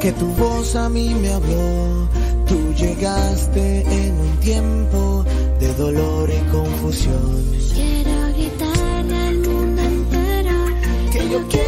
que tu voz a mí me habló. Tú llegaste en un tiempo de dolor y confusión. Quiero gritarle al mundo entero que yo.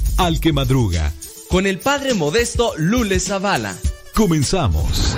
Al que madruga, con el padre modesto Lule Zavala. Comenzamos.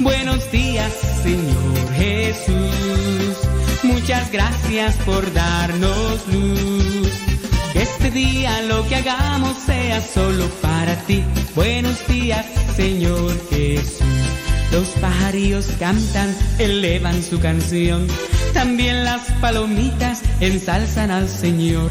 Buenos días, Señor Jesús. Muchas gracias por darnos luz. Este día lo que hagamos sea solo para ti. Buenos días, Señor Jesús. Los pajarillos cantan, elevan su canción. También las palomitas ensalzan al Señor.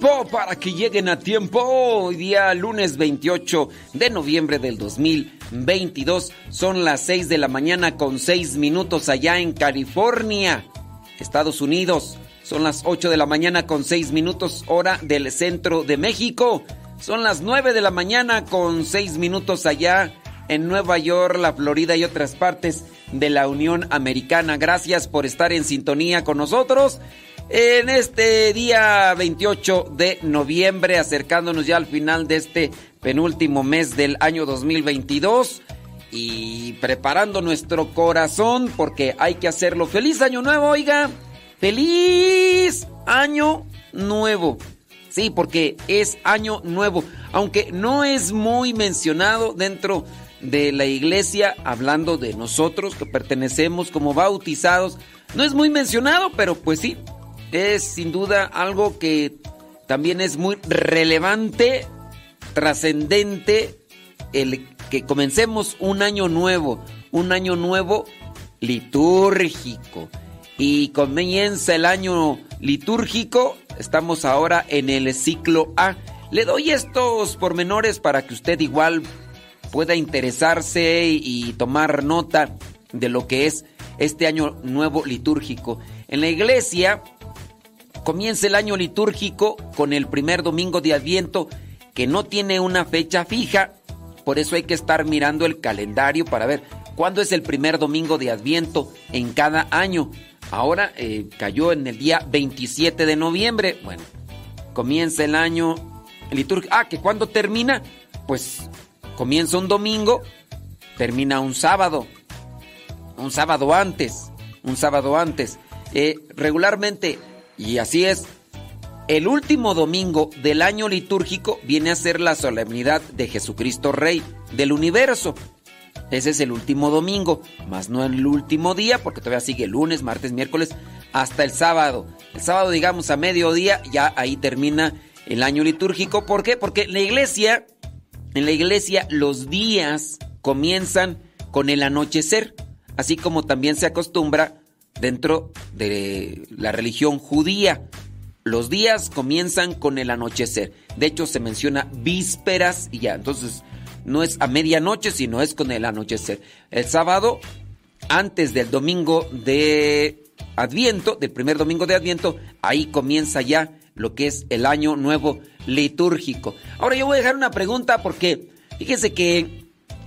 Para que lleguen a tiempo. Hoy día lunes 28 de noviembre del 2022. Son las 6 de la mañana con 6 minutos allá en California, Estados Unidos. Son las 8 de la mañana con 6 minutos hora del centro de México. Son las 9 de la mañana con 6 minutos allá en Nueva York, la Florida y otras partes de la Unión Americana. Gracias por estar en sintonía con nosotros en este día 28 de noviembre, acercándonos ya al final de este penúltimo mes del año 2022 y preparando nuestro corazón porque hay que hacerlo. Feliz año nuevo, oiga. Feliz año nuevo. Sí, porque es año nuevo, aunque no es muy mencionado dentro de la iglesia, hablando de nosotros que pertenecemos como bautizados, no es muy mencionado, pero pues sí, es sin duda algo que también es muy relevante, trascendente, el que comencemos un año nuevo, un año nuevo litúrgico. Y comienza el año litúrgico, estamos ahora en el ciclo A. Le doy estos pormenores para que usted igual pueda interesarse y tomar nota de lo que es este año nuevo litúrgico. En la iglesia comienza el año litúrgico con el primer domingo de Adviento que no tiene una fecha fija, por eso hay que estar mirando el calendario para ver cuándo es el primer domingo de Adviento en cada año. Ahora eh, cayó en el día 27 de noviembre. Bueno, comienza el año litúrgico. Ah, que cuando termina, pues comienza un domingo, termina un sábado. Un sábado antes. Un sábado antes. Eh, regularmente, y así es, el último domingo del año litúrgico viene a ser la solemnidad de Jesucristo Rey del universo. Ese es el último domingo, más no el último día, porque todavía sigue lunes, martes, miércoles, hasta el sábado. El sábado, digamos, a mediodía, ya ahí termina el año litúrgico. ¿Por qué? Porque en la iglesia, en la iglesia, los días comienzan con el anochecer, así como también se acostumbra dentro de la religión judía. Los días comienzan con el anochecer. De hecho, se menciona vísperas y ya. Entonces, no es a medianoche, sino es con el anochecer. El sábado, antes del domingo de Adviento, del primer domingo de Adviento, ahí comienza ya lo que es el año nuevo litúrgico. Ahora yo voy a dejar una pregunta porque fíjense que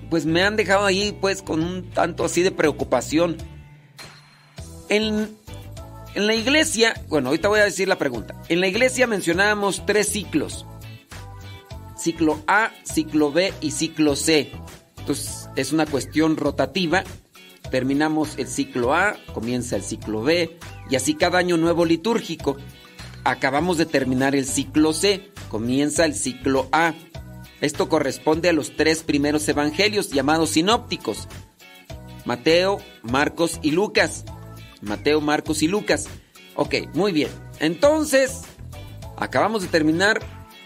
pues me han dejado ahí pues con un tanto así de preocupación. En, en la iglesia, bueno, ahorita voy a decir la pregunta. En la iglesia mencionábamos tres ciclos ciclo A, ciclo B y ciclo C. Entonces es una cuestión rotativa. Terminamos el ciclo A, comienza el ciclo B y así cada año nuevo litúrgico. Acabamos de terminar el ciclo C, comienza el ciclo A. Esto corresponde a los tres primeros evangelios llamados sinópticos. Mateo, Marcos y Lucas. Mateo, Marcos y Lucas. Ok, muy bien. Entonces, acabamos de terminar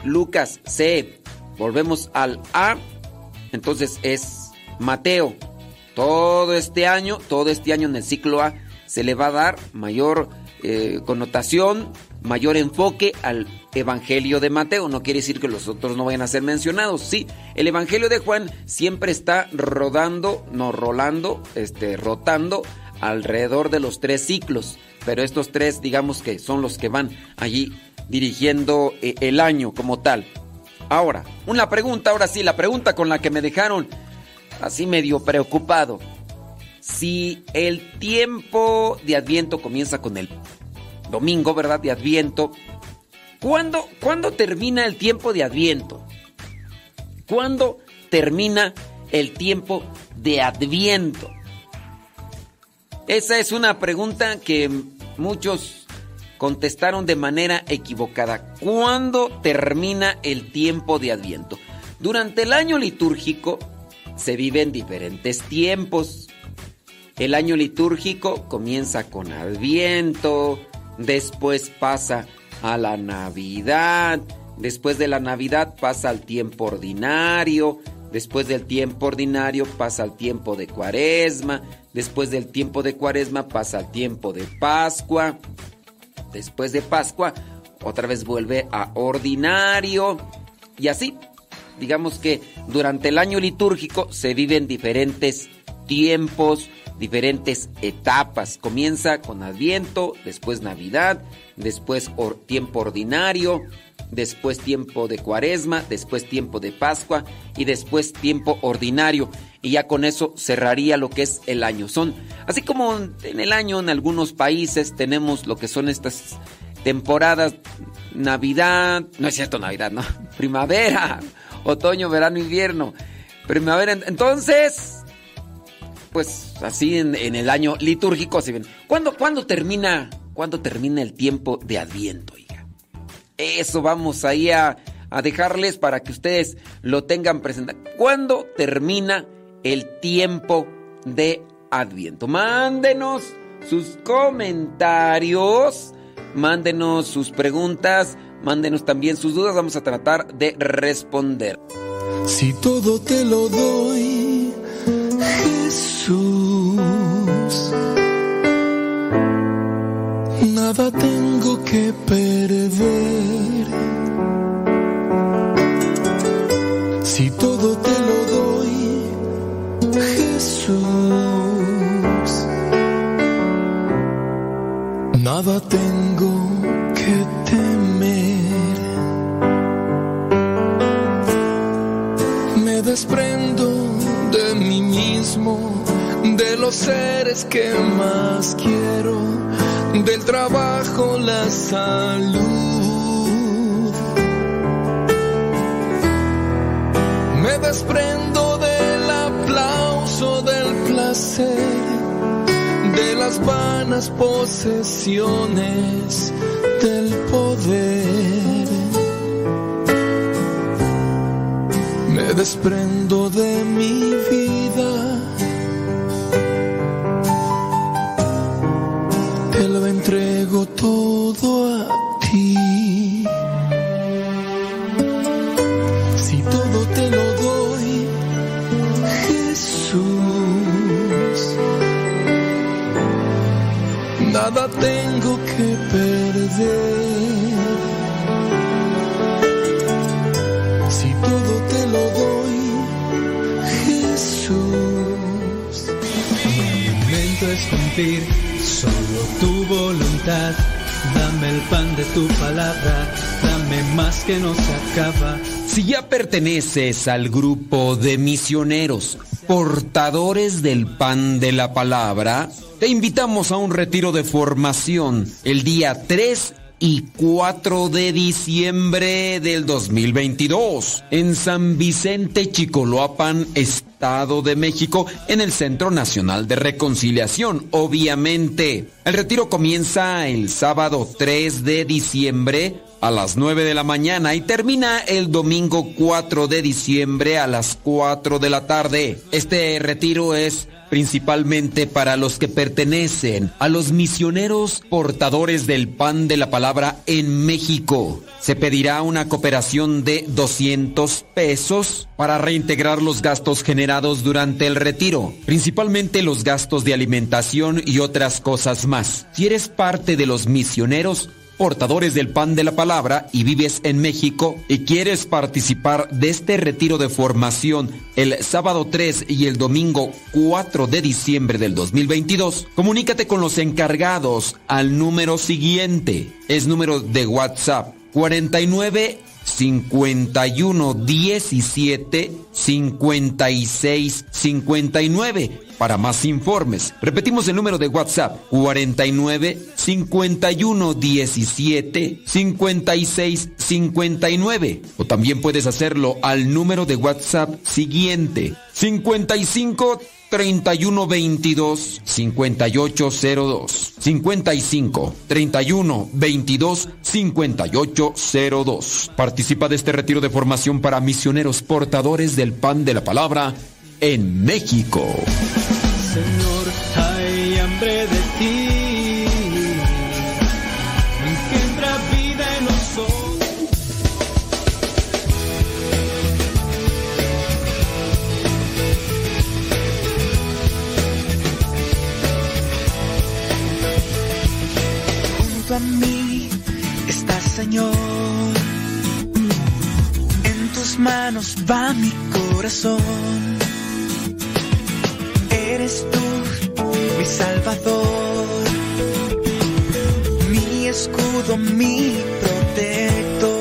Lucas C. Volvemos al A Entonces es Mateo. Todo este año, todo este año en el ciclo A se le va a dar mayor eh, connotación, mayor enfoque al Evangelio de Mateo. No quiere decir que los otros no vayan a ser mencionados. Sí, el Evangelio de Juan siempre está rodando, no rolando, este, rotando alrededor de los tres ciclos. Pero estos tres, digamos que son los que van allí dirigiendo eh, el año como tal. Ahora, una pregunta, ahora sí, la pregunta con la que me dejaron así medio preocupado. Si el tiempo de Adviento comienza con el domingo, ¿verdad? De Adviento. ¿Cuándo, ¿Cuándo termina el tiempo de Adviento? ¿Cuándo termina el tiempo de Adviento? Esa es una pregunta que muchos contestaron de manera equivocada. ¿Cuándo termina el tiempo de Adviento? Durante el año litúrgico se viven diferentes tiempos. El año litúrgico comienza con Adviento, después pasa a la Navidad, después de la Navidad pasa al tiempo ordinario, después del tiempo ordinario pasa al tiempo de Cuaresma, después del tiempo de Cuaresma pasa al tiempo de Pascua, después de Pascua otra vez vuelve a ordinario y así. Digamos que durante el año litúrgico se viven diferentes tiempos, diferentes etapas. Comienza con Adviento, después Navidad, después tiempo ordinario, después tiempo de Cuaresma, después tiempo de Pascua y después tiempo ordinario. Y ya con eso cerraría lo que es el año. Son así como en el año en algunos países tenemos lo que son estas temporadas Navidad, no es cierto Navidad, no, primavera, otoño, verano, invierno, primavera. Entonces, pues así en, el año litúrgico, así ven. ¿Cuándo, termina, ¿Cuándo termina el tiempo de Adviento? Eso vamos ahí a, a dejarles para que ustedes lo tengan presente. ¿Cuándo termina el tiempo de Adviento? Mándenos sus comentarios, mándenos sus preguntas, mándenos también sus dudas, vamos a tratar de responder. Si todo te lo doy al grupo de misioneros, portadores del pan de la palabra, te invitamos a un retiro de formación el día 3 y 4 de diciembre del 2022 en San Vicente Chicoloapan, Estado de México, en el Centro Nacional de Reconciliación, obviamente. El retiro comienza el sábado 3 de diciembre a las 9 de la mañana y termina el domingo 4 de diciembre a las 4 de la tarde. Este retiro es principalmente para los que pertenecen a los misioneros portadores del pan de la palabra en México. Se pedirá una cooperación de 200 pesos para reintegrar los gastos generados durante el retiro, principalmente los gastos de alimentación y otras cosas más. Si eres parte de los misioneros, portadores del pan de la palabra y vives en México y quieres participar de este retiro de formación el sábado 3 y el domingo 4 de diciembre del 2022, comunícate con los encargados al número siguiente. Es número de WhatsApp 49 51 17 56 59 para más informes. Repetimos el número de WhatsApp 49 51 17 56 59 o también puedes hacerlo al número de WhatsApp siguiente 55 31 22 5802 55 31 22 5802 Participa de este retiro de formación para misioneros portadores del pan de la palabra en México. Señor, hay hambre de ti. Mí estás, Señor. En tus manos va mi corazón. Eres tú mi salvador, mi escudo, mi protector.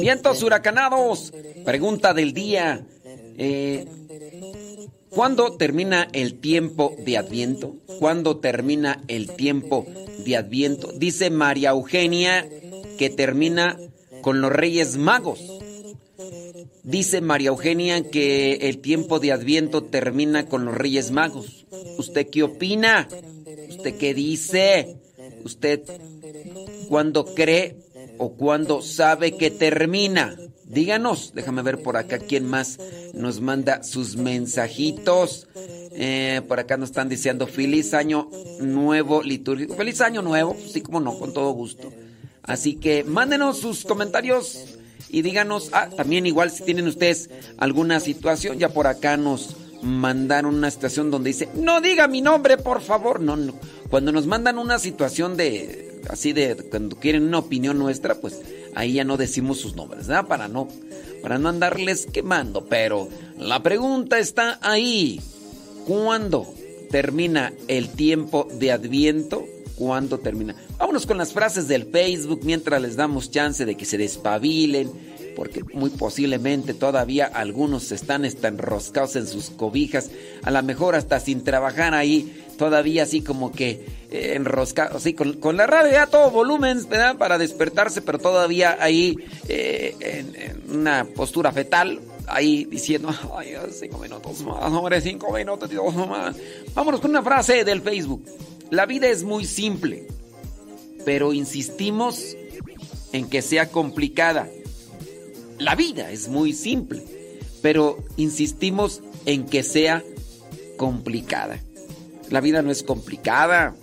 Vientos huracanados. Pregunta del día. Eh, ¿Cuándo termina el tiempo de Adviento? ¿Cuándo termina el tiempo de Adviento? Dice María Eugenia que termina con los Reyes Magos. Dice María Eugenia que el tiempo de Adviento termina con los Reyes Magos. ¿Usted qué opina? ¿Usted qué dice? ¿Usted cuándo cree o cuándo sabe que termina? Díganos, déjame ver por acá quién más nos manda sus mensajitos. Eh, por acá nos están diciendo feliz año nuevo litúrgico. Feliz año nuevo, sí como no, con todo gusto. Así que mándenos sus comentarios y díganos, ah, también igual si tienen ustedes alguna situación, ya por acá nos mandaron una situación donde dice, no diga mi nombre, por favor. No, no. Cuando nos mandan una situación de, así de, cuando quieren una opinión nuestra, pues ahí ya no decimos sus nombres, ¿verdad? Para no, para no andarles quemando. Pero la pregunta está ahí. ¿Cuándo termina el tiempo de Adviento? ¿Cuándo termina? Vámonos con las frases del Facebook mientras les damos chance de que se despabilen, porque muy posiblemente todavía algunos están enroscados en sus cobijas, a lo mejor hasta sin trabajar ahí, todavía así como que eh, enroscados, así con, con, la radio ya todo volumen. Para despertarse, pero todavía ahí eh, en, en una postura fetal, ahí diciendo, ay, cinco minutos más, hombre, cinco minutos más. Vámonos con una frase del Facebook. La vida es muy simple, pero insistimos en que sea complicada. La vida es muy simple, pero insistimos en que sea complicada. La vida no es complicada.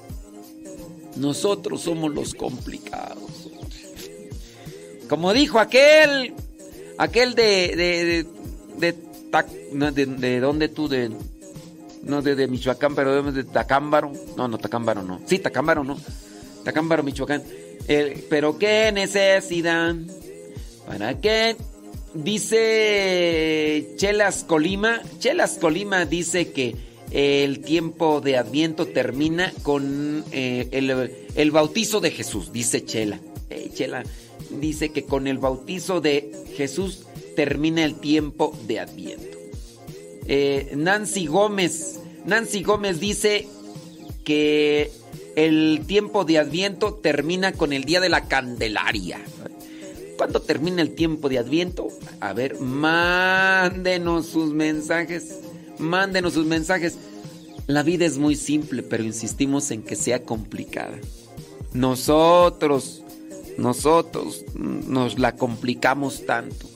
Nosotros somos los complicados. Como dijo aquel aquel de de de, de, de, de dónde tú de no de, Michoacán, pero de, Tacámbaro. No, no, Tacámbaro no. Sí, Tacámbaro no. Tacámbaro, Michoacán. El, pero qué necesidad. ¿Para qué? Dice Chelas Colima. Chelas Colima dice que el tiempo de Adviento termina con eh, el, bautizo de Jesús, dice Chela. Eh, Chela dice que con el bautizo de Jesús termina el tiempo de Adviento. Eh, Nancy Gómez. Nancy Gómez dice que el tiempo de Adviento termina con el día de la Candelaria. ¿Cuándo termina el tiempo de Adviento? A ver, mándenos sus mensajes. Mándenos sus mensajes. La vida es muy simple, pero insistimos en que sea complicada. Nosotros, nosotros nos la complicamos tanto.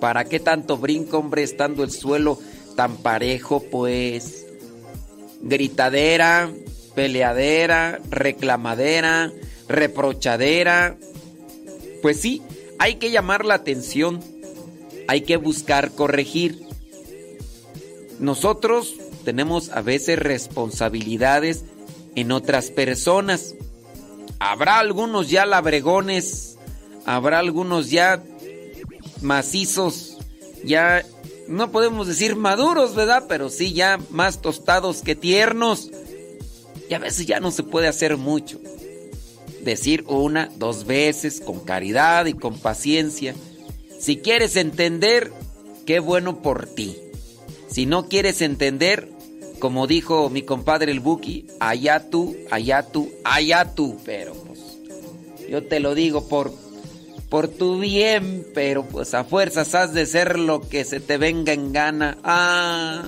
¿Para qué tanto brinco, hombre, estando el suelo tan parejo, pues? Gritadera, peleadera, reclamadera, reprochadera. Pues sí, hay que llamar la atención, hay que buscar corregir. Nosotros tenemos a veces responsabilidades en otras personas. Habrá algunos ya labregones, habrá algunos ya macizos, ya no podemos decir maduros, ¿verdad? Pero sí ya más tostados que tiernos. Y a veces ya no se puede hacer mucho. Decir una, dos veces, con caridad y con paciencia. Si quieres entender, qué bueno por ti. Si no quieres entender, como dijo mi compadre el Buki, allá tú, allá tú, allá tú. Pero pues, yo te lo digo por por tu bien, pero pues a fuerzas has de ser lo que se te venga en gana. Ah.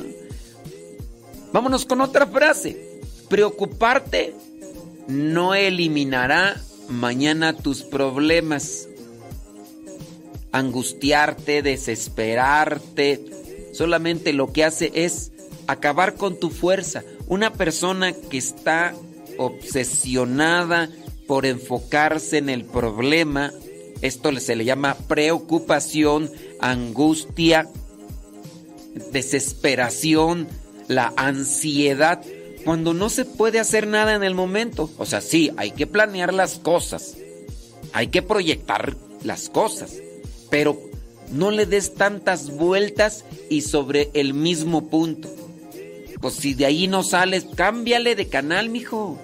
Vámonos con otra frase. Preocuparte no eliminará mañana tus problemas. Angustiarte, desesperarte, solamente lo que hace es acabar con tu fuerza. Una persona que está obsesionada por enfocarse en el problema esto se le llama preocupación, angustia, desesperación, la ansiedad, cuando no se puede hacer nada en el momento. O sea, sí, hay que planear las cosas, hay que proyectar las cosas, pero no le des tantas vueltas y sobre el mismo punto. Pues si de ahí no sales, cámbiale de canal, mijo.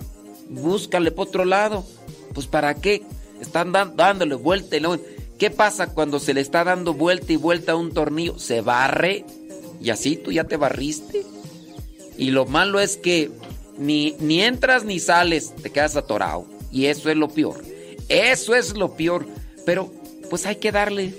Búscale por otro lado. Pues para qué están dándole vuelta y luego, ¿qué pasa cuando se le está dando vuelta y vuelta a un tornillo? Se barre y así tú ya te barriste. Y lo malo es que ni, ni entras ni sales, te quedas atorado. Y eso es lo peor. Eso es lo peor. Pero pues hay que darle,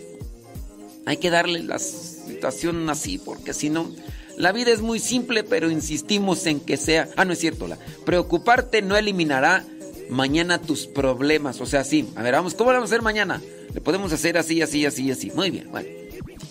hay que darle la situación así, porque si no, la vida es muy simple, pero insistimos en que sea. Ah, no es cierto, la preocuparte no eliminará mañana tus problemas. O sea, sí, a ver, vamos, ¿cómo lo vamos a hacer mañana? Le podemos hacer así, así, así, así. Muy bien, bueno.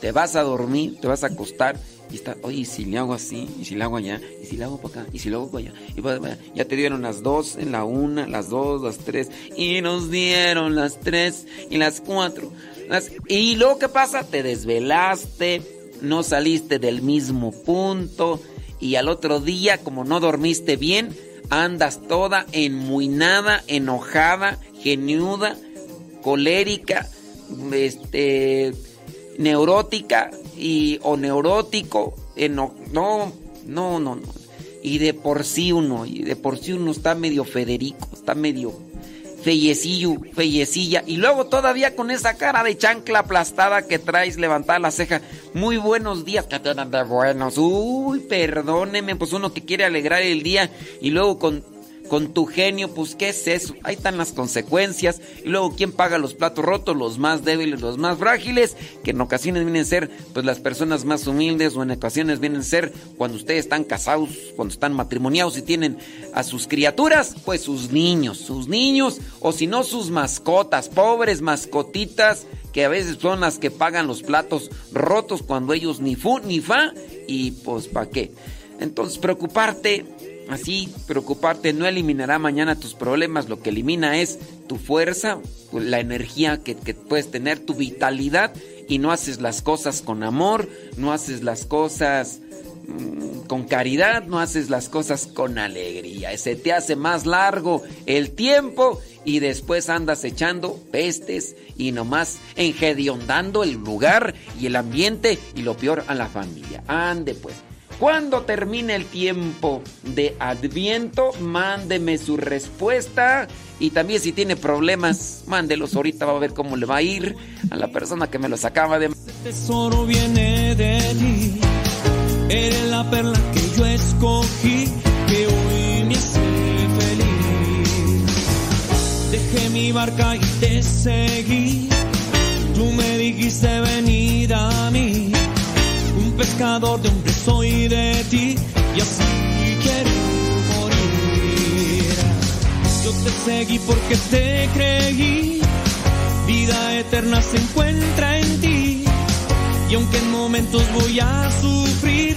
Te vas a dormir, te vas a acostar y está, oye, ¿y si le hago así, y si le hago allá, y si le hago para acá, y si le hago para allá, y para. Ya te dieron las dos, en la una, las dos, las tres, y nos dieron las tres y las cuatro. Las, y luego, ¿qué pasa? Te desvelaste, no saliste del mismo punto, y al otro día, como no dormiste bien, andas toda enmuinada, enojada, geniuda, colérica, este neurótica y o neurótico, no, no, no, no. Y de por sí uno, y de por sí uno está medio Federico, está medio fellecillo, fellecilla. Y luego todavía con esa cara de chancla aplastada que traes levantada la ceja. Muy buenos días, que de buenos. Uy, perdóneme, pues uno que quiere alegrar el día y luego con con tu genio, pues ¿qué es eso? Ahí están las consecuencias. Y luego, ¿quién paga los platos rotos? Los más débiles, los más frágiles, que en ocasiones vienen a ser pues las personas más humildes o en ocasiones vienen a ser cuando ustedes están casados, cuando están matrimoniados y tienen a sus criaturas, pues sus niños, sus niños o si no sus mascotas, pobres mascotitas que a veces son las que pagan los platos rotos cuando ellos ni fu ni fa y pues ¿para qué? Entonces preocuparte Así, preocuparte no eliminará mañana tus problemas, lo que elimina es tu fuerza, la energía que, puedes tener, tu vitalidad y no haces las cosas con amor, no haces las cosas mm, con caridad, no haces las cosas con alegría. Se te hace más largo el tiempo y después andas echando pestes y nomás engediondando el lugar y el ambiente y lo peor a la familia. Ande pues. Cuando termine el tiempo de Adviento, mándeme su respuesta. Y también si tiene problemas, mándelos ahorita, va a ver cómo le va a ir a la persona que me los acaba de... Este tesoro viene de ti, eres la perla que yo escogí, que hoy me hace feliz. Dejé mi barca y te seguí, tú me dijiste venir a mí pescador de hombre soy de ti y así quiero morir. Yo te seguí porque te creí, vida eterna se encuentra en ti. Y aunque en momentos voy a sufrir,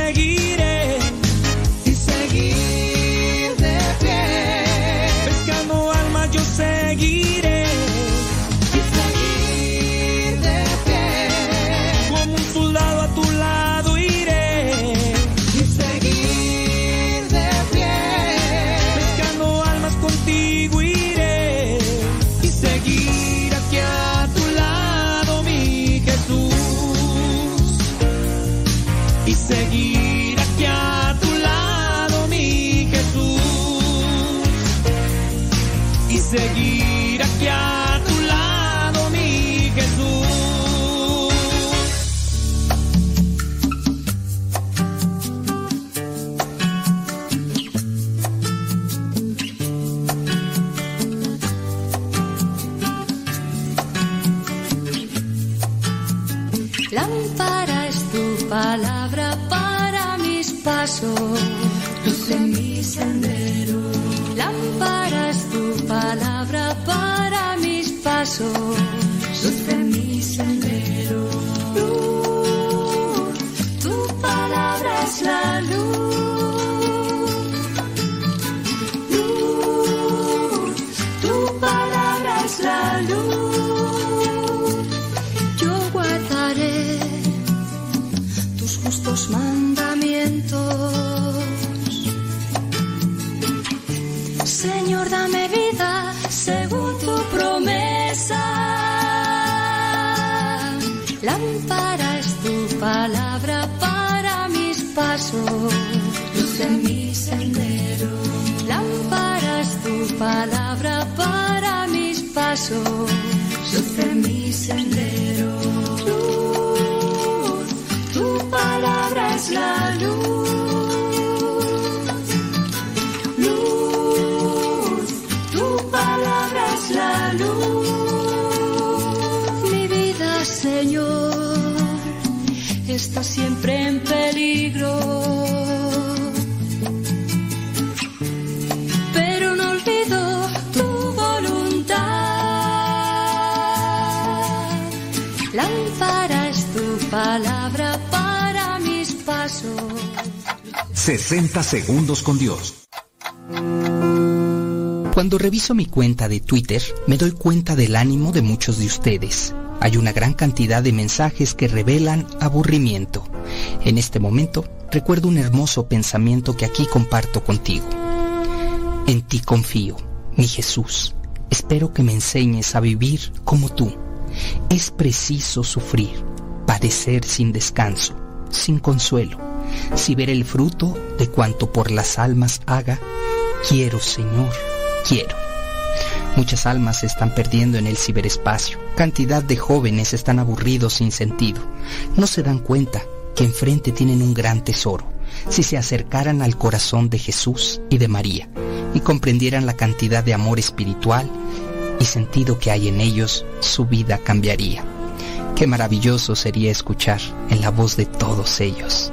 mis pasos, luz en mi sendero. Lámpara es tu palabra para pasos, luz de mi sendero. Luz, tu palabra es la luz. Luz, tu palabra es la luz. Palabra para mis pasos, luz mi sendero. Luz, tu palabra es la luz. Luz, tu palabra es la luz. Mi vida, Señor, está siempre 60 segundos con Dios. Cuando reviso mi cuenta de Twitter, me doy cuenta del ánimo de muchos de ustedes. Hay una gran cantidad de mensajes que revelan aburrimiento. En este momento, recuerdo un hermoso pensamiento que aquí comparto contigo. En ti confío, mi Jesús. Espero que me enseñes a vivir como tú. Es preciso sufrir, padecer sin descanso, sin consuelo, si ver el fruto de cuanto por las almas haga. Quiero, Señor, quiero. Muchas almas se están perdiendo en el ciberespacio. Cantidad de jóvenes están aburridos sin sentido. No se dan cuenta que enfrente tienen un gran tesoro. Si se acercaran al corazón de Jesús y de María y comprendieran la cantidad de amor espiritual y sentido que hay en ellos, su vida cambiaría. Qué maravilloso sería escuchar en la voz de todos ellos.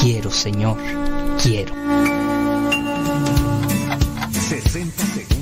Quiero, Señor, quiero. 60 segundos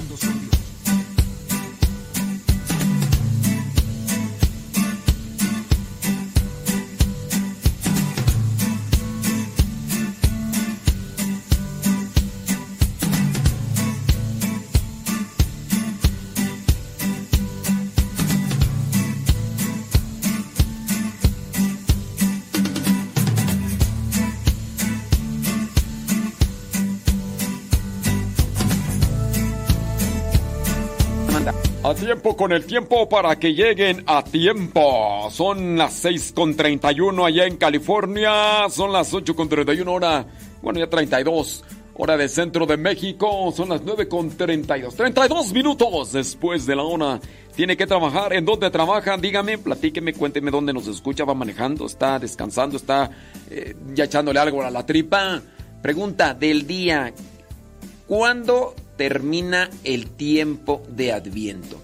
tiempo con el tiempo para que lleguen a tiempo. Son las 6 con 31 allá en California. Son las 8 con 31 hora. Bueno, ya 32. Hora del centro de México. Son las 9 con 32. 32 minutos después de la hora. Tiene que trabajar. ¿En dónde trabajan? Dígame, platíqueme, cuénteme dónde nos escucha. Va manejando, está descansando, está eh, ya echándole algo a la tripa. Pregunta del día. ¿Cuándo termina el tiempo de Adviento?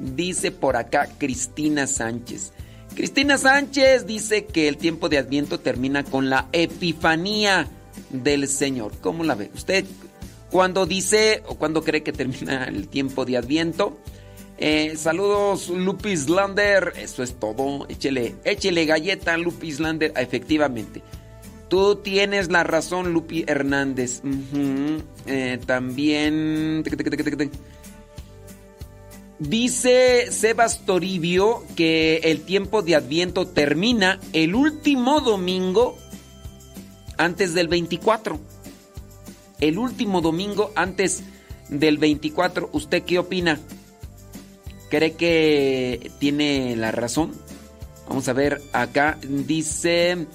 Dice por acá Cristina Sánchez. Cristina Sánchez dice que el tiempo de Adviento termina con la Epifanía del Señor. ¿Cómo la ve? ¿Usted cuándo dice o cuándo cree que termina el tiempo de Adviento? Eh, saludos Lupis Lander. Eso es todo. Échele, échele galleta Lupis Lander. Efectivamente. Tú tienes la razón, Lupi Hernández. Eh, también. Dice Sebas Toribio que el tiempo de Adviento termina el último domingo antes del 24. El último domingo antes del 24. ¿Usted qué opina? ¿Cree que tiene la razón? Vamos a ver, acá dice...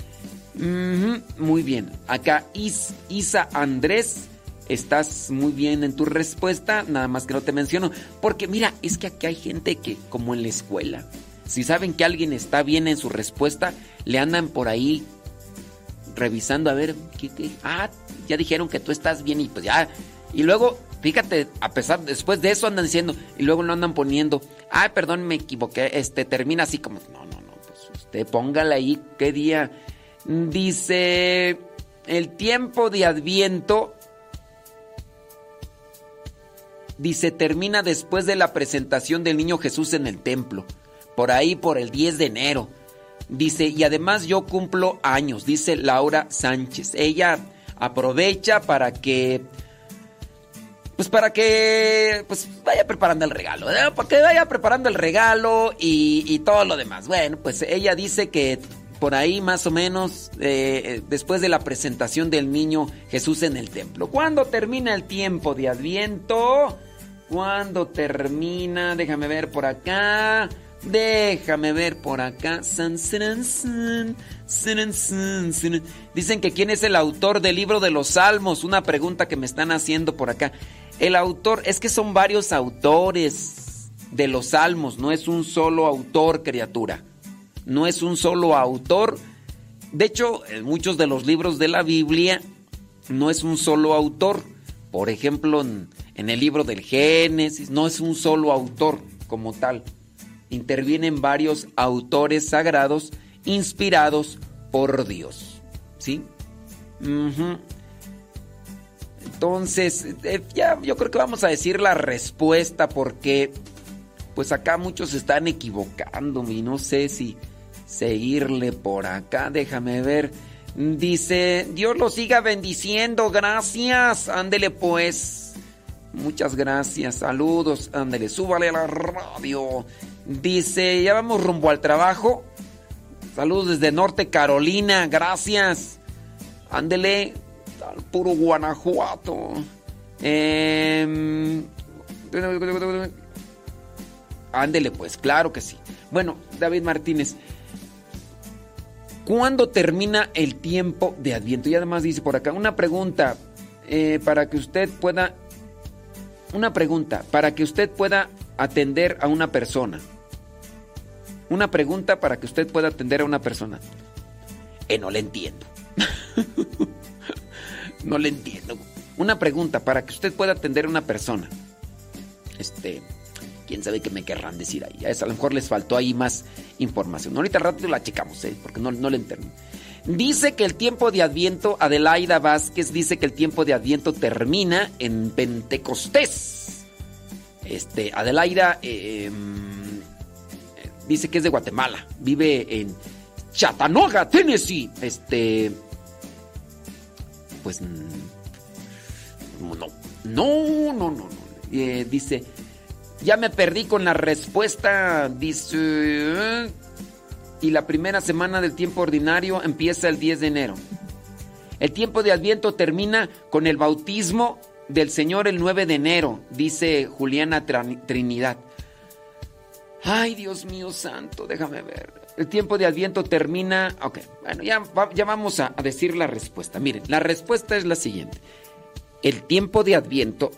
Muy bien. Acá Is, Isa Andrés, estás muy bien en tu respuesta, nada más que no te menciono. Porque mira, es que aquí hay gente que, como en la escuela, si saben que alguien está bien en su respuesta, le andan por ahí revisando a ver, ¿qué? Ah, ya dijeron que tú estás bien y pues ya. Y luego, fíjate, a pesar, después de eso andan diciendo, y luego lo andan poniendo, ah, perdón, me equivoqué, este, termina así como, no, no, no, pues usted póngale ahí qué día. Dice, el tiempo de Adviento dice, termina después de la presentación del niño Jesús en el templo, por ahí por el 10 de enero. Dice, y además yo cumplo años, dice Laura Sánchez. Ella aprovecha para que pues para que pues vaya preparando el regalo, para que vaya preparando el regalo y, y, todo lo demás. Bueno, pues ella dice que por ahí más o menos eh, después de la presentación del niño Jesús en el templo. ¿Cuándo termina el tiempo de Adviento? ¿Cuándo termina? Déjame ver por acá. Déjame ver por acá. Dicen que quién es el autor del libro de los Salmos. Una pregunta que me están haciendo por acá. El autor, es que son varios autores de los Salmos, no es un solo autor, criatura. No es un solo autor. De hecho, en muchos de los libros de la Biblia no es un solo autor. Por ejemplo, en, en el libro del Génesis, no es un solo autor como tal intervienen varios autores sagrados inspirados por Dios. ¿Sí? Entonces, eh, ya yo creo que vamos a decir la respuesta porque pues acá muchos están equivocando y no sé si seguirle por acá, déjame ver. Dice, Dios lo siga bendiciendo, gracias, ándele pues. Muchas gracias, saludos, ándele, súbale a la radio. Dice, ya vamos rumbo al trabajo. Saludos desde Norte Carolina, gracias. Ándele, al puro Guanajuato. Eh, ándele pues, claro que sí. Bueno, David Martínez, ¿cuándo termina el tiempo de Adviento? Y además dice por acá, una pregunta eh, para que usted pueda... Una pregunta, para que usted pueda atender a una persona. Una pregunta para que usted pueda atender a una persona. Eh, no le entiendo. no le entiendo. Una pregunta para que usted pueda atender a una persona. Este, quién sabe qué me querrán decir ahí. A, lo mejor les faltó ahí más información. Ahorita rápido la checamos, ¿eh? porque no, no le entiendo. Dice que el tiempo de Adviento, Adelaida Vázquez dice que el tiempo de Adviento termina en Pentecostés. Este, Adelaida eh, dice que es de Guatemala, vive en Chattanooga, Tennessee. Este, pues no, no, no, no, no. Eh, dice, ya me perdí con la respuesta, dice, y la primera semana del tiempo ordinario empieza el 10 de enero. El tiempo de Adviento termina con el bautismo del Señor el 9 de enero, dice Juliana Trinidad. Ay, Dios mío santo, déjame ver. El tiempo de Adviento termina. Ok, bueno, ya, ya vamos a, a decir la respuesta. Miren, la respuesta es la siguiente. El tiempo de Adviento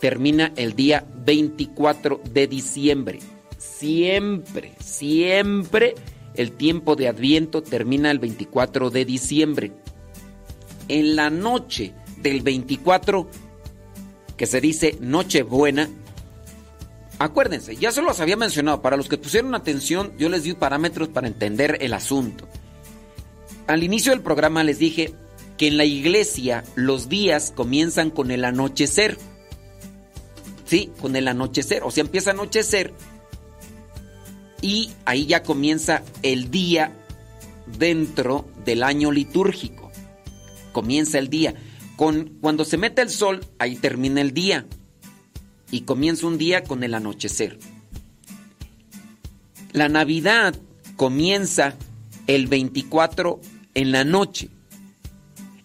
termina el día 24 de diciembre. Siempre, siempre el tiempo de Adviento termina el 24 de diciembre. En la noche del 24, que se dice Nochebuena, Acuérdense, ya se los había mencionado, para los que pusieron atención, yo les di parámetros para entender el asunto. Al inicio del programa les dije que en la iglesia los días comienzan con el anochecer. Sí, con el anochecer, o sea, empieza a anochecer y ahí ya comienza el día dentro del año litúrgico. Comienza el día. Con, cuando se mete el sol, ahí termina el día y comienza un día con el anochecer. La Navidad comienza el 24 en la noche.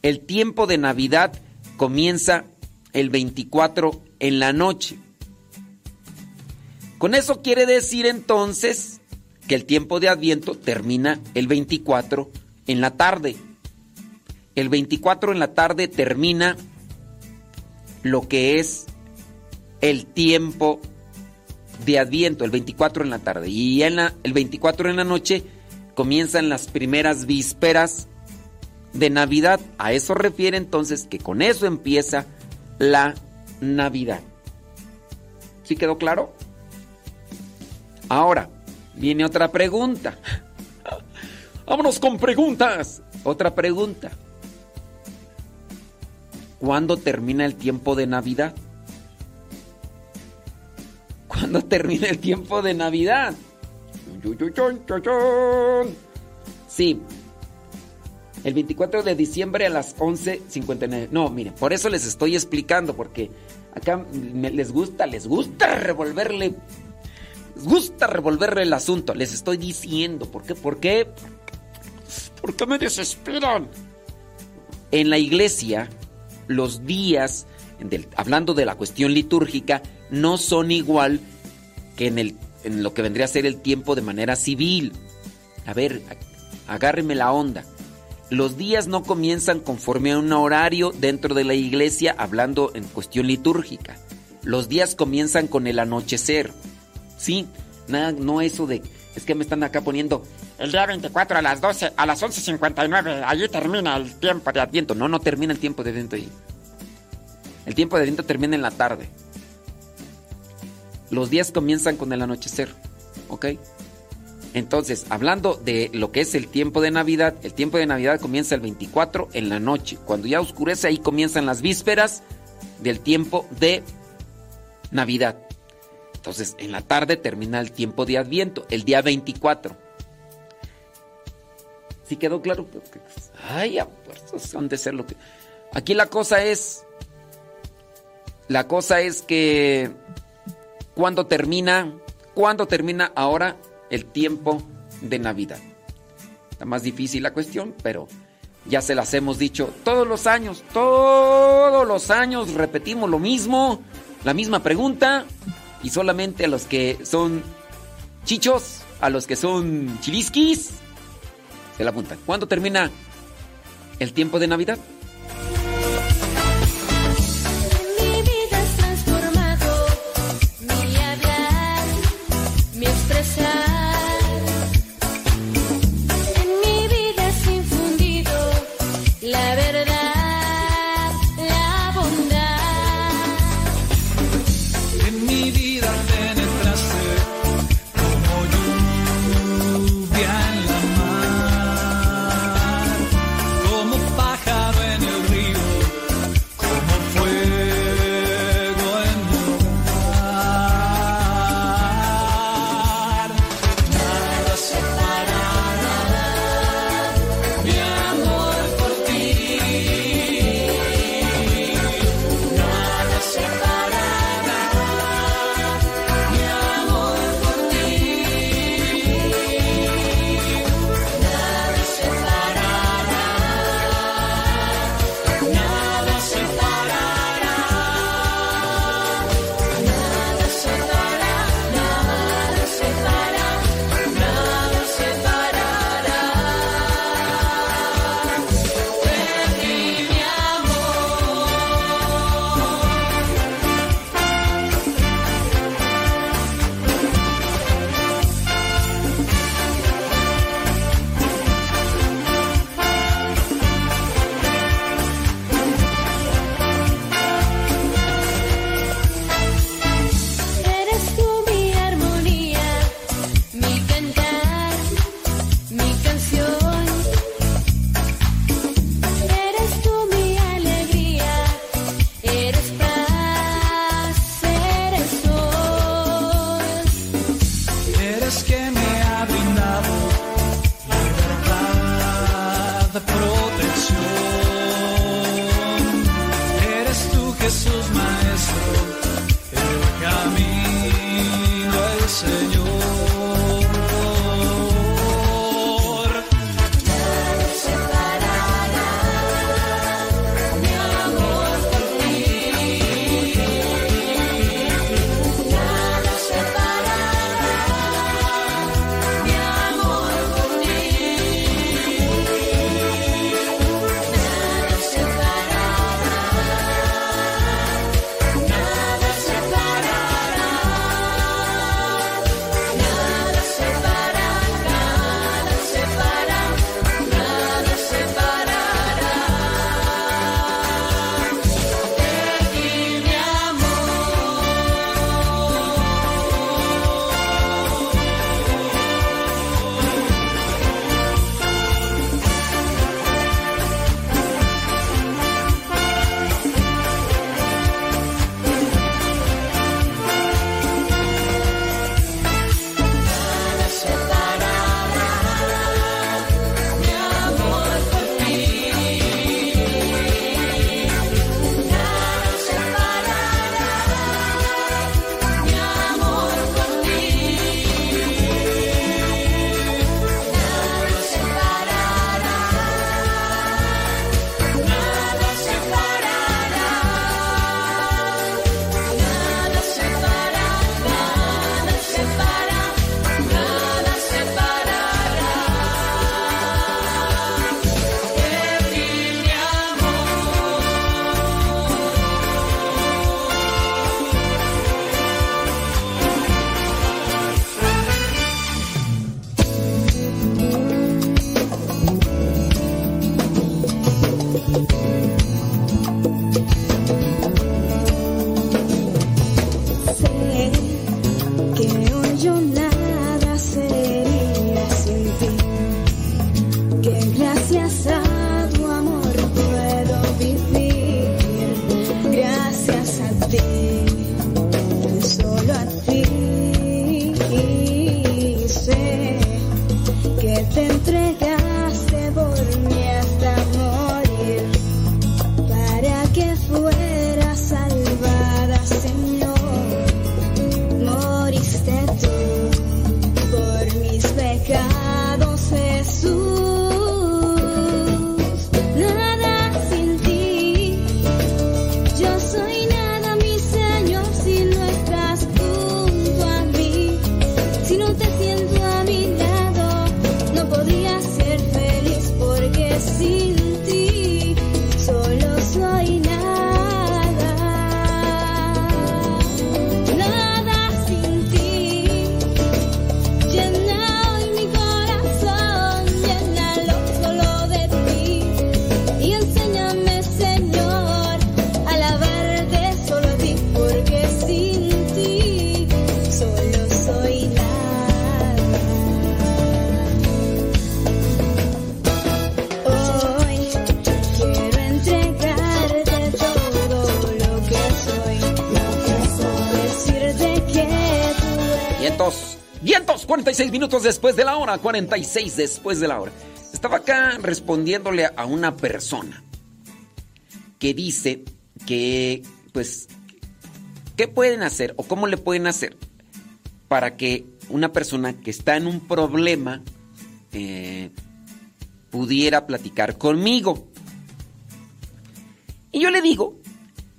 El tiempo de Navidad comienza el 24 en la noche. Con eso quiere decir entonces que el tiempo de Adviento termina el 24 en la tarde. El 24 en la tarde termina lo que es el tiempo de Adviento, el 24 en la tarde. Y en la, el 24 en la noche comienzan las primeras vísperas de Navidad. A eso refiere entonces que con eso empieza la Navidad. ¿Sí quedó claro? Ahora, viene otra pregunta. Vámonos con preguntas. Otra pregunta. ¿Cuándo termina el tiempo de Navidad? cuando termine el tiempo de Navidad. Sí. El 24 de diciembre a las 11.59. No, miren, por eso les estoy explicando, porque acá les gusta, les gusta revolverle. Gusta revolverle el asunto. Les estoy diciendo. ¿Por qué? ¿Por qué? ¿Por qué me desesperan? En la iglesia, los días, del- hablando de la cuestión litúrgica, no son igual que en, el, en lo que vendría a ser el tiempo de manera civil. A ver, agárreme la onda. Los días no comienzan conforme a un horario dentro de la iglesia, hablando en cuestión litúrgica. Los días comienzan con el anochecer. Sí, nada, no eso de. Es que me están acá poniendo. El día 24 a las 12, a las 11.59, allí termina el tiempo de Adviento. No, no termina el tiempo de Adviento ahí. El tiempo de Adviento termina en la tarde. Los días comienzan con el anochecer. ¿Ok? Entonces, hablando de lo que es el tiempo de Navidad, el tiempo de Navidad comienza el 24 en la noche. Cuando ya oscurece, ahí comienzan las vísperas del tiempo de Navidad. Entonces, en la tarde termina el tiempo de Adviento, el día 24. ¿Sí quedó claro? Ay, a fuerzas han de ser lo que. Aquí la cosa es. La cosa es que. ¿Cuándo termina? ¿Cuándo termina ahora el tiempo de Navidad? Está más difícil la cuestión, pero ya se las hemos dicho todos los años. Todos los años repetimos lo mismo, la misma pregunta. Y solamente a los que son chichos, a los que son chilisquis, se la apuntan. ¿Cuándo termina el tiempo de Navidad? Minutos después de la hora, 46 después de la hora. Estaba acá respondiéndole a una persona que dice que, pues, ¿qué pueden hacer o cómo le pueden hacer para que una persona que está en un problema eh, pudiera platicar conmigo? Y yo le digo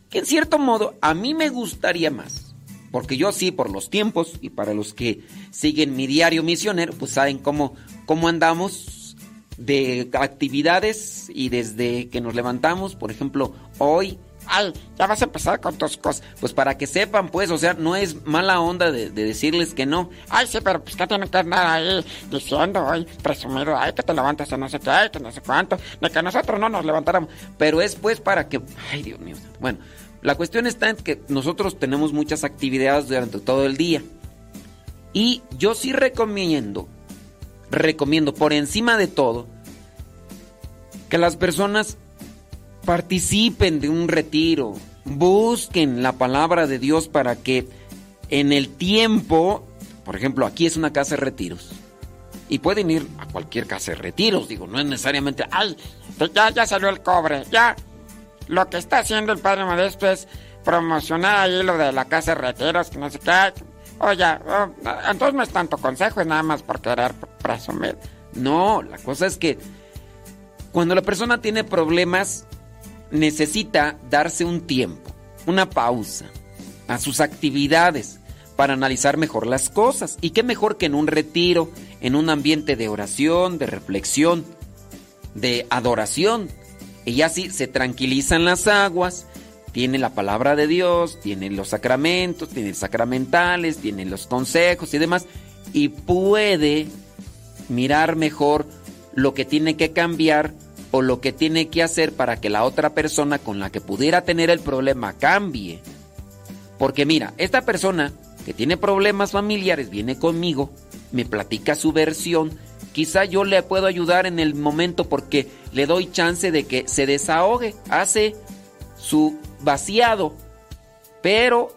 que en cierto modo a mí me gustaría más, porque yo sí, por los tiempos y para los que siguen mi diario misionero, pues saben cómo, cómo andamos de actividades y desde que nos levantamos, por ejemplo, hoy, ay, ya vas a empezar con tus cosas, pues para que sepan, pues, o sea, no es mala onda de, de decirles que no. Ay, sí, pero pues que tienen que andar ahí diciendo, ay, presumido, ay, que te levantas a no sé qué, ay, que no sé cuánto, de que nosotros no nos levantáramos, pero es pues para que, ay, Dios mío, bueno, la cuestión está en que nosotros tenemos muchas actividades durante todo el día. Y yo sí recomiendo, recomiendo por encima de todo, que las personas participen de un retiro, busquen la palabra de Dios para que en el tiempo, por ejemplo, aquí es una casa de retiros. Y pueden ir a cualquier casa de retiros, digo, no es necesariamente, ay, ya, ya salió el cobre, ya. Lo que está haciendo el padre Modesto es promocionar ahí lo de la casa de retiros, que no sé qué. Oye, oh, entonces no es tanto consejo, es nada más por querer presumir. No, la cosa es que cuando la persona tiene problemas, necesita darse un tiempo, una pausa a sus actividades para analizar mejor las cosas. Y qué mejor que en un retiro, en un ambiente de oración, de reflexión, de adoración. Y así se tranquilizan las aguas, tiene la palabra de Dios, tiene los sacramentos, tiene sacramentales, tiene los consejos y demás. Y puede mirar mejor lo que tiene que cambiar o lo que tiene que hacer para que la otra persona con la que pudiera tener el problema cambie. Porque mira, esta persona que tiene problemas familiares viene conmigo, me platica su versión, quizá yo le puedo ayudar en el momento porque le doy chance de que se desahogue, hace su vaciado, pero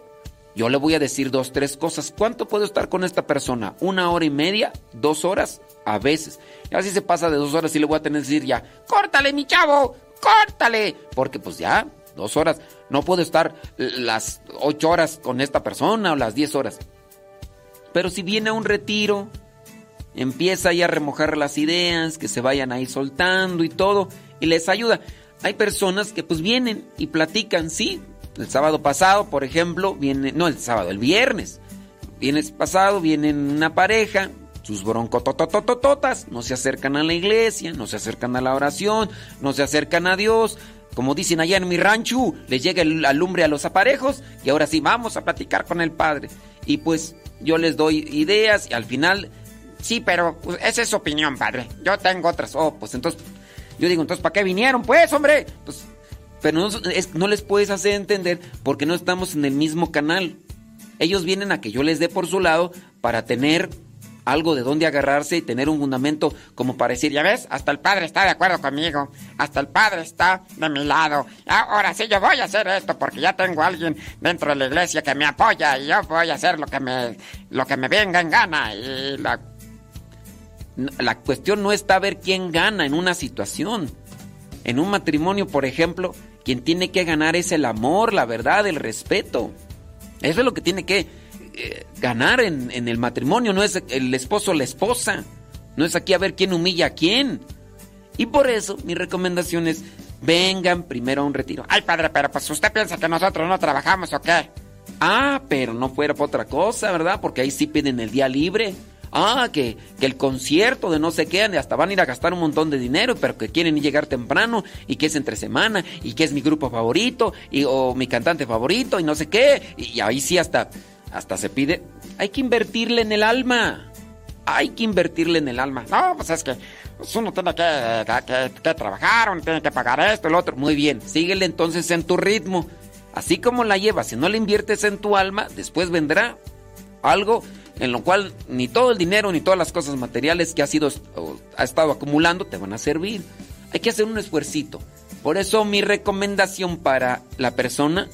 yo le voy a decir dos, tres cosas. ¿Cuánto puedo estar con esta persona? ¿Una hora y media? ¿Dos horas? A veces. Y así se pasa de dos horas y le voy a tener que decir ya, córtale mi chavo, córtale. Porque pues ya, dos horas. No puedo estar las ocho horas con esta persona o las diez horas. Pero si viene a un retiro, empieza ya a remojar las ideas, que se vayan ahí soltando y todo, y les ayuda. Hay personas que pues vienen y platican, sí. El sábado pasado, por ejemplo, viene, no el sábado, el viernes. Viernes pasado viene una pareja, sus broncotototototas, no se acercan a la iglesia, no se acercan a la oración, no se acercan a Dios. Como dicen allá en mi rancho, les llega el alumbre a los aparejos y ahora sí, vamos a platicar con el Padre. Y pues yo les doy ideas y al final, sí, pero pues, esa es su opinión, Padre. Yo tengo otras. Oh, pues entonces, yo digo, entonces, ¿para qué vinieron? Pues, hombre. Pues, pero no, es- no les puedes hacer entender porque no estamos en el mismo canal. Ellos vienen a que yo les dé por su lado para tener algo de dónde agarrarse y tener un fundamento como para decir, ya ves, hasta el padre está de acuerdo conmigo, hasta el padre está de mi lado. Ahora sí, yo voy a hacer esto porque ya tengo a alguien dentro de la iglesia que me apoya y yo voy a hacer lo que me, lo que me venga en gana. Y la, la cuestión no está ver quién gana en una situación. En un matrimonio, por ejemplo, quien tiene que ganar es el amor, la verdad, el respeto. Eso es lo que tiene que eh, ganar en, en el matrimonio, no es el esposo o la esposa. No es aquí a ver quién humilla a quién. Y por eso mi recomendación es, vengan primero a un retiro. Ay, padre, pero pues usted piensa que nosotros no trabajamos o qué. Ah, pero no fuera por otra cosa, ¿verdad? Porque ahí sí piden el día libre. Ah, que, que el concierto de no sé qué, hasta van a ir a gastar un montón de dinero, pero que quieren llegar temprano y que es entre semana y que es mi grupo favorito y, o mi cantante favorito y no sé qué. Y, ahí sí hasta, hasta se pide. Hay que invertirle en el alma. Hay que invertirle en el alma. No, pues es que pues uno tiene que, que, que trabajar, uno tiene que pagar esto, el otro. Muy bien, síguele entonces en tu ritmo. Así como la llevas, si no le inviertes en tu alma, después vendrá algo en lo cual ni todo el dinero ni todas las cosas materiales que has sido, ha estado acumulando te van a servir. Hay que hacer un esfuercito. Por eso mi recomendación para la persona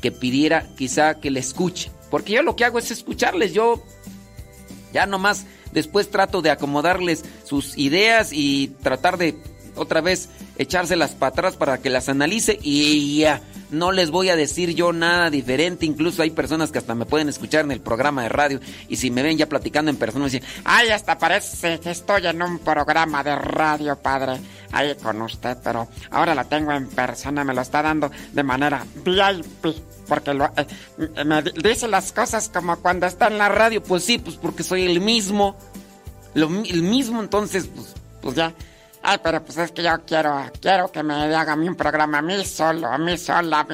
que pidiera quizá que le escuche. Porque yo lo que hago es escucharles. Yo ya nomás después trato de acomodarles sus ideas y tratar de otra vez echárselas para atrás para que las analice y ya no les voy a decir yo nada diferente. Incluso hay personas que hasta me pueden escuchar en el programa de radio y si me ven ya platicando en persona, me dicen, ay, hasta parece que estoy en un programa de radio, padre, ahí con usted, pero ahora la tengo en persona, me lo está dando de manera VIP. Porque lo, eh, me dice las cosas como cuando está en la radio. Pues sí, pues porque soy el mismo. Lo, el mismo, entonces, pues, pues ya Ay, pero pues es que yo quiero, quiero que me haga a mí un programa a mí solo, a mí sola.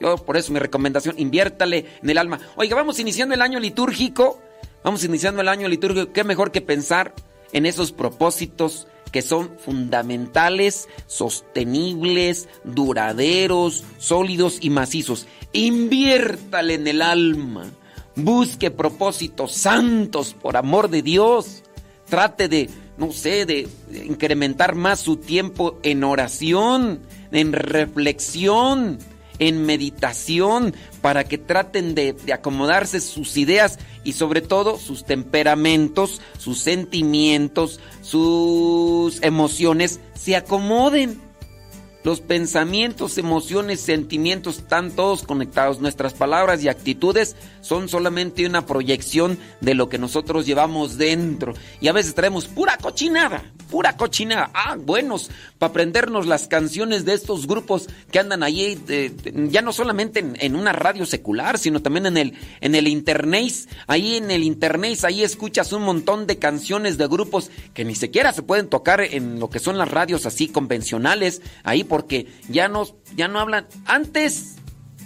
Yo por eso mi recomendación, inviértale en el alma. Oiga, vamos iniciando el año litúrgico. Vamos iniciando el año litúrgico. Qué mejor que pensar en esos propósitos que son fundamentales, sostenibles, duraderos, sólidos y macizos. Inviértale en el alma. Busque propósitos santos por amor de Dios. Trate de no sé, de incrementar más su tiempo en oración, en reflexión, en meditación, para que traten de, acomodarse sus ideas y sobre todo sus temperamentos, sus sentimientos, sus emociones se acomoden los pensamientos, emociones, sentimientos están todos conectados. Nuestras palabras y actitudes son solamente una proyección de lo que nosotros llevamos dentro. Y a veces traemos pura cochinada, pura cochinada. Ah, buenos, para aprendernos las canciones de estos grupos que andan allí, ya no solamente en, una radio secular, sino también en el, en el internet. Ahí en el internet, ahí escuchas un montón de canciones de grupos que ni siquiera se pueden tocar en lo que son las radios así convencionales. Ahí porque ya no, ya no hablan. Antes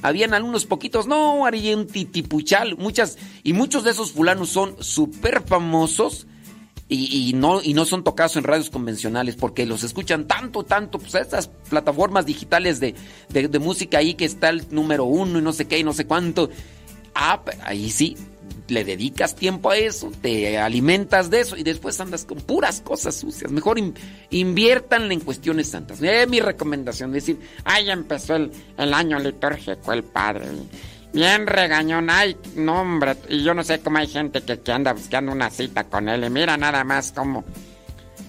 habían algunos poquitos, no, un titipuchal, muchas, y muchos de esos fulanos son súper famosos y, no, y no son tocados en radios convencionales porque los escuchan tanto, tanto, pues estas plataformas digitales de, de música ahí que está el número uno y no sé qué y no sé cuánto. Ah, ahí sí, le dedicas tiempo a eso, te alimentas de eso y después andas con puras cosas sucias. Mejor inviértanle en cuestiones santas. Mi recomendación, decir, ay, empezó el, año litúrgico el padre. Bien regañón, ay, no hombre, y yo no sé cómo hay gente que, que anda buscando una cita con él y mira nada más como...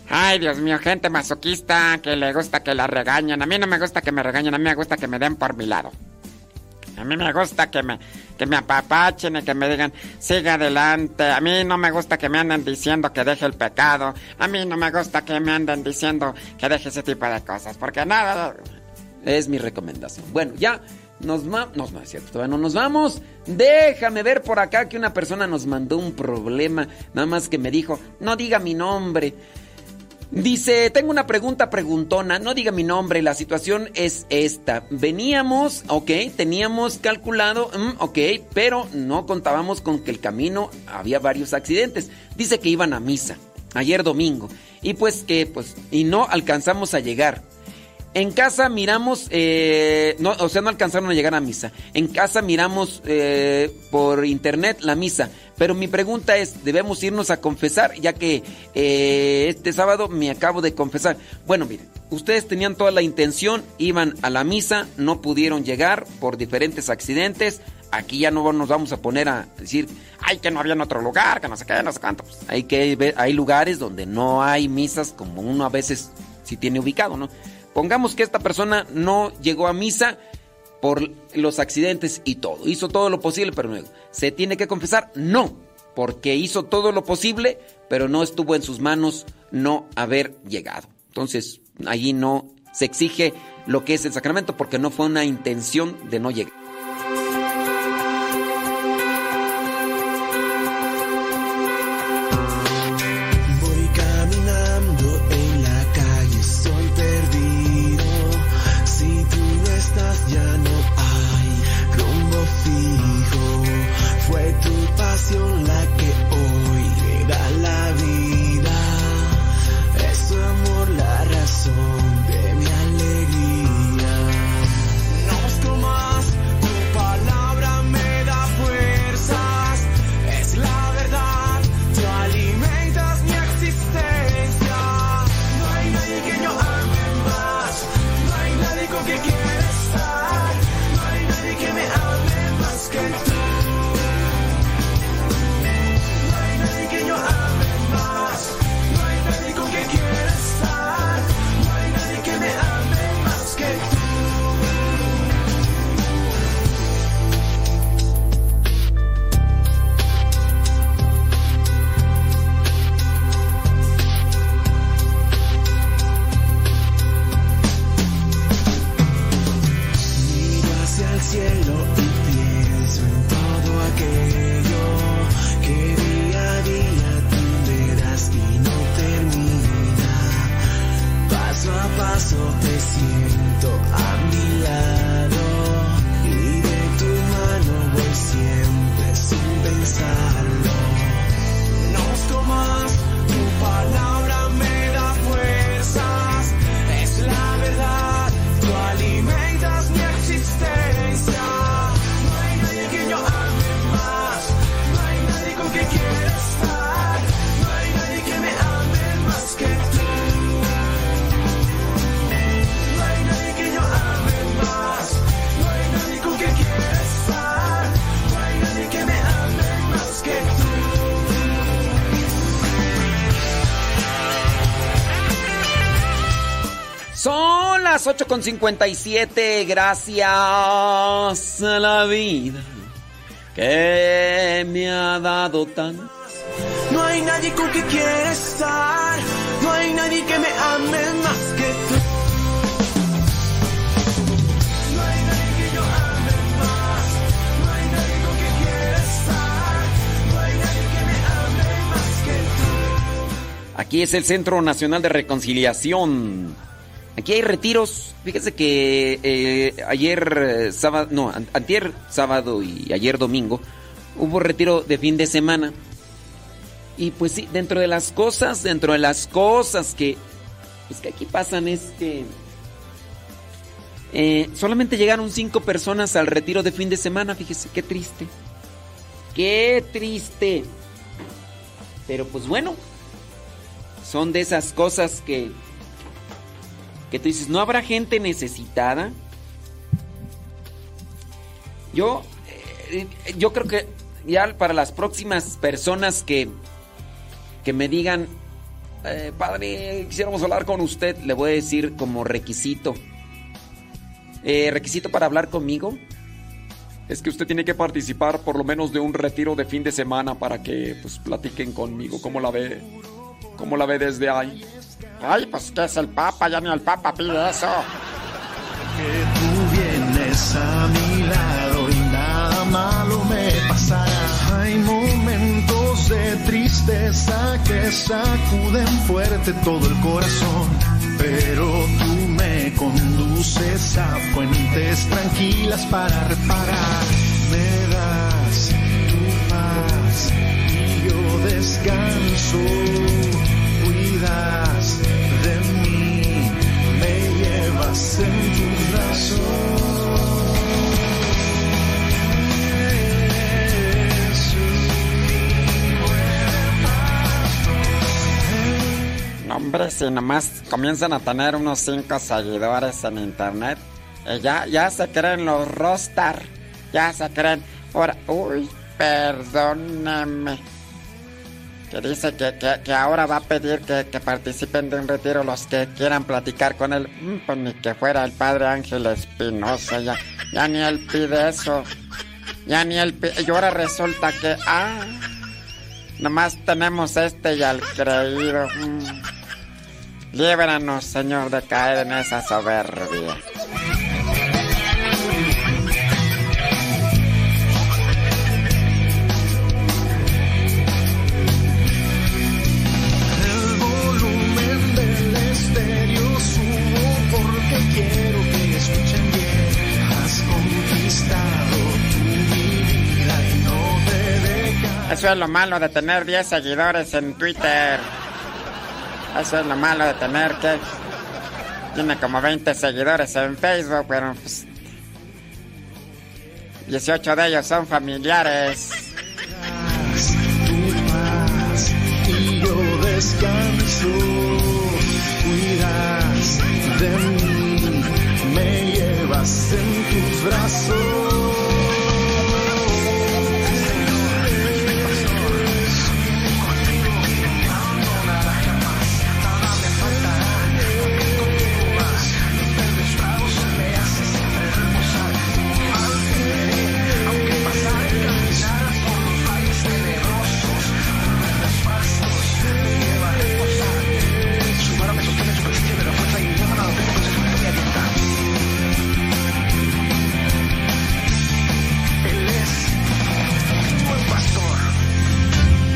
Ay, Dios mío, gente masoquista que le gusta que la regañen. A mí no me gusta que me regañen, a mí me gusta que me den por mi lado. A mí me gusta que me, que me apapachen y que me digan, siga adelante. A mí no me gusta que me anden diciendo que deje el pecado. A mí no me gusta que me anden diciendo que deje ese tipo de cosas. Porque nada... Es mi recomendación. Bueno, ya nos vamos. No, no es cierto, todavía no nos vamos. Déjame ver por acá que una persona nos mandó un problema. Nada más que me dijo, no diga mi nombre. Dice, tengo una pregunta preguntona, no diga mi nombre, la situación es esta. Veníamos, ok, teníamos calculado, mm, ok, pero no contábamos con que el camino había varios accidentes. Dice que iban a misa, ayer domingo, y pues que, pues, y no alcanzamos a llegar. En casa miramos, eh, no, o sea, no alcanzaron a llegar a misa. En casa miramos eh, por internet la misa. Pero mi pregunta es, ¿debemos irnos a confesar? Ya que eh, este sábado me acabo de confesar. Bueno, miren, ustedes tenían toda la intención, iban a la misa, no pudieron llegar por diferentes accidentes. Aquí ya no nos vamos a poner a decir, ay, que no había en otro lugar, que no sé qué, no sé cuánto. Pues hay que hay lugares donde no hay misas como uno a veces sí tiene ubicado, ¿no? Pongamos que esta persona no llegó a misa por los accidentes y todo. Hizo todo lo posible, pero no. ¿Se tiene que confesar? No, porque hizo todo lo posible, pero no estuvo en sus manos no haber llegado. Entonces, allí no se exige lo que es el sacramento porque no fue una intención de no llegar. pasión la que 8 con 57, gracias a la vida que me ha dado tan. No hay nadie con que quiera estar, no hay nadie que me ame más que tú. No hay nadie que yo ame más, no hay nadie con que quiera estar, no hay nadie que me ame más que tú. Aquí es el Centro Nacional de Reconciliación Aquí hay retiros. Fíjese que eh, ayer eh, sábado, no, an- antier sábado y ayer domingo hubo retiro de fin de semana. Y pues sí, dentro de las cosas, dentro de las cosas que, pues que aquí pasan es que eh, solamente llegaron cinco personas al retiro de fin de semana. Fíjese, qué triste. Qué triste. Pero pues bueno, son de esas cosas que que tú dices, ¿no habrá gente necesitada? Yo eh, yo creo que ya para las próximas personas que que me digan eh, padre, quisiéramos hablar con usted, le voy a decir como requisito. Eh, requisito para hablar conmigo es que usted tiene que participar por lo menos de un retiro de fin de semana para que pues platiquen conmigo. ¿Cómo la ve? ¿Cómo la ve desde ahí? Ay, pues que es el Papa, ya ni el Papa pide eso. Que tú vienes a mi lado y nada malo me pasará. Hay momentos de tristeza que sacuden fuerte todo el corazón, pero tú me conduces a fuentes tranquilas para reparar. Me das tu paz y yo descanso. De mí, me llevas en tus brazos. Hombre, si nomás comienzan a tener unos 5 seguidores en internet, eh, ya, ya se creen los rostar. Ya se creen. Ahora, uy, perdóname. Que dice que, que- que ahora va a pedir que, que participen de un retiro los que quieran platicar con él. Mm, Pues ni que fuera el padre Ángel Espinosa, ya, ya ni él pide eso. Ya ni él pide. Y ahora resulta que, ah, nomás tenemos este y al creído. Mm. Líbranos, Señor, de caer en esa soberbia. Eso es lo malo de tener 10 seguidores en Twitter. Eso es lo malo de tener que... Tiene como 20 seguidores en Facebook, pero pues... 18 de ellos son familiares. Y yo descanso. Cuidas de mí, me llevas en tus brazos.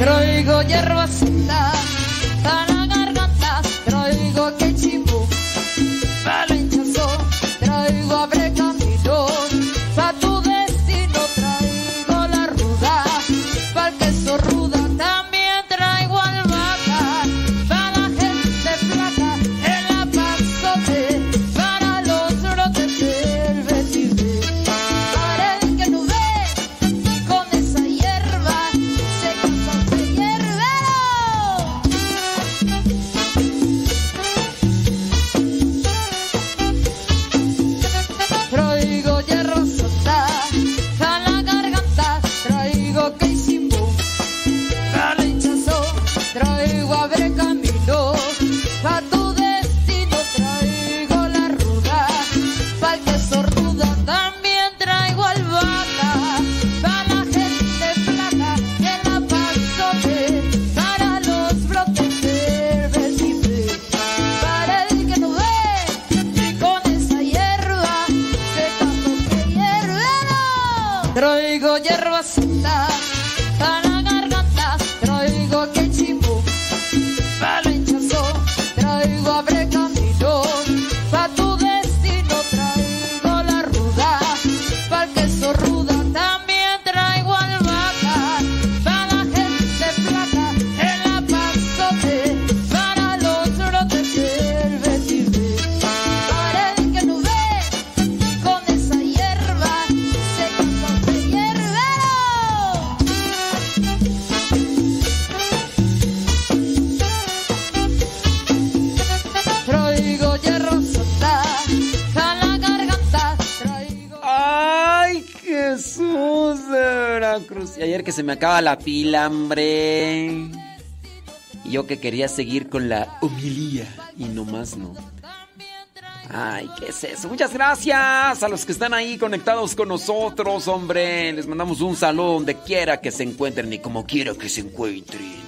Traigo hierba se me acaba la pila, hombre. Y yo que quería seguir con la humilía. Y nomás no. Ay, ¿qué es eso? Muchas gracias a los que están ahí conectados con nosotros, hombre. Les mandamos un saludo donde quiera que se encuentren y como quiera que se encuentren.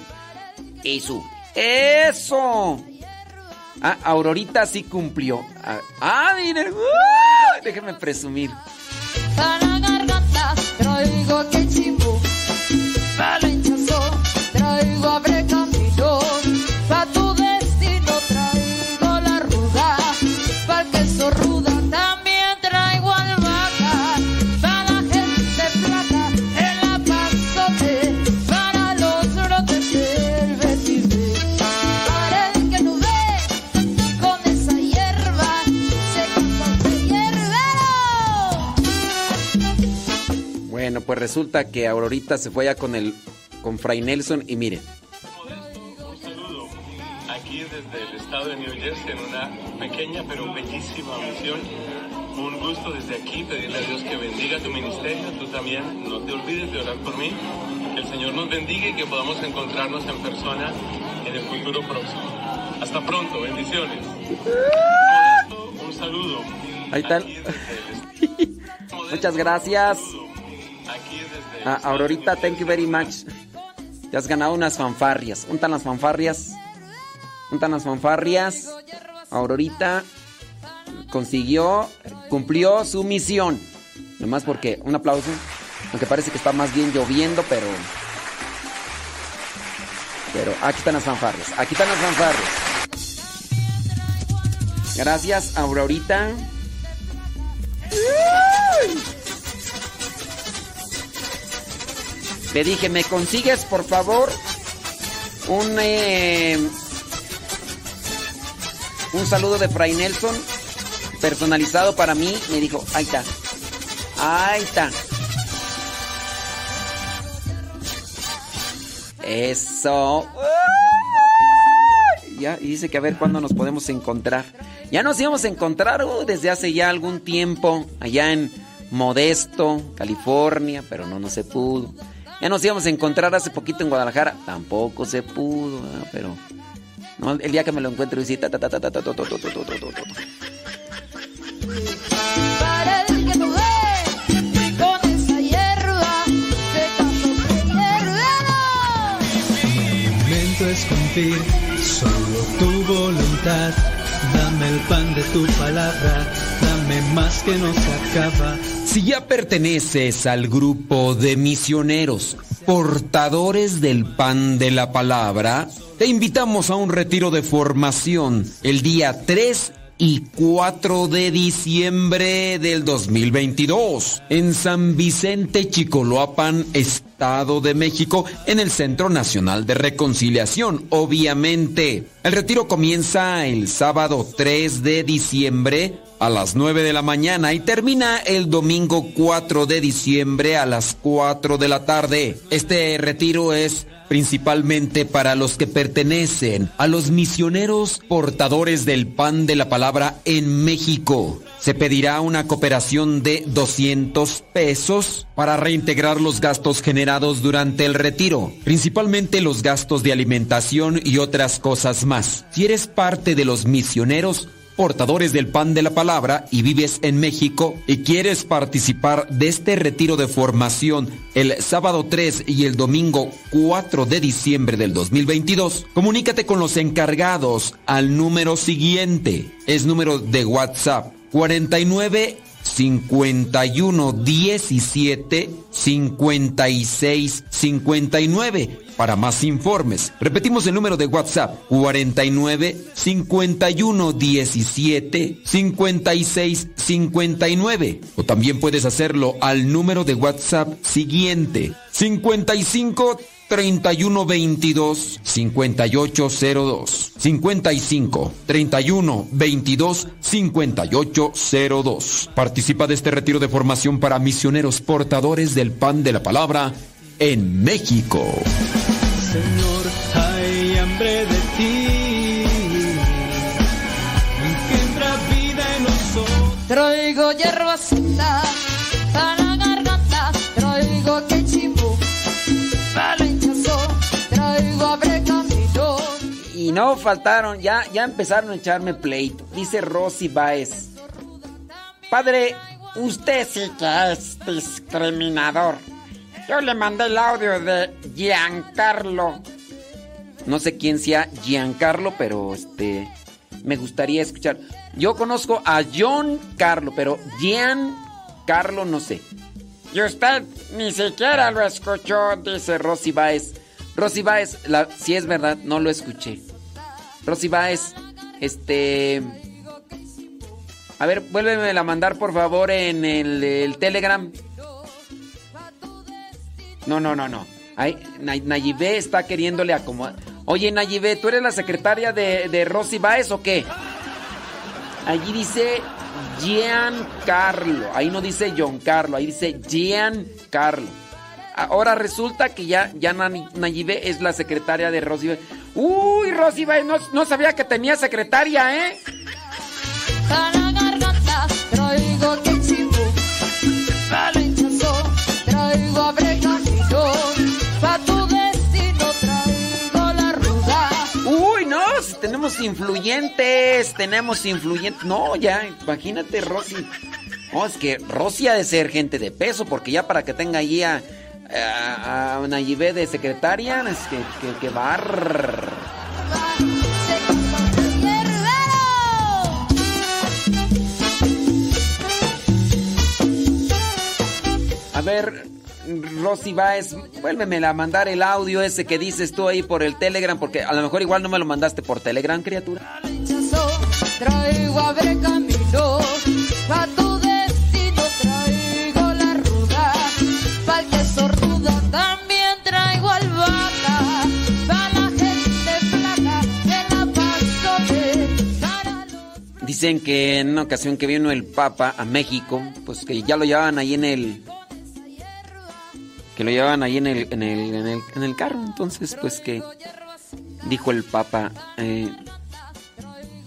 Eso. Eso. Ah, Aurorita sí cumplió. Ah, ah miren. ¡Uh! Déjenme presumir. Para garganta traigo que pues resulta que Aurorita se fue allá con el con Fray Nelson y miren. Un saludo aquí desde el estado de New Jersey en una pequeña pero bellísima misión. Un gusto desde aquí pedirle a Dios que bendiga tu ministerio. Tú también no te olvides de orar por mí. Que el Señor nos bendiga y que podamos encontrarnos en persona en el futuro próximo. Hasta pronto, bendiciones. Un saludo. Ahí están. Muchas gracias. A Aurorita, thank you very much. Te has ganado unas fanfarrias. ¿Dónde están las fanfarrias? ¿Dónde están las fanfarrias? Aurorita consiguió, cumplió su misión. Nomás porque, un aplauso. Aunque parece que está más bien lloviendo, pero. Pero aquí están las fanfarrias. Aquí están las fanfarrias. Gracias, Aurorita. Le dije, ¿me consigues por favor un eh, un saludo de Fray Nelson personalizado para mí? Me dijo, ahí está. Ahí está. Eso. Ya, y dice que a ver cuándo nos podemos encontrar. Ya nos íbamos a encontrar uh, desde hace ya algún tiempo, allá en Modesto, California, pero no, no se pudo. Ya nos íbamos a encontrar hace poquito en Guadalajara, tampoco se pudo, ¿verdad? pero no, el día que me lo encuentro y sí, ta, ta, ta, ta, ta, ta, ta, ta, ta, ta, solo tu voluntad. Dame el pan de tu palabra, dame más que no se acaba. Si ya perteneces al grupo de misioneros, portadores del pan de la palabra, te invitamos a un retiro de formación el día 3 y 4 de diciembre del 2022 en San Vicente Chicoloapan, Estado de México, en el Centro Nacional de Reconciliación, obviamente. El retiro comienza el sábado 3 de diciembre a las 9 de la mañana y termina el domingo 4 de diciembre a las 4 de la tarde. Este retiro es principalmente para los que pertenecen a los misioneros portadores del pan de la palabra en México. Se pedirá una cooperación de 200 pesos para reintegrar los gastos generados durante el retiro, principalmente los gastos de alimentación y otras cosas más. Si eres parte de los misioneros, portadores del pan de la palabra y vives en México y quieres participar de este retiro de formación el sábado 3 y el domingo 4 de diciembre del 2022, comunícate con los encargados al número siguiente. Es número de WhatsApp 49 51 17 56 59 para más informes. Repetimos el número de WhatsApp 49 51 17 56 59 o también puedes hacerlo al número de WhatsApp siguiente 55 31 22 5802 55 31 22 5802 Participa de este retiro de formación para misioneros portadores del pan de la palabra en México. Señor, hay hambre de ti. Engendra vida en nosotros. Traigo hierba seca para no faltaron, ya, ya empezaron a echarme pleito. Dice Rosy Baez. Padre, usted sí que es discriminador. Yo le mandé el audio de Giancarlo. No sé quién sea Giancarlo, pero este me gustaría escuchar. Yo conozco a John Carlo, pero Giancarlo no sé. Y usted ni siquiera lo escuchó, dice Rosy Baez. Rosy Baez, la, si es verdad, no lo escuché. Rosy Baez, este... A ver, vuélveme a mandar por favor en el, el Telegram. No, no, no, no. Ay, Nay- Nayibé está queriéndole acomodar. Oye, Nayibé, ¿tú eres la secretaria de, de Rosy Baez o qué? Allí dice Giancarlo. Ahí no dice John Carlo, ahí dice Giancarlo. Ahora resulta que ya, ya Nayibé es la secretaria de Rosy Baez. Uy, Rosy no, no sabía que tenía secretaria, ¿eh? Garganta traigo traigo tu destino traigo la ruda. Uy, no, si tenemos influyentes, tenemos influyentes. No, ya, imagínate, Rosy. No, es que Rosy ha de ser gente de peso, porque ya para que tenga ahí a, a, a Nayibé de secretaria, es que, que, que bar. A ver, Rosy Baez, vuélveme a mandar el audio ese que dices tú ahí por el Telegram, porque a lo mejor igual no me lo mandaste por Telegram, criatura. Traigo abre camino, Dicen que en una ocasión que vino el Papa a México, pues que ya lo llevaban ahí en el. Que lo llevaban ahí en el, en el, en el, carro. Entonces, pues que dijo el Papa. eh,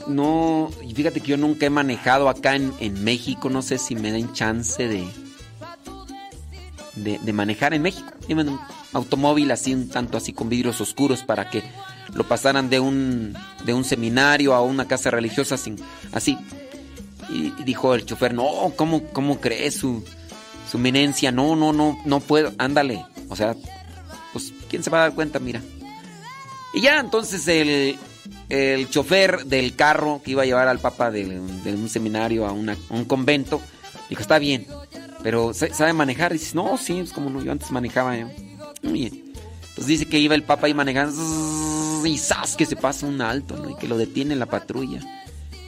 no, fíjate que yo nunca he manejado acá en, en México. No sé si me den chance de, de, manejar en México. Dime, un automóvil así, un tanto así con vidrios oscuros para que lo pasaran de un, de un seminario a una casa religiosa sin, así. Y, dijo el chofer, no, ¿cómo, cómo crees su, su eminencia? No, no, no, no puedo, ándale. O sea, pues, ¿quién se va a dar cuenta? Mira. Y ya entonces el, el chofer del carro que iba a llevar al papa de, de un seminario a, una- a un convento, dijo, está bien, pero ¿sa- ¿sabe manejar? Y dice, no, sí, es como no, yo antes manejaba. yo". Entonces dice que iba el papa ahí manejando y ¡zas! que se pasa un alto, ¿no? Y que lo detiene la patrulla.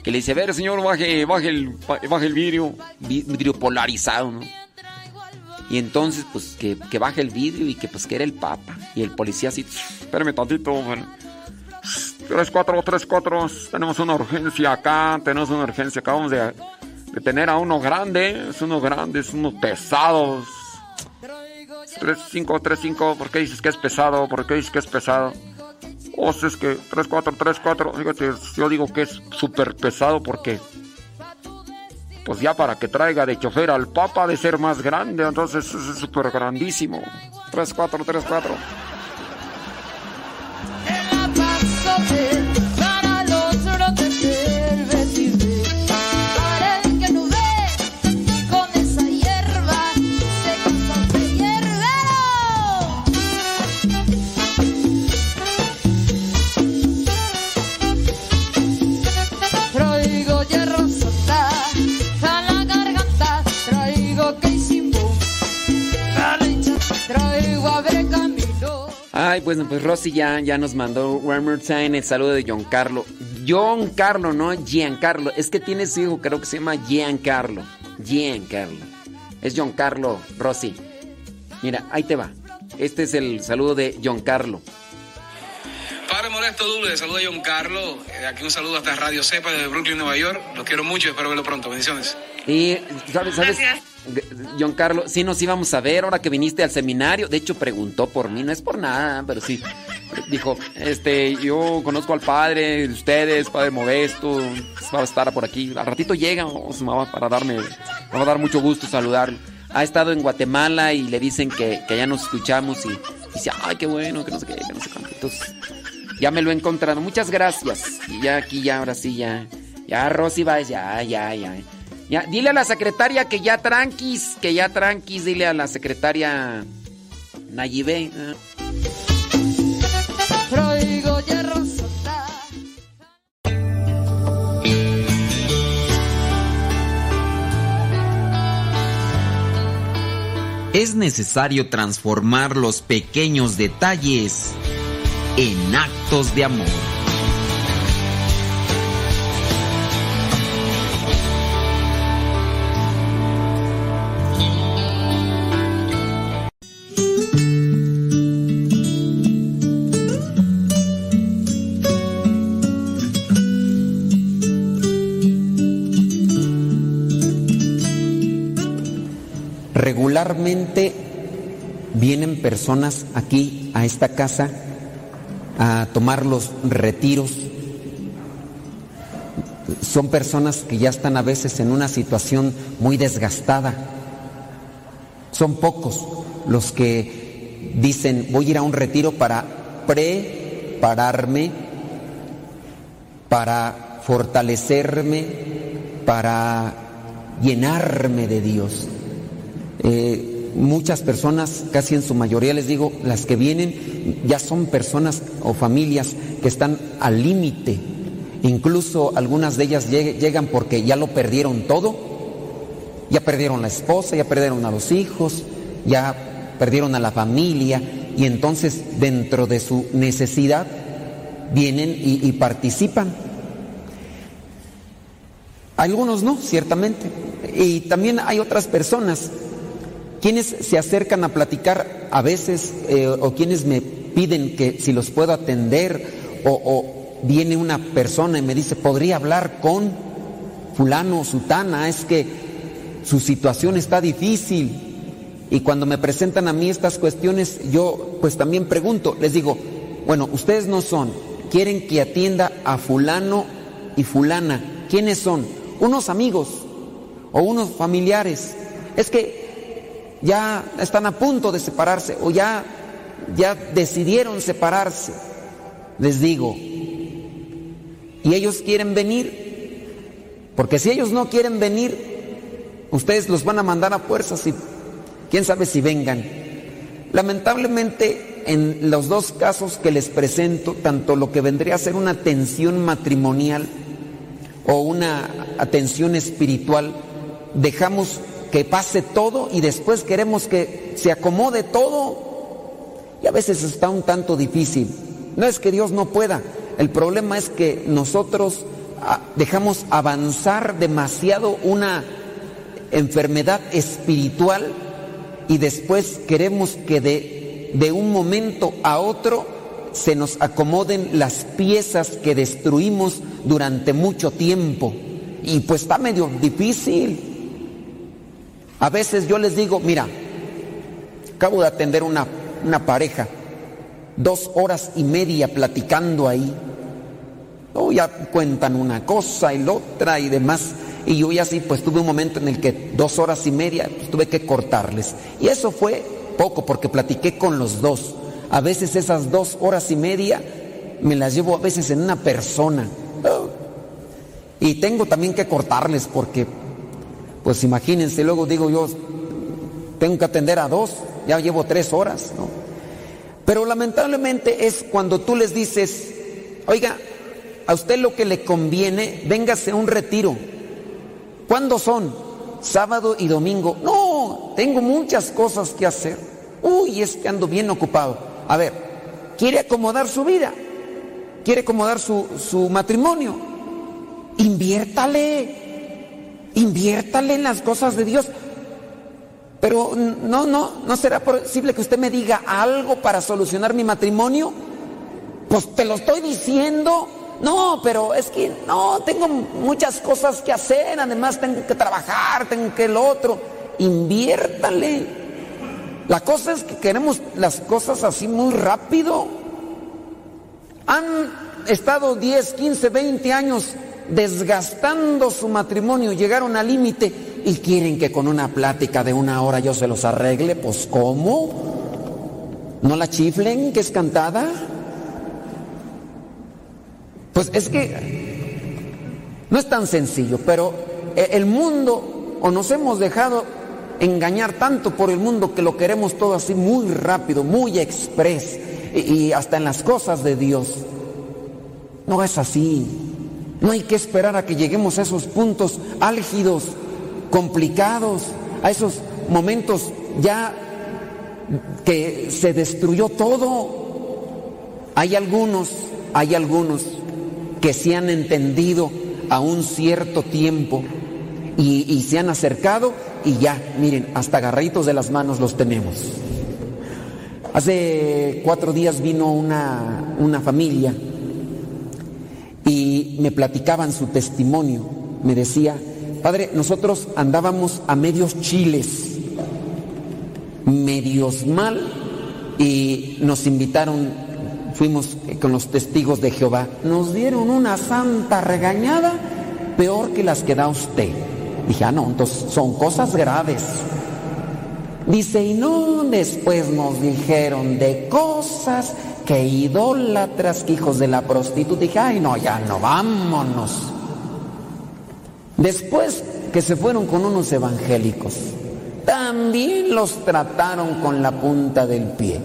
Que le dice, a ver, señor, baje, baje el, baje el vidrio. Vi- Vidrio polarizado, ¿no? Y entonces, pues, que, que baje el vidrio y que, pues, que era el papa. Y el policía así, espérame tantito, bueno. 3434, tenemos una urgencia acá, tenemos una urgencia, acabamos de, tener a unos grandes, unos grandes, unos pesados. 3-5, 3-5, ¿por qué dices que es pesado? ¿Por qué dices que es pesado? O sea, es que 3-4, 3-4, fíjate, yo digo que es súper pesado porque, pues ya para que traiga de chofer al Papa de ser más grande, entonces es súper grandísimo. 3-4, 3-4. Ay, pues, pues Rosy ya, ya nos mandó one more time el saludo de John Carlo. John Carlo, no Giancarlo. Es que tiene su hijo, creo que se llama Giancarlo. Giancarlo. Es John Carlo, Rosy. Mira, ahí te va. Este es el saludo de John Carlo. Padre Molesto Doble, saluda a John Carlos. Eh, Aquí un saludo hasta Radio Cepa desde Brooklyn, Nueva York. Los quiero mucho y espero verlo pronto. Bendiciones. Y, ¿sabes? ¿sabes? G- John Carlos, sí nos íbamos a ver ahora que viniste al seminario. De hecho, preguntó por mí, no es por nada, pero sí. Dijo, este, yo conozco al padre de ustedes, padre Modesto, va a estar por aquí. Al ratito llega, para darme, me va a dar mucho gusto saludarlo. Ha estado en Guatemala y le dicen que, ya nos escuchamos y, dice, ay, qué bueno, que no sé qué, que no sé cuánto. Ya me lo he encontrado. Muchas gracias. Y ya aquí, ya, ahora sí, ya. Ya, Rosy va, ya, ya, ya. Ya, dile a la secretaria que ya tranquis, que ya tranquis, dile a la secretaria Nayibé. hierro. Es necesario transformar los pequeños detalles en actos de amor. Regularmente vienen personas aquí a esta casa a tomar los retiros. Son personas que ya están a veces en una situación muy desgastada. Son pocos los que dicen voy a ir a un retiro para prepararme, para fortalecerme, para llenarme de Dios. Eh, muchas personas, casi en su mayoría les digo, las que vienen ya son personas o familias que están al límite. Incluso algunas de ellas lleg- llegan porque ya lo perdieron todo. Ya perdieron la esposa, ya perdieron a los hijos, ya perdieron a la familia y entonces dentro de su necesidad vienen y participan. Algunos no, ciertamente. Y también hay otras personas quienes se acercan a platicar a veces eh, o quienes me piden que si los puedo atender o, o viene una persona y me dice, ¿podría hablar con fulano o sutana? Es que su situación está difícil. Y cuando me presentan a mí estas cuestiones, yo pues también pregunto, les digo, bueno, ustedes no son, quieren que atienda a fulano y fulana. ¿Quiénes son? Unos amigos o unos familiares. Es que ya están a punto de separarse o ya, ya decidieron separarse. Les digo, y ellos quieren venir, porque si ellos no quieren venir, ustedes los van a mandar a fuerzas y quién sabe si vengan. Lamentablemente, en los dos casos que les presento, tanto lo que vendría a ser una tensión matrimonial o una atención espiritual, dejamos que pase todo y después queremos que se acomode todo. Y a veces está un tanto difícil. No es que Dios no pueda, el problema es que nosotros ah, dejamos avanzar demasiado una enfermedad espiritual y después queremos que de, de un momento a otro se nos acomoden las piezas que destruimos durante mucho tiempo. Y pues está medio difícil. A veces yo les digo, mira, acabo de atender una, una pareja, dos horas y media platicando ahí. Oh, ya cuentan una cosa y la otra y demás. Y yo ya sí, pues tuve un momento en el que dos horas y media pues, tuve que cortarles. Y eso fue poco porque platiqué con los dos. A veces esas dos horas y media me las llevo a veces en una persona. Y tengo también que cortarles porque, pues imagínense, luego digo yo, tengo que atender a dos, ya llevo tres horas, ¿no? Pero lamentablemente es cuando tú les dices, oiga, a usted lo que le conviene, véngase a un retiro. ¿Cuándo son? Sábado y domingo. No, tengo muchas cosas que hacer. Uy, es que ando bien ocupado. A ver, ¿quiere acomodar su vida? ¿Quiere acomodar su, su matrimonio? Inviértale. Inviértale en las cosas de Dios. Pero no, no, no será posible que usted me diga algo para solucionar mi matrimonio. Pues te lo estoy diciendo. No, pero es que no, tengo muchas cosas que hacer, además tengo que trabajar, tengo que el otro. Inviértale. La cosa es que queremos las cosas así muy rápido. Han estado 10, 15, 20 años desgastando su matrimonio, llegaron al límite y quieren que con una plática de una hora yo se los arregle. Pues ¿cómo? ¿No la chiflen que es cantada? Pues es que no es tan sencillo, pero e- el mundo, o nos hemos dejado engañar tanto por el mundo que lo queremos todo así muy rápido, muy express, y, y hasta en las cosas de Dios. No es así. No hay que esperar a que lleguemos a esos puntos álgidos, complicados, a esos momentos ya que se destruyó todo. Hay algunos, hay algunos que se han entendido a un cierto tiempo y, se han acercado y ya, miren, hasta agarraditos de las manos los tenemos. Hace cuatro días vino una, una familia me platicaban su testimonio. Me decía, padre, nosotros andábamos a medios chiles, medios mal, y nos invitaron, fuimos con los testigos de Jehová. Nos dieron una santa regañada peor que las que da usted. Dije, ah, no, entonces son cosas graves. Dice, y no, después nos dijeron de cosas que idólatras, que hijos de la prostituta. Dije, ay, no, ya no, vámonos. Después que se fueron con unos evangélicos, también los trataron con la punta del pie.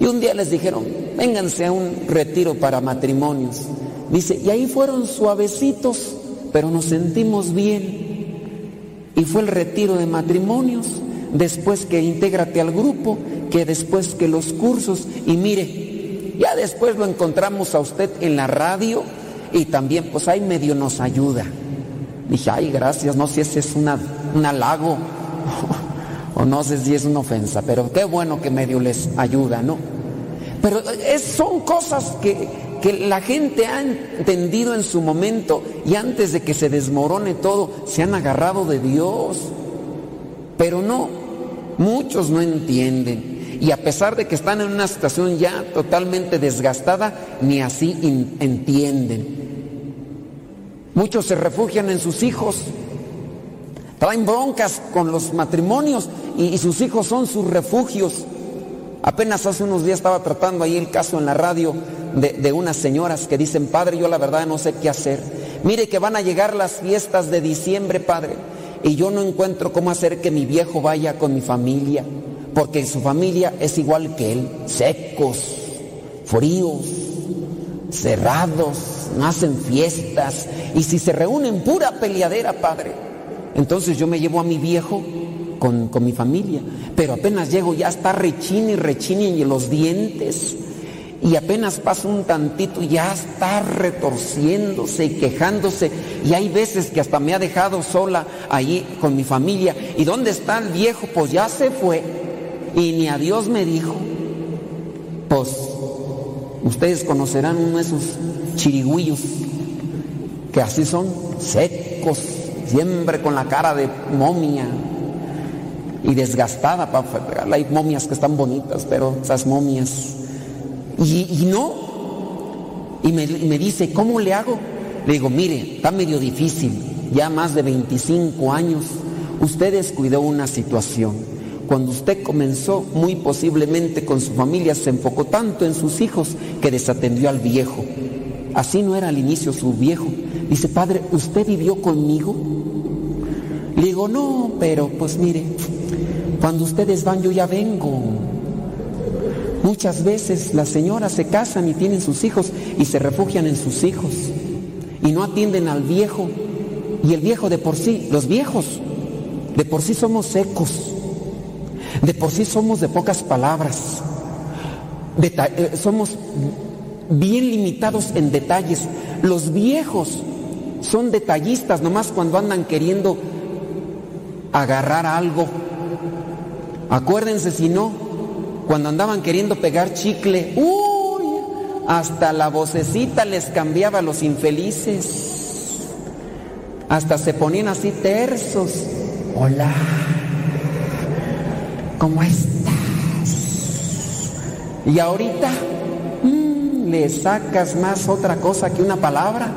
Y un día les dijeron, vénganse a un retiro para matrimonios. Dice, y ahí fueron suavecitos, pero nos sentimos bien. Y fue el retiro de matrimonios, después que intégrate al grupo, que después que los cursos. Y mire, ya después lo encontramos a usted en la radio y también pues ahí medio nos ayuda. Dije, ay, gracias, no sé si es una, un halago o no sé si es una ofensa, pero qué bueno que medio les ayuda, ¿no? Pero es- son cosas que, que la gente ha entendido en su momento y antes de que se desmorone todo, se han agarrado de Dios. Pero no, muchos no entienden. Y a pesar de que están en una situación ya totalmente desgastada, ni así entienden. Muchos se refugian en sus hijos, traen broncas con los matrimonios y, sus hijos son sus refugios. Apenas hace unos días estaba tratando ahí el caso en la radio de unas señoras que dicen, padre, yo la verdad no sé qué hacer. Mire que van a llegar las fiestas de diciembre, padre, y yo no encuentro cómo hacer que mi viejo vaya con mi familia, porque su familia es igual que él, secos, fríos, cerrados, no hacen fiestas, y si se reúnen pura peleadera, padre. Entonces yo me llevo a mi viejo con, con mi familia, pero apenas llego ya está rechine y rechine y los dientes, y apenas pasa un tantito ya está retorciéndose y quejándose, y hay veces que hasta me ha dejado sola ahí con mi familia, ¿y dónde está el viejo? Pues ya se fue, y ni a Dios me dijo, pues ustedes conocerán uno de esos chirigüillos que así son secos, siempre con la cara de momia y desgastada. Hay momias que están bonitas, pero esas momias. Y, y no. Y me, y me dice, ¿cómo le hago? Le digo, mire, está medio difícil, ya más de 25 años. Usted descuidó una situación. Cuando usted comenzó, muy posiblemente con su familia se enfocó tanto en sus hijos que desatendió al viejo. Así no era al inicio su viejo. Dice, padre, ¿usted vivió conmigo? Le digo, no, pero pues mire, cuando ustedes van yo ya vengo. Muchas veces las señoras se casan y tienen sus hijos y se refugian en sus hijos y no atienden al viejo. Y el viejo de por sí, los viejos, de por sí somos secos, de por sí somos de pocas palabras, eh, somos bien limitados en detalles. Los viejos son detallistas nomás cuando andan queriendo agarrar algo. Acuérdense si no, cuando andaban queriendo pegar chicle, uy, hasta la vocecita les cambiaba a los infelices. Hasta se ponían así tersos. Hola, ¿cómo estás? Y ahorita mm, le sacas más otra cosa que una palabra.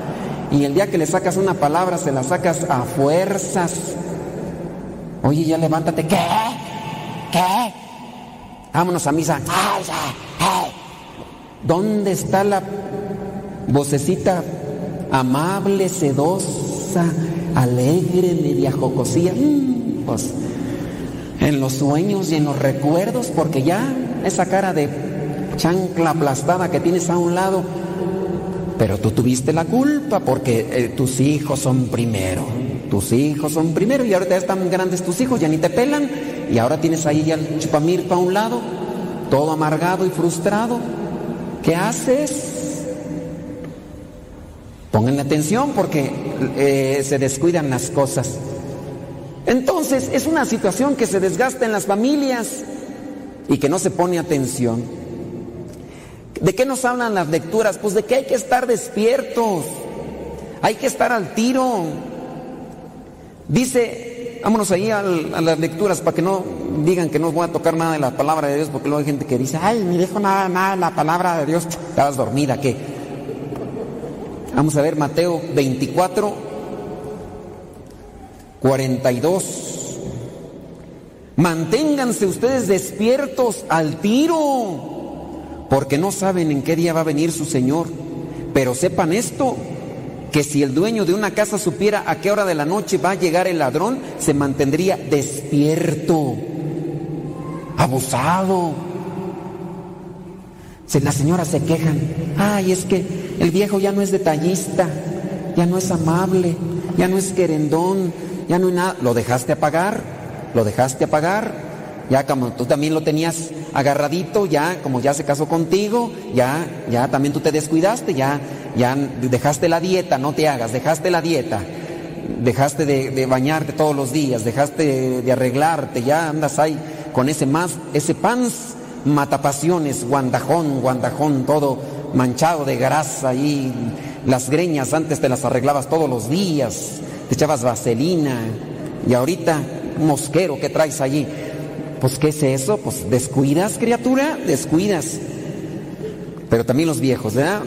Y el día que le sacas una palabra, se la sacas a fuerzas. Oye, ya levántate. ¿Qué? ¿Qué? Vámonos a misa. ¿Dónde está la vocecita amable, sedosa, alegre, media jocosía. Mm, pues en los sueños y en los recuerdos, porque ya esa cara de chancla aplastada que tienes a un lado, pero tú tuviste la culpa porque eh, tus hijos son primero. Tus hijos son primero y ahorita ya están grandes tus hijos, ya ni te pelan. Y ahora tienes ahí ya el chupamir para un lado, todo amargado y frustrado. ¿Qué haces? Pónganle atención porque eh, se descuidan las cosas. Entonces es una situación que se desgasta en las familias y que no se pone atención. ¿De qué nos hablan las lecturas? Pues de que hay que estar despiertos, hay que estar al tiro. Dice, vámonos ahí a las lecturas para que no digan que no voy a tocar nada de la palabra de Dios, porque luego hay gente que dice, ay, ni dejo nada, nada de la palabra de Dios. Estabas dormida, ¿qué? Vamos a ver Mateo 24, 42. Manténganse ustedes despiertos al tiro, porque no saben en qué día va a venir su Señor. Pero sepan esto, que si el dueño de una casa supiera a qué hora de la noche va a llegar el ladrón, se mantendría despierto, abusado. Si las señoras se quejan, ay, es que el viejo ya no es detallista, ya no es amable, ya no es querendón, ya no hay nada. ¿Lo dejaste apagar? ¿Lo dejaste apagar? Ya como tú también lo tenías agarradito, ya como ya se casó contigo, ya, ya también tú te descuidaste, ya, ya dejaste la dieta, no te hagas, dejaste la dieta, dejaste de, bañarte todos los días, dejaste de, arreglarte, ya andas ahí con ese más, ese pants matapasiones, guandajón, guandajón, todo manchado de grasa y las greñas antes te las arreglabas todos los días, te echabas vaselina y ahorita un mosquero que traes allí. Pues ¿qué es eso? Pues descuidas, criatura, descuidas. Pero también los viejos, ¿verdad?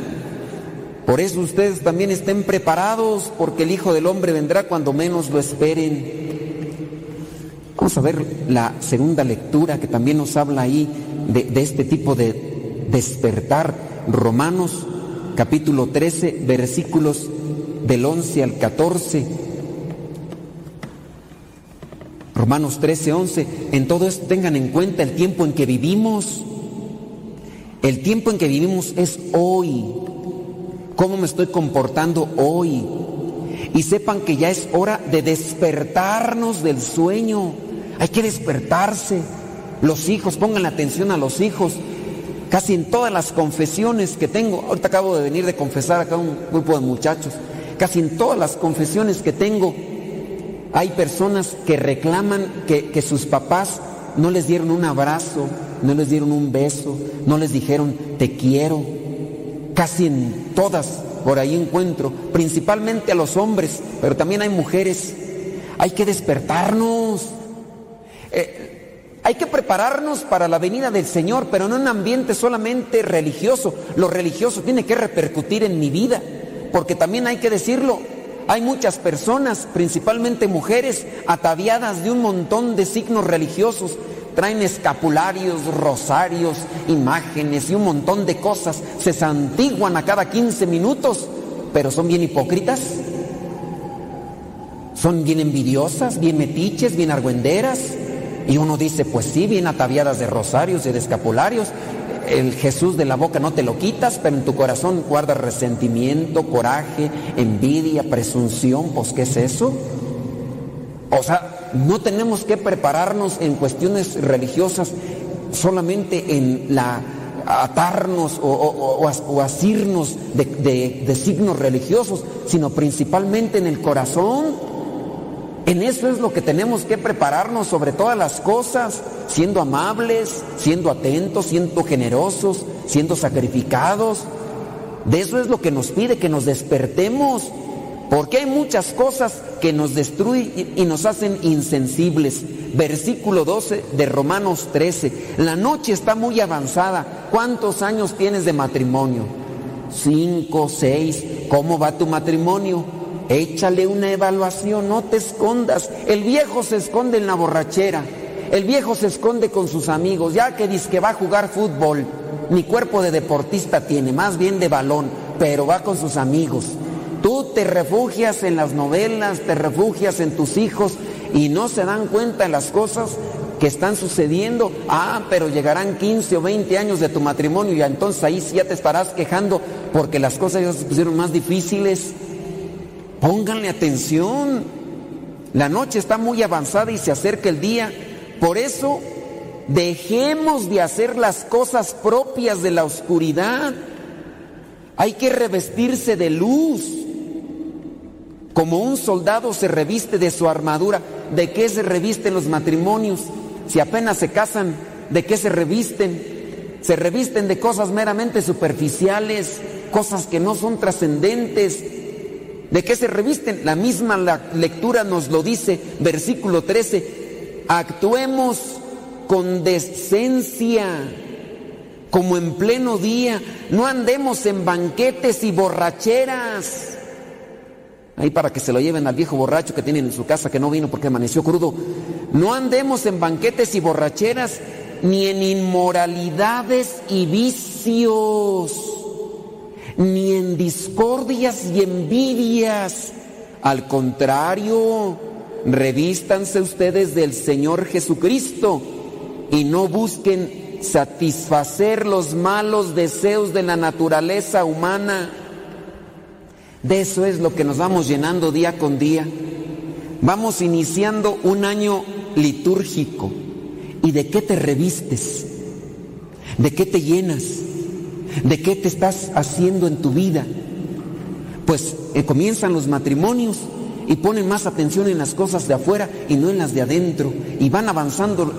Por eso ustedes también estén preparados porque el Hijo del Hombre vendrá cuando menos lo esperen. Vamos a ver la segunda lectura que también nos habla ahí de, de este tipo de despertar. Romanos capítulo 13, versículos del 11 al 14. Romanos 13, 11. En todo esto tengan en cuenta el tiempo en que vivimos. El tiempo en que vivimos es hoy. ¿Cómo me estoy comportando hoy? Y sepan que ya es hora de despertarnos del sueño. Hay que despertarse. Los hijos, pongan la atención a los hijos. Casi en todas las confesiones que tengo, ahorita acabo de venir de confesar acá a un grupo de muchachos, casi en todas las confesiones que tengo, hay personas que reclaman que, sus papás no les dieron un abrazo, no les dieron un beso, no les dijeron te quiero. Casi en todas por ahí encuentro, principalmente a los hombres, pero también hay mujeres. Hay que despertarnos. Eh, hay que prepararnos para la venida del Señor, pero no en un ambiente solamente religioso. Lo religioso tiene que repercutir en mi vida, porque también hay que decirlo, hay muchas personas, principalmente mujeres, ataviadas de un montón de signos religiosos. Traen escapularios, rosarios, imágenes y un montón de cosas. Se santiguan a cada 15 minutos, pero son bien hipócritas. Son bien envidiosas, bien metiches, bien argüenderas. Y uno dice, pues sí, bien ataviadas de rosarios y de escapularios. El Jesús de la boca no te lo quitas, pero en tu corazón guarda resentimiento, coraje, envidia, presunción. Pues, ¿qué es eso? O sea, no tenemos que prepararnos en cuestiones religiosas solamente en la atarnos o, o, o, o asirnos de, de, de signos religiosos, sino principalmente en el corazón. En eso es lo que tenemos que prepararnos sobre todas las cosas, siendo amables, siendo atentos, siendo generosos, siendo sacrificados. De eso es lo que nos pide, que nos despertemos, porque hay muchas cosas que nos destruyen y nos hacen insensibles. Versículo 12 de Romanos 13. La noche está muy avanzada. ¿Cuántos años tienes de matrimonio? Cinco, seis. ¿Cómo va tu matrimonio? Échale una evaluación, no te escondas. El viejo se esconde en la borrachera. El viejo se esconde con sus amigos, ya que dice que va a jugar fútbol. Ni cuerpo de deportista tiene, más bien de balón, pero va con sus amigos. Tú te refugias en las novelas, te refugias en tus hijos y no se dan cuenta de las cosas que están sucediendo. Ah, pero llegarán 15 o 20 años de tu matrimonio y entonces ahí sí ya te estarás quejando porque las cosas ya se pusieron más difíciles. Pónganle atención. La noche está muy avanzada y se acerca el día. Por eso, dejemos de hacer las cosas propias de la oscuridad. Hay que revestirse de luz. Como un soldado se reviste de su armadura, ¿de qué se revisten los matrimonios? Si apenas se casan, ¿de qué se revisten? Se revisten de cosas meramente superficiales, cosas que no son trascendentes. ¿De qué se revisten? La misma lectura nos lo dice, versículo 13. Actuemos con decencia, como en pleno día. No andemos en banquetes y borracheras. Ahí para que se lo lleven al viejo borracho que tienen en su casa que no vino porque amaneció crudo. No andemos en banquetes y borracheras, ni en inmoralidades y vicios, ni en discordias y envidias. Al contrario, revístanse ustedes del Señor Jesucristo y no busquen satisfacer los malos deseos de la naturaleza humana. De eso es lo que nos vamos llenando día con día. Vamos iniciando un año litúrgico. ¿Y de qué te revistes? ¿De qué te llenas? ¿De qué te estás haciendo en tu vida? Pues eh, comienzan los matrimonios y ponen más atención en las cosas de afuera y no en las de adentro. Y van avanzando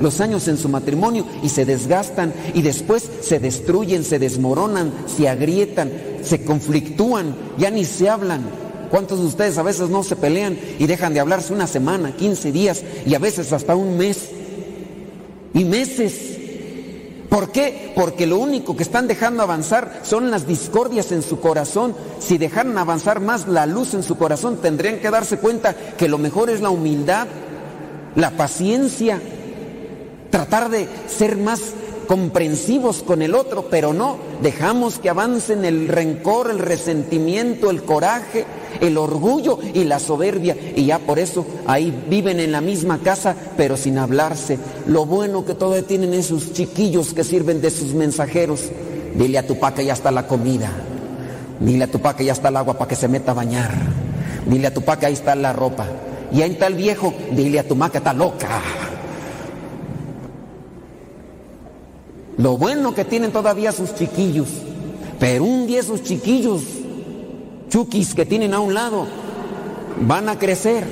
los años en su matrimonio y se desgastan y después se destruyen, se desmoronan, se agrietan, se conflictúan, ya ni se hablan. ¿Cuántos de ustedes a veces no se pelean y dejan de hablarse una semana, 15 días y a veces hasta un mes? Y meses. ¿Por qué? Porque lo único que están dejando avanzar son las discordias en su corazón. Si dejaran avanzar más la luz en su corazón, tendrían que darse cuenta que lo mejor es la humildad, la paciencia, tratar de ser más comprensivos con el otro, pero no, dejamos que avancen el rencor, el resentimiento, el coraje, el orgullo y la soberbia. Y ya por eso ahí viven en la misma casa, pero sin hablarse. Lo bueno que todavía tienen esos chiquillos que sirven de sus mensajeros. Dile a tu pa que ya está la comida. Dile a tu pa que ya está el agua para que se meta a bañar. Dile a tu pa que ahí está la ropa. Y ahí está el viejo, dile a tu ma que está loca. Lo bueno que tienen todavía sus chiquillos. Pero un día esos chiquillos, chukis que tienen a un lado, van a crecer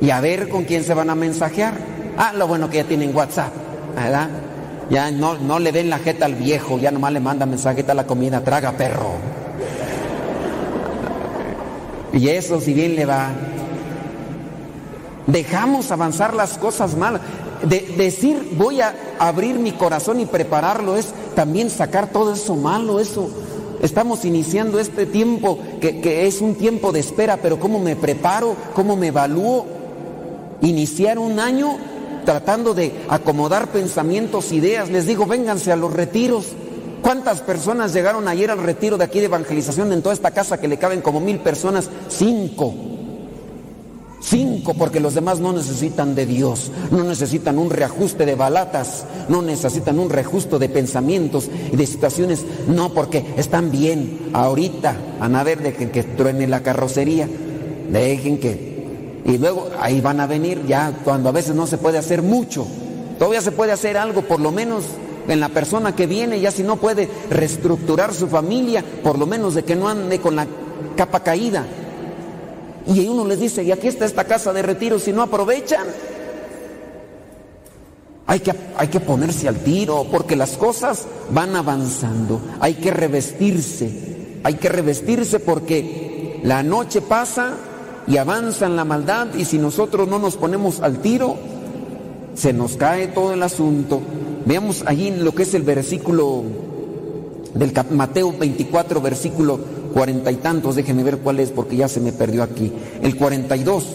y a ver con quién se van a mensajear. Ah, lo bueno que ya tienen WhatsApp, ¿verdad? Ya no, no le ven la jeta al viejo, ya nomás le manda mensajita a la comida, traga perro. Y eso si bien le va. Dejamos avanzar las cosas malas. De, decir voy a abrir mi corazón y prepararlo es también sacar todo eso malo, eso. Estamos iniciando este tiempo que, que es un tiempo de espera, pero ¿cómo me preparo? ¿Cómo me evalúo? Iniciar un año tratando de acomodar pensamientos, ideas. Les digo, vénganse a los retiros. ¿Cuántas personas llegaron ayer al retiro de aquí de evangelización en toda esta casa que le caben como mil personas? Cinco. Cinco, porque los demás no necesitan de Dios, no necesitan un reajuste de balatas, no necesitan un reajuste de pensamientos y de situaciones, no, porque están bien ahorita, van a ver, dejen que truene la carrocería, dejen que... Y luego ahí van a venir ya cuando a veces no se puede hacer mucho, todavía se puede hacer algo, por lo menos en la persona que viene, ya si no puede reestructurar su familia, por lo menos de que no ande con la capa caída. Y uno les dice, y aquí está esta casa de retiro, si no aprovechan. Hay que, hay que ponerse al tiro porque las cosas van avanzando. Hay que revestirse. Hay que revestirse porque la noche pasa y avanza en la maldad y si nosotros no nos ponemos al tiro, se nos cae todo el asunto. Veamos allí lo que es el versículo del Mateo 24, versículo cuarenta y tantos, déjenme ver cuál es porque ya se me perdió aquí. El 42,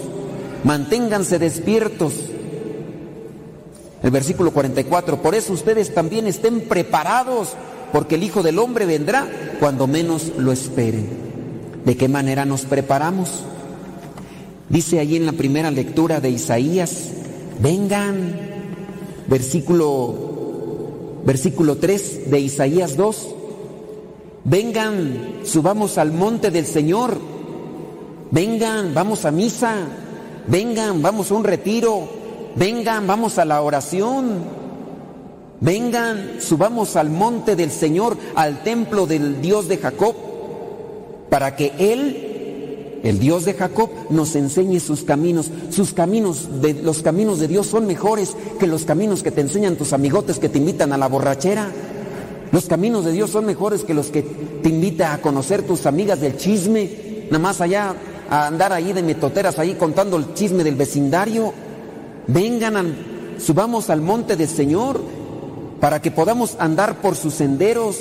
manténganse despiertos. El versículo 44, por eso ustedes también estén preparados, porque el Hijo del Hombre vendrá cuando menos lo esperen. ¿De qué manera nos preparamos? Dice ahí en la primera lectura de Isaías, vengan, versículo, versículo 3 de Isaías 2, vengan, subamos al monte del Señor, vengan, vamos a misa, vengan, vamos a un retiro, vengan, vamos a la oración, vengan, subamos al monte del Señor, al templo del Dios de Jacob, para que Él el Dios de Jacob nos enseñe sus caminos. Sus caminos, de, los caminos de Dios son mejores que los caminos que te enseñan tus amigotes que te invitan a la borrachera. Los caminos de Dios son mejores que los que te invita a conocer tus amigas del chisme, nada más allá a andar ahí de metoteras ahí contando el chisme del vecindario. Vengan, subamos al monte del Señor para que podamos andar por sus senderos.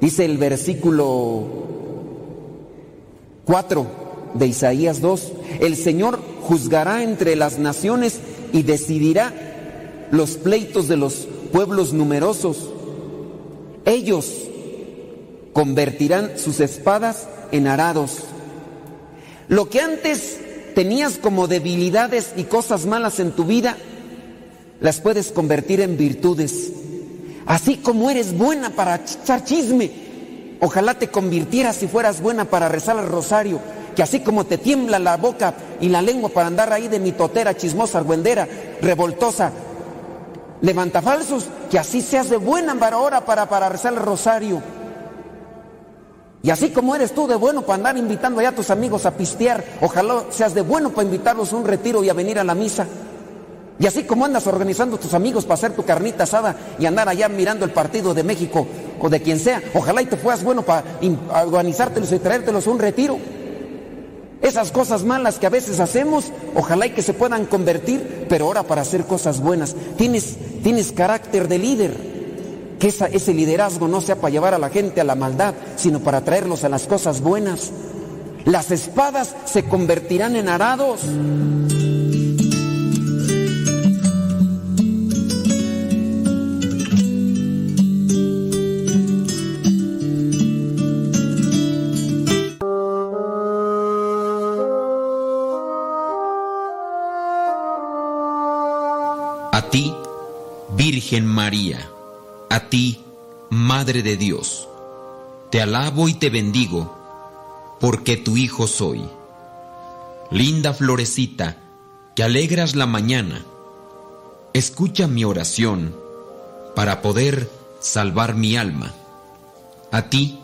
Dice el versículo 4 de Isaías 2, el Señor juzgará entre las naciones y decidirá los pleitos de los pueblos numerosos. Ellos convertirán sus espadas en arados. Lo que antes tenías como debilidades y cosas malas en tu vida, las puedes convertir en virtudes. Así como eres buena para echar chisme, Ojalá te convirtieras si fueras buena para rezar el rosario, que así como te tiembla la boca y la lengua para andar ahí de mitotera, chismosa, argüendera, revoltosa, levanta falsos, que así seas de buena ahora para, para rezar el rosario. Y así como eres tú de bueno para andar invitando allá a tus amigos a pistear, ojalá seas de bueno para invitarlos a un retiro y a venir a la misa. Y así como andas organizando tus amigos para hacer tu carnita asada y andar allá mirando el partido de México o de quien sea, ojalá y te fueras bueno para organizártelos y traértelos a un retiro. Esas cosas malas que a veces hacemos, ojalá y que se puedan convertir, pero ahora para hacer cosas buenas. Tienes, tienes carácter de líder, que ese liderazgo no sea para llevar a la gente a la maldad, sino para traerlos a las cosas buenas. Las espadas se convertirán en arados. Virgen María, a ti, Madre de Dios, te alabo y te bendigo, porque tu Hijo soy. Linda florecita, que alegras la mañana, escucha mi oración para poder salvar mi alma. A ti,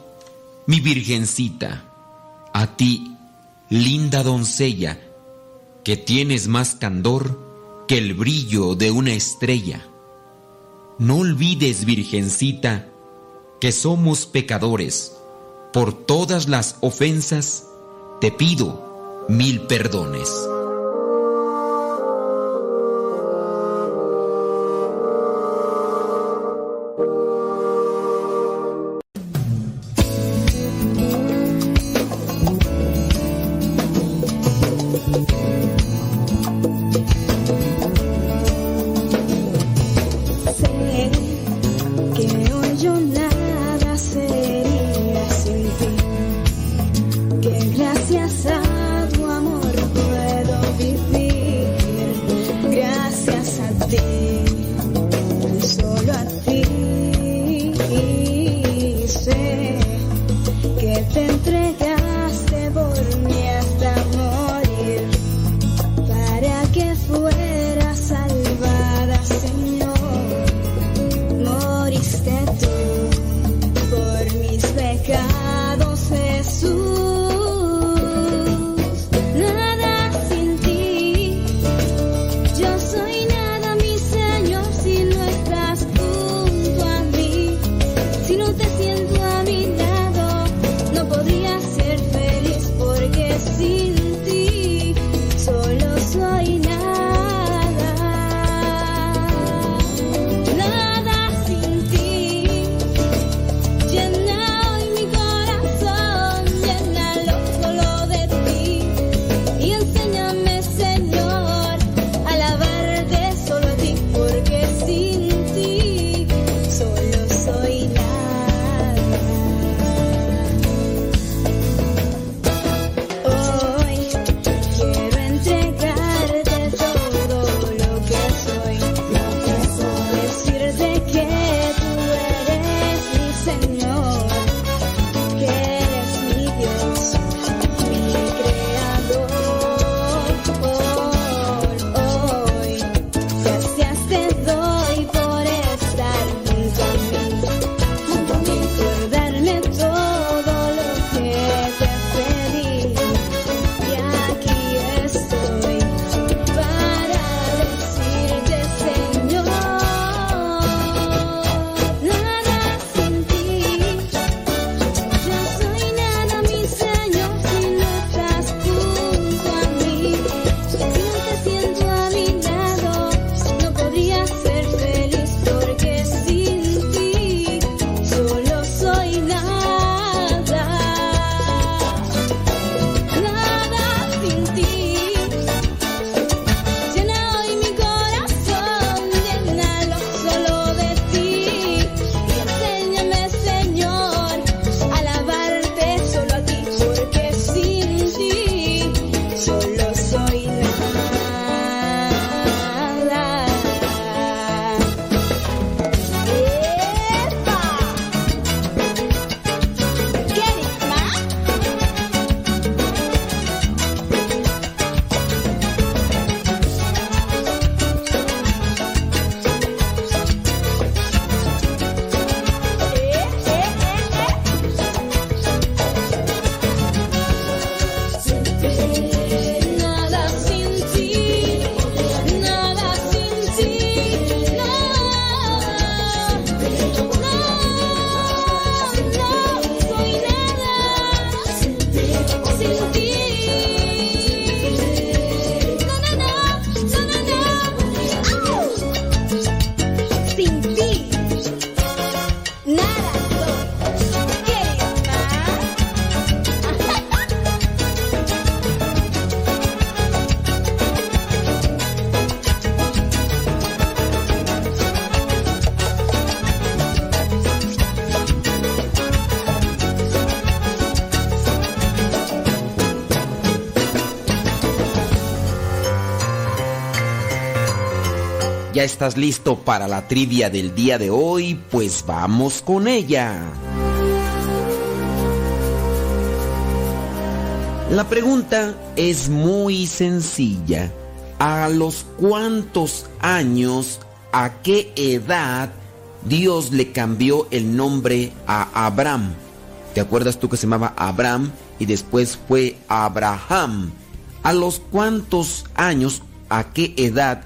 mi Virgencita, a ti, linda doncella, que tienes más candor que el brillo de una estrella. No olvides, Virgencita, que somos pecadores. Por todas las ofensas, te pido mil perdones. Estás listo para la trivia del día de hoy? Pues vamos con ella. La pregunta es muy sencilla. ¿A los cuántos años, a qué edad Dios le cambió el nombre a Abraham? ¿Te acuerdas tú que se llamaba Abraham y después fue Abraham? ¿A los cuántos años, a qué edad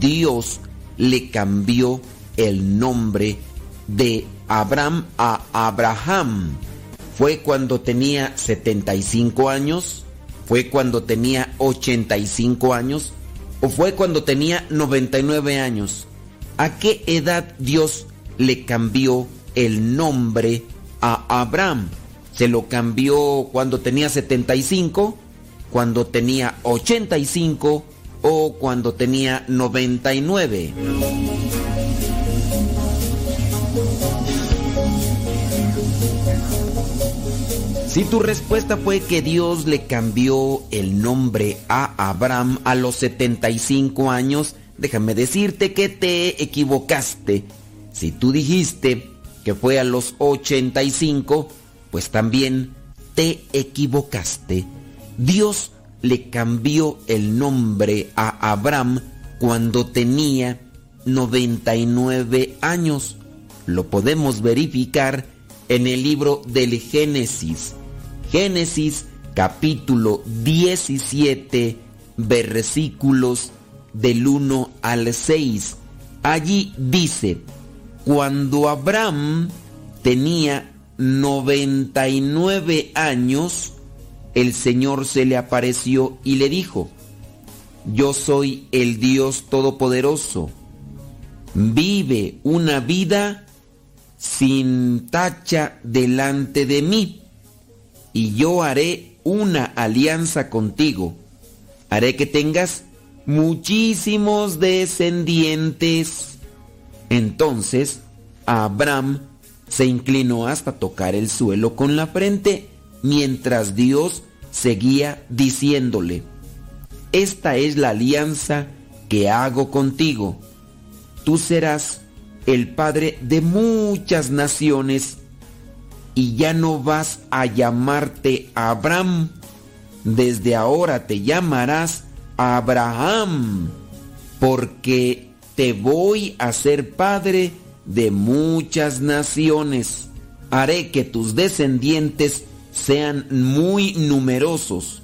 Dios le cambió el nombre de Abraham a Abraham? ¿Fue cuando tenía 75 años? ¿Fue cuando tenía 85 años? ¿O fue cuando tenía 99 años? ¿A qué edad Dios le cambió el nombre a Abraham? ¿Se lo cambió cuando tenía 75? ¿Cuando tenía 85? ¿O cuando tenía 99? Si tu respuesta fue que Dios le cambió el nombre a Abraham a los 75 años, déjame decirte que te equivocaste. Si tú dijiste que fue a los 85, pues también te equivocaste. Dios le cambió el nombre a Abraham cuando tenía 99 años. Lo podemos verificar en el libro del Génesis. Génesis capítulo 17 versículos del 1 al 6. Allí dice, cuando Abraham tenía 99 años, el Señor se le apareció y le dijo, yo soy el Dios Todopoderoso, vive una vida sin tacha delante de mí y yo haré una alianza contigo. Haré que tengas muchísimos descendientes. Entonces Abraham se inclinó hasta tocar el suelo con la frente, mientras Dios seguía diciéndole, Esta es la alianza que hago contigo. Tú serás el padre de muchas naciones y ya no vas a llamarte Abraham. Desde ahora te llamarás Abraham, porque te voy a ser padre de muchas naciones. Haré que tus descendientes sean muy numerosos.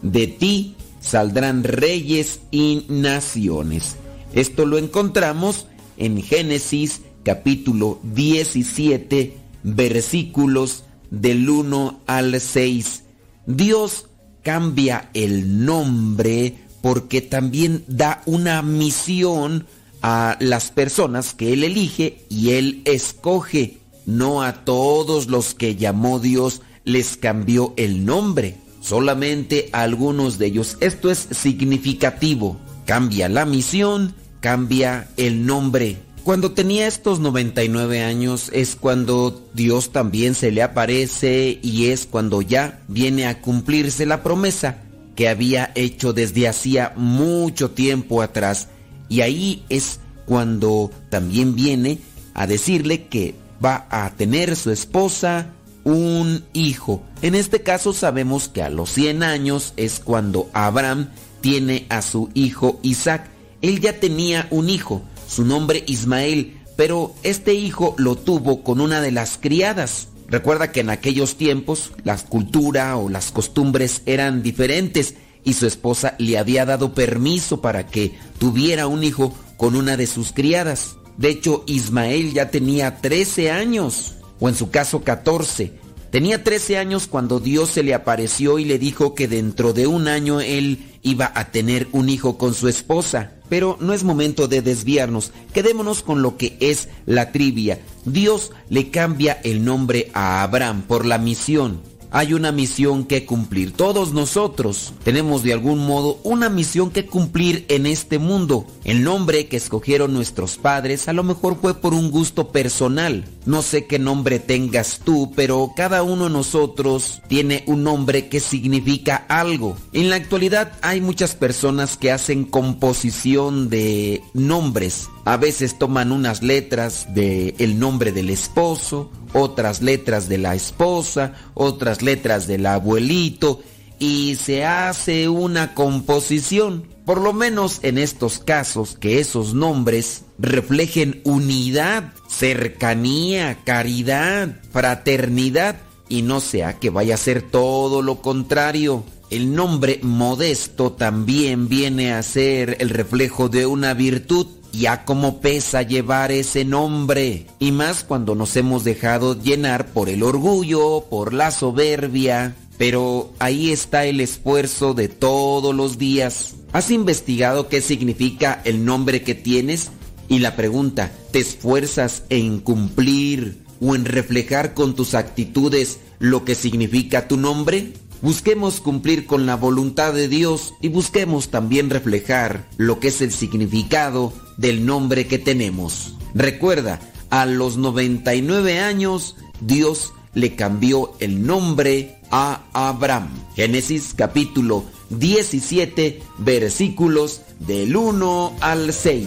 De ti saldrán reyes y naciones. Esto lo encontramos en Génesis capítulo 17 versículos del 1 al 6. Dios cambia el nombre porque también da una misión a las personas que Él elige y Él escoge. No a todos los que llamó Dios les cambió el nombre, solamente a algunos de ellos. Esto es significativo. Cambia la misión, cambia el nombre. Cuando tenía estos 99 años es cuando Dios también se le aparece y es cuando ya viene a cumplirse la promesa que había hecho desde hacía mucho tiempo atrás. Y ahí es cuando también viene a decirle que va a tener su esposa un hijo. En este caso sabemos que a los 100 años es cuando Abraham tiene a su hijo Isaac. Él ya tenía un hijo su nombre Ismael, pero este hijo lo tuvo con una de las criadas. Recuerda que en aquellos tiempos la cultura o las costumbres eran diferentes y su esposa le había dado permiso para que tuviera un hijo con una de sus criadas. De hecho, Ismael ya tenía 13 años, o en su caso 14. Tenía 13 años cuando Dios se le apareció y le dijo que dentro de un año él iba a tener un hijo con su esposa. Pero no es momento de desviarnos, quedémonos con lo que es la trivia. Dios le cambia el nombre a Abraham por la misión. Hay una misión que cumplir. Todos nosotros tenemos de algún modo una misión que cumplir en este mundo. El nombre que escogieron nuestros padres a lo mejor fue por un gusto personal. No sé qué nombre tengas tú, pero cada uno de nosotros tiene un nombre que significa algo. En la actualidad hay muchas personas que hacen composición de nombres. A veces toman unas letras del el nombre del esposo, otras letras de la esposa, otras letras del abuelito y se hace una composición. Por lo menos en estos casos que esos nombres reflejen unidad, cercanía, caridad, fraternidad y no sea que vaya a ser todo lo contrario. El nombre modesto también viene a ser el reflejo de una virtud. Ya como pesa llevar ese nombre, y más cuando nos hemos dejado llenar por el orgullo, por la soberbia, pero ahí está el esfuerzo de todos los días. ¿Has investigado qué significa el nombre que tienes? Y la pregunta, ¿te esfuerzas en cumplir o en reflejar con tus actitudes lo que significa tu nombre? Busquemos cumplir con la voluntad de Dios y busquemos también reflejar lo que es el significado del nombre que tenemos. Recuerda, a los 99 años Dios le cambió el nombre a Abraham. Génesis capítulo 17 versículos del 1 al 6.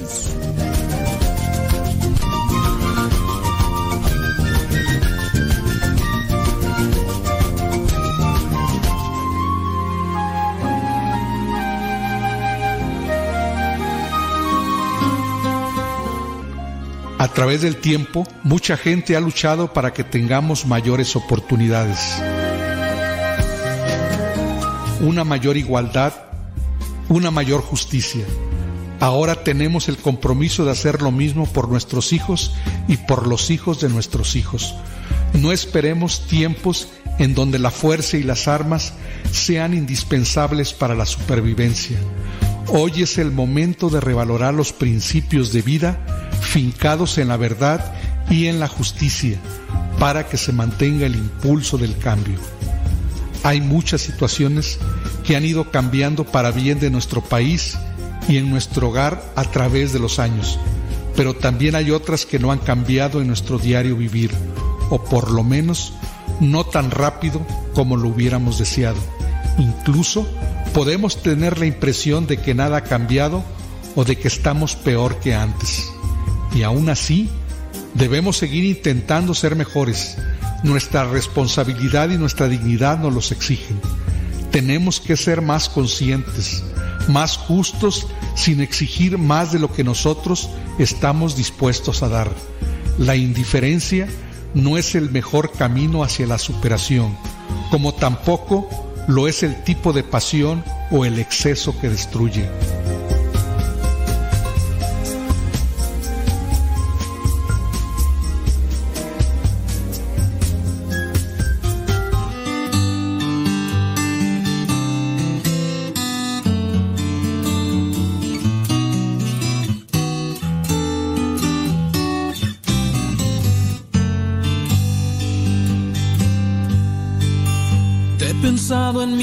A través del tiempo, mucha gente ha luchado para que tengamos mayores oportunidades, una mayor igualdad, una mayor justicia. Ahora tenemos el compromiso de hacer lo mismo por nuestros hijos y por los hijos de nuestros hijos. No esperemos tiempos en donde la fuerza y las armas sean indispensables para la supervivencia. Hoy es el momento de revalorar los principios de vida fincados en la verdad y en la justicia para que se mantenga el impulso del cambio. Hay muchas situaciones que han ido cambiando para bien de nuestro país y en nuestro hogar a través de los años, pero también hay otras que no han cambiado en nuestro diario vivir, o por lo menos no tan rápido como lo hubiéramos deseado. Incluso podemos tener la impresión de que nada ha cambiado o de que estamos peor que antes. Y aún así, debemos seguir intentando ser mejores. Nuestra responsabilidad y nuestra dignidad nos los exigen. Tenemos que ser más conscientes, más justos, sin exigir más de lo que nosotros estamos dispuestos a dar. La indiferencia no es el mejor camino hacia la superación, como tampoco lo es el tipo de pasión o el exceso que destruye.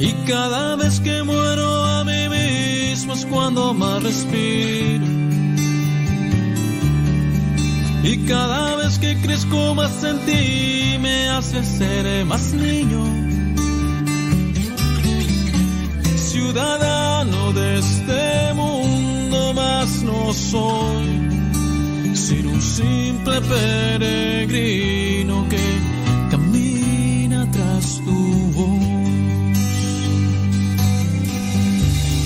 Y cada vez que muero a mí mismo es cuando más respiro. Y cada vez que crezco más en ti me hace ser más niño. Ciudadano de este mundo más no soy, sino un simple peregrino que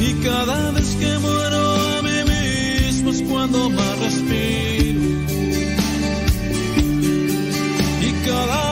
y cada vez que muero a mí mismo es cuando más respiro. Y cada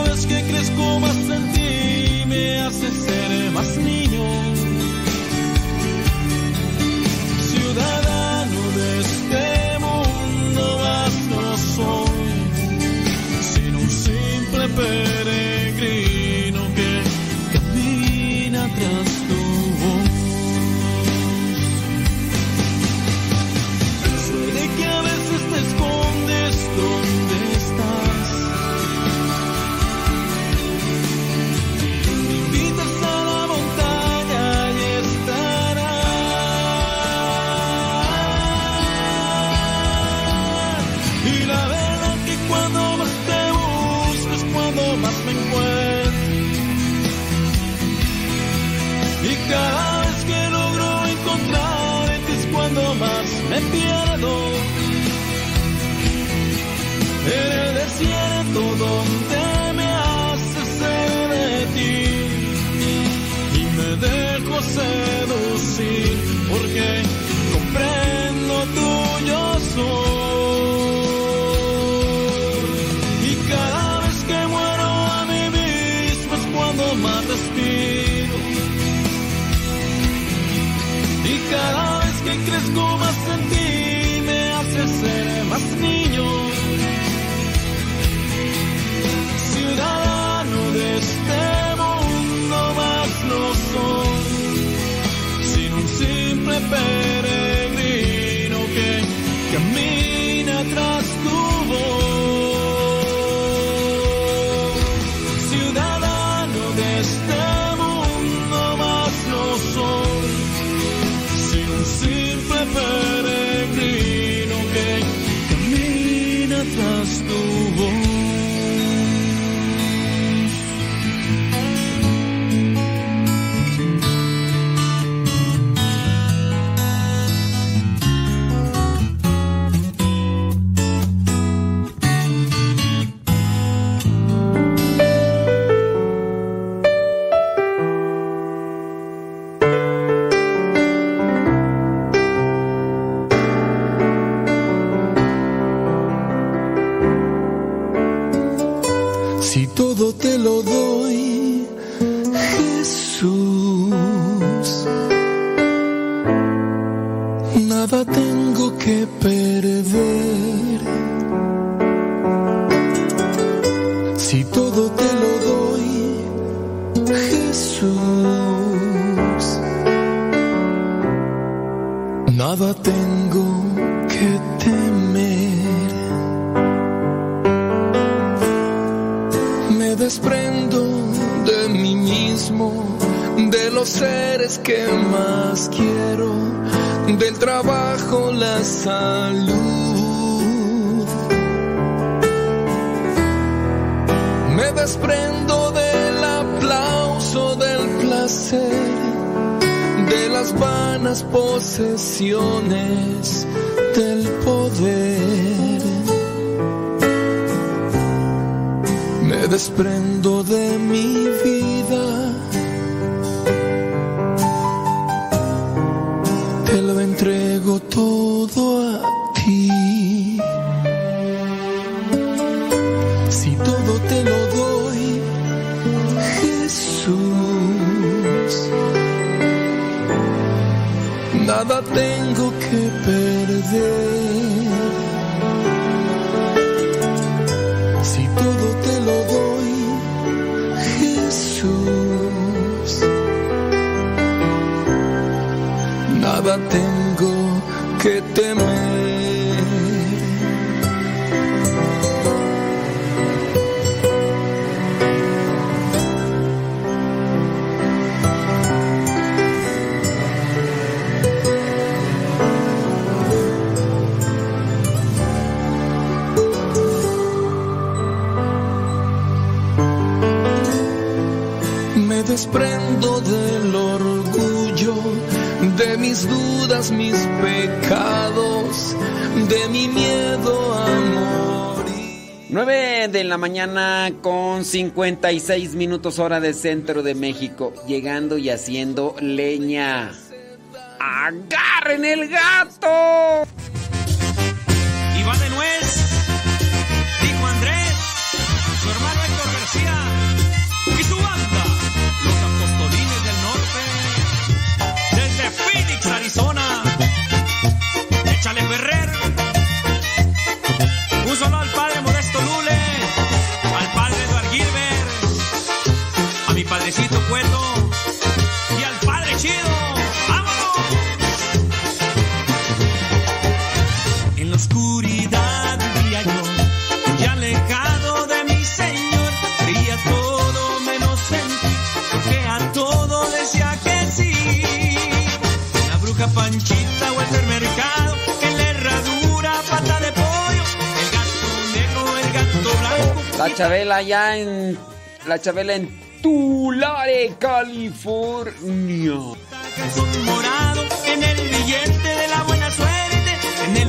56 minutos hora del centro de México, llegando y haciendo leña. Chabela en Tulare, California. de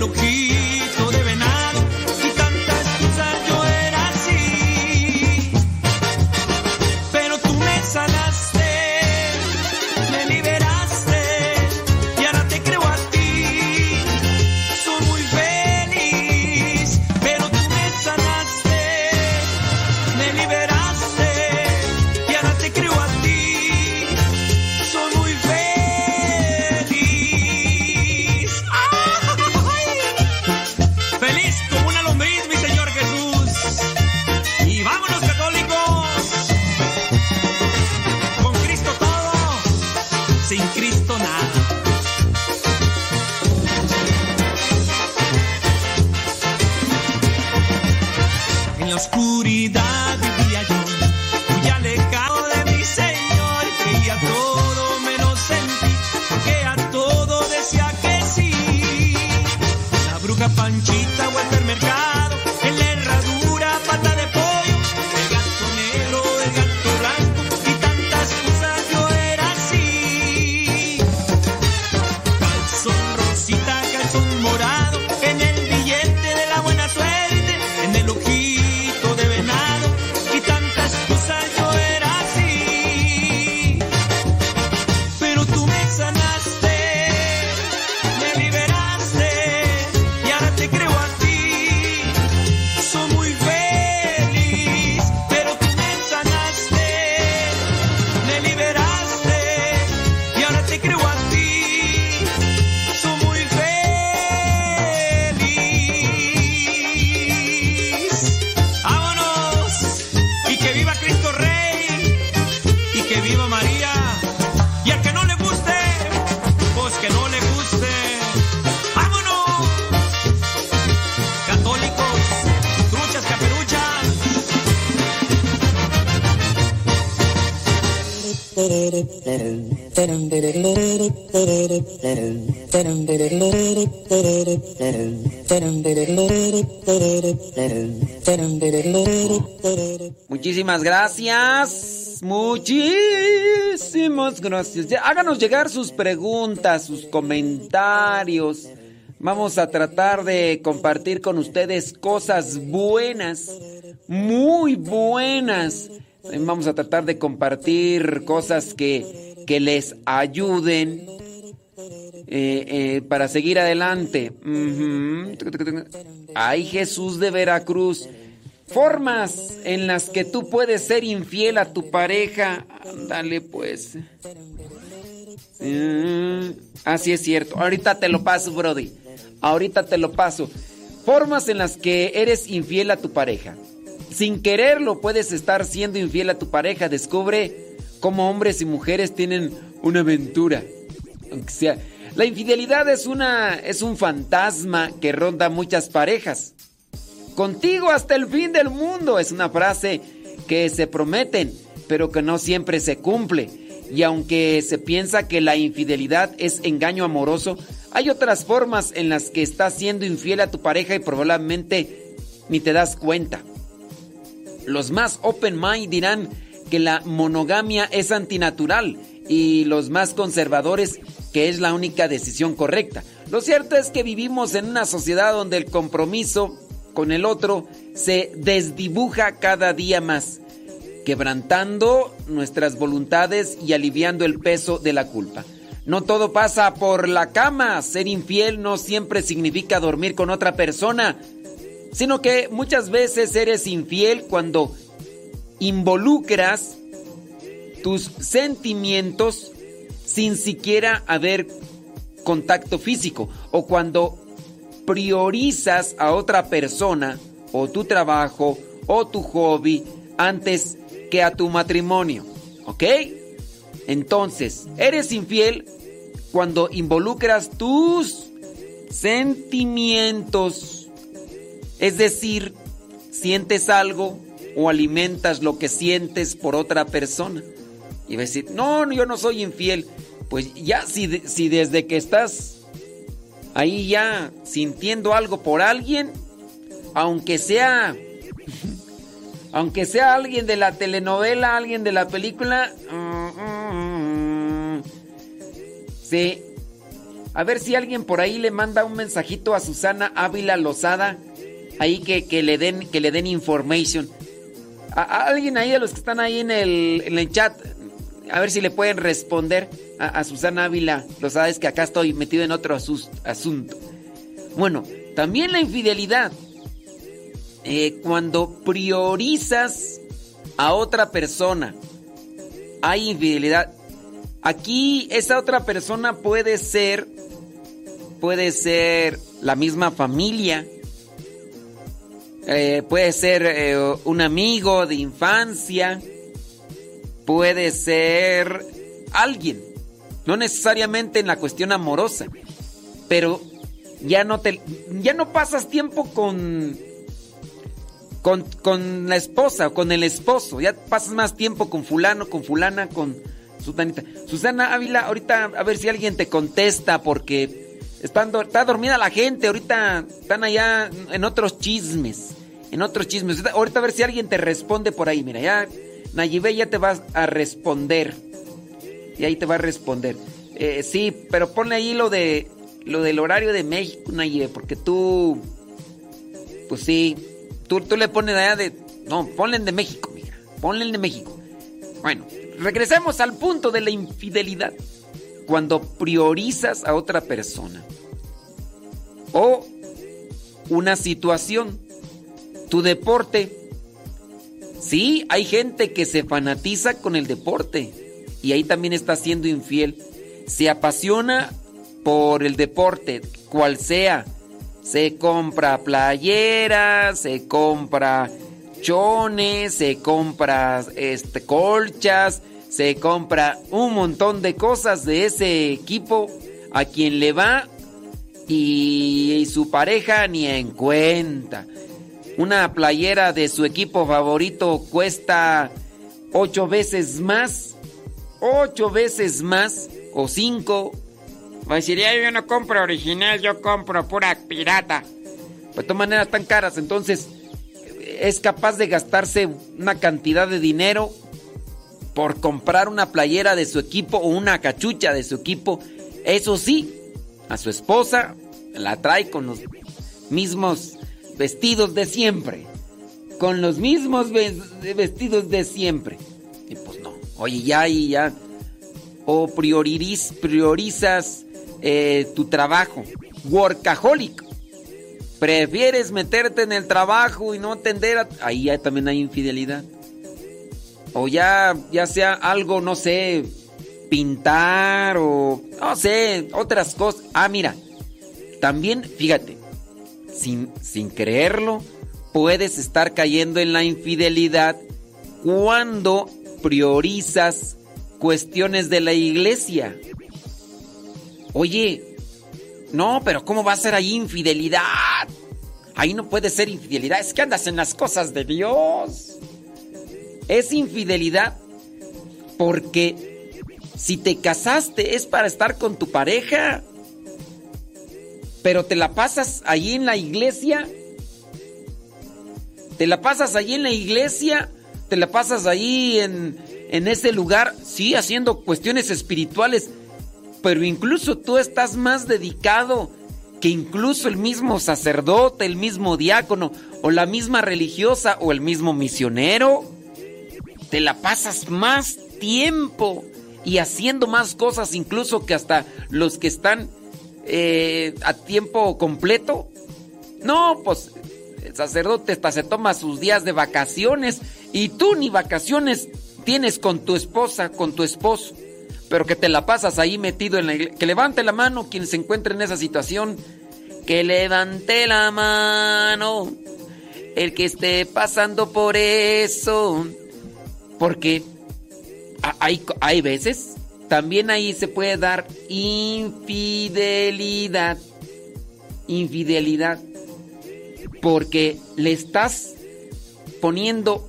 Muchísimas gracias. Muchísimas gracias. Háganos llegar sus preguntas, sus comentarios. Vamos a tratar de compartir con ustedes cosas buenas, muy buenas. Vamos a tratar de compartir cosas que, que les ayuden eh, eh, para seguir adelante. Ujú. Ay, Jesús de Veracruz. Formas en las que tú puedes ser infiel a tu pareja. Ándale, pues. Mm, así es cierto. Ahorita te lo paso, Brody. Ahorita te lo paso. Formas en las que eres infiel a tu pareja. Sin quererlo puedes estar siendo infiel a tu pareja. Descubre cómo hombres y mujeres tienen una aventura. Aunque sea. La infidelidad es una es un fantasma que ronda muchas parejas. Contigo hasta el fin del mundo es una frase que se prometen, pero que no siempre se cumple. Y aunque se piensa que la infidelidad es engaño amoroso, hay otras formas en las que estás siendo infiel a tu pareja y probablemente ni te das cuenta. Los más open mind dirán que la monogamia es antinatural y los más conservadores que es la única decisión correcta. Lo cierto es que vivimos en una sociedad donde el compromiso con el otro se desdibuja cada día más, quebrantando nuestras voluntades y aliviando el peso de la culpa. No todo pasa por la cama, ser infiel no siempre significa dormir con otra persona, sino que muchas veces eres infiel cuando involucras tus sentimientos sin siquiera haber contacto físico o cuando priorizas a otra persona o tu trabajo o tu hobby antes que a tu matrimonio. ¿Ok? Entonces, eres infiel cuando involucras tus sentimientos. Es decir, sientes algo o alimentas lo que sientes por otra persona. Y vas a decir, no, yo no soy infiel. Pues ya, si, si desde que estás ahí ya sintiendo algo por alguien, aunque sea, aunque sea alguien de la telenovela, alguien de la película, sí. A ver si alguien por ahí le manda un mensajito a Susana Ávila Lozada, ahí que, que le den, que le den information. A, a alguien ahí de los que están ahí en el, en el chat, a ver si le pueden responder a, Susana Ávila. Lo sabes que acá estoy metido en otro asunto. Bueno, también la infidelidad. Eh, cuando priorizas a otra persona, hay infidelidad. Aquí esa otra persona puede ser, puede ser la misma familia, eh, puede ser eh, un amigo de infancia, puede ser alguien, no necesariamente en la cuestión amorosa, pero ya no te ya no pasas tiempo con con, con la esposa o con el esposo, ya pasas más tiempo con fulano, con fulana, con Susanita. Susana Ávila, ahorita a ver si alguien te contesta porque están, está dormida la gente, ahorita están allá en otros chismes, en otros chismes. Ahorita a ver si alguien te responde por ahí, mira, ya Nayibé ya te vas a responder. Y ahí te va a responder. Eh, sí, pero ponle ahí lo de lo del horario de México, Nayibé, porque tú pues sí, tú, tú le pones allá de no, ponle de México, mija. Ponle de México. Bueno, regresemos al punto de la infidelidad. Cuando priorizas a otra persona o una situación, tu deporte. Sí, hay gente que se fanatiza con el deporte y ahí también está siendo infiel. Se apasiona por el deporte, cual sea. Se compra playeras, se compra chones, se compra este, colchas, se compra un montón de cosas de ese equipo a quien le va y, y su pareja ni en cuenta. Una playera de su equipo favorito cuesta ocho veces más, ocho veces más o cinco. Pues diría yo no compro original, yo compro pura pirata. Pues de todas maneras tan caras, entonces es capaz de gastarse una cantidad de dinero por comprar una playera de su equipo o una cachucha de su equipo. Eso sí, a su esposa la trae con los mismos vestidos de siempre. Con los mismos ves- vestidos de siempre. Y pues no. Oye, ya y ya. O priorizas eh, tu trabajo. Workaholic. Prefieres meterte en el trabajo y no atender a... Ahí ya también hay infidelidad. O ya, ya sea algo, no sé, pintar o no sé, otras cosas. Ah, mira, también, fíjate, sin, creerlo, puedes estar cayendo en la infidelidad cuando priorizas cuestiones de la iglesia. Oye, no, pero ¿cómo va a ser ahí infidelidad? Ahí no puede ser infidelidad, es que andas en las cosas de Dios. Es infidelidad porque si te casaste es para estar con tu pareja, pero te la pasas allí en la iglesia, te la pasas allí en la iglesia. Te la pasas ahí en, en ese lugar, sí, haciendo cuestiones espirituales, pero incluso tú estás más dedicado que incluso el mismo sacerdote, el mismo diácono, o la misma religiosa, o el mismo misionero. Te la pasas más tiempo y haciendo más cosas incluso que hasta los que están eh, a tiempo completo. No, pues el sacerdote hasta se toma sus días de vacaciones y tú ni vacaciones tienes con tu esposa, con tu esposo, pero que te la pasas ahí metido en la iglesia. Que levante la mano quien se encuentre en esa situación. Que levante la mano el que esté pasando por eso. Porque hay, hay veces, también ahí se puede dar infidelidad. Infidelidad. Porque le estás poniendo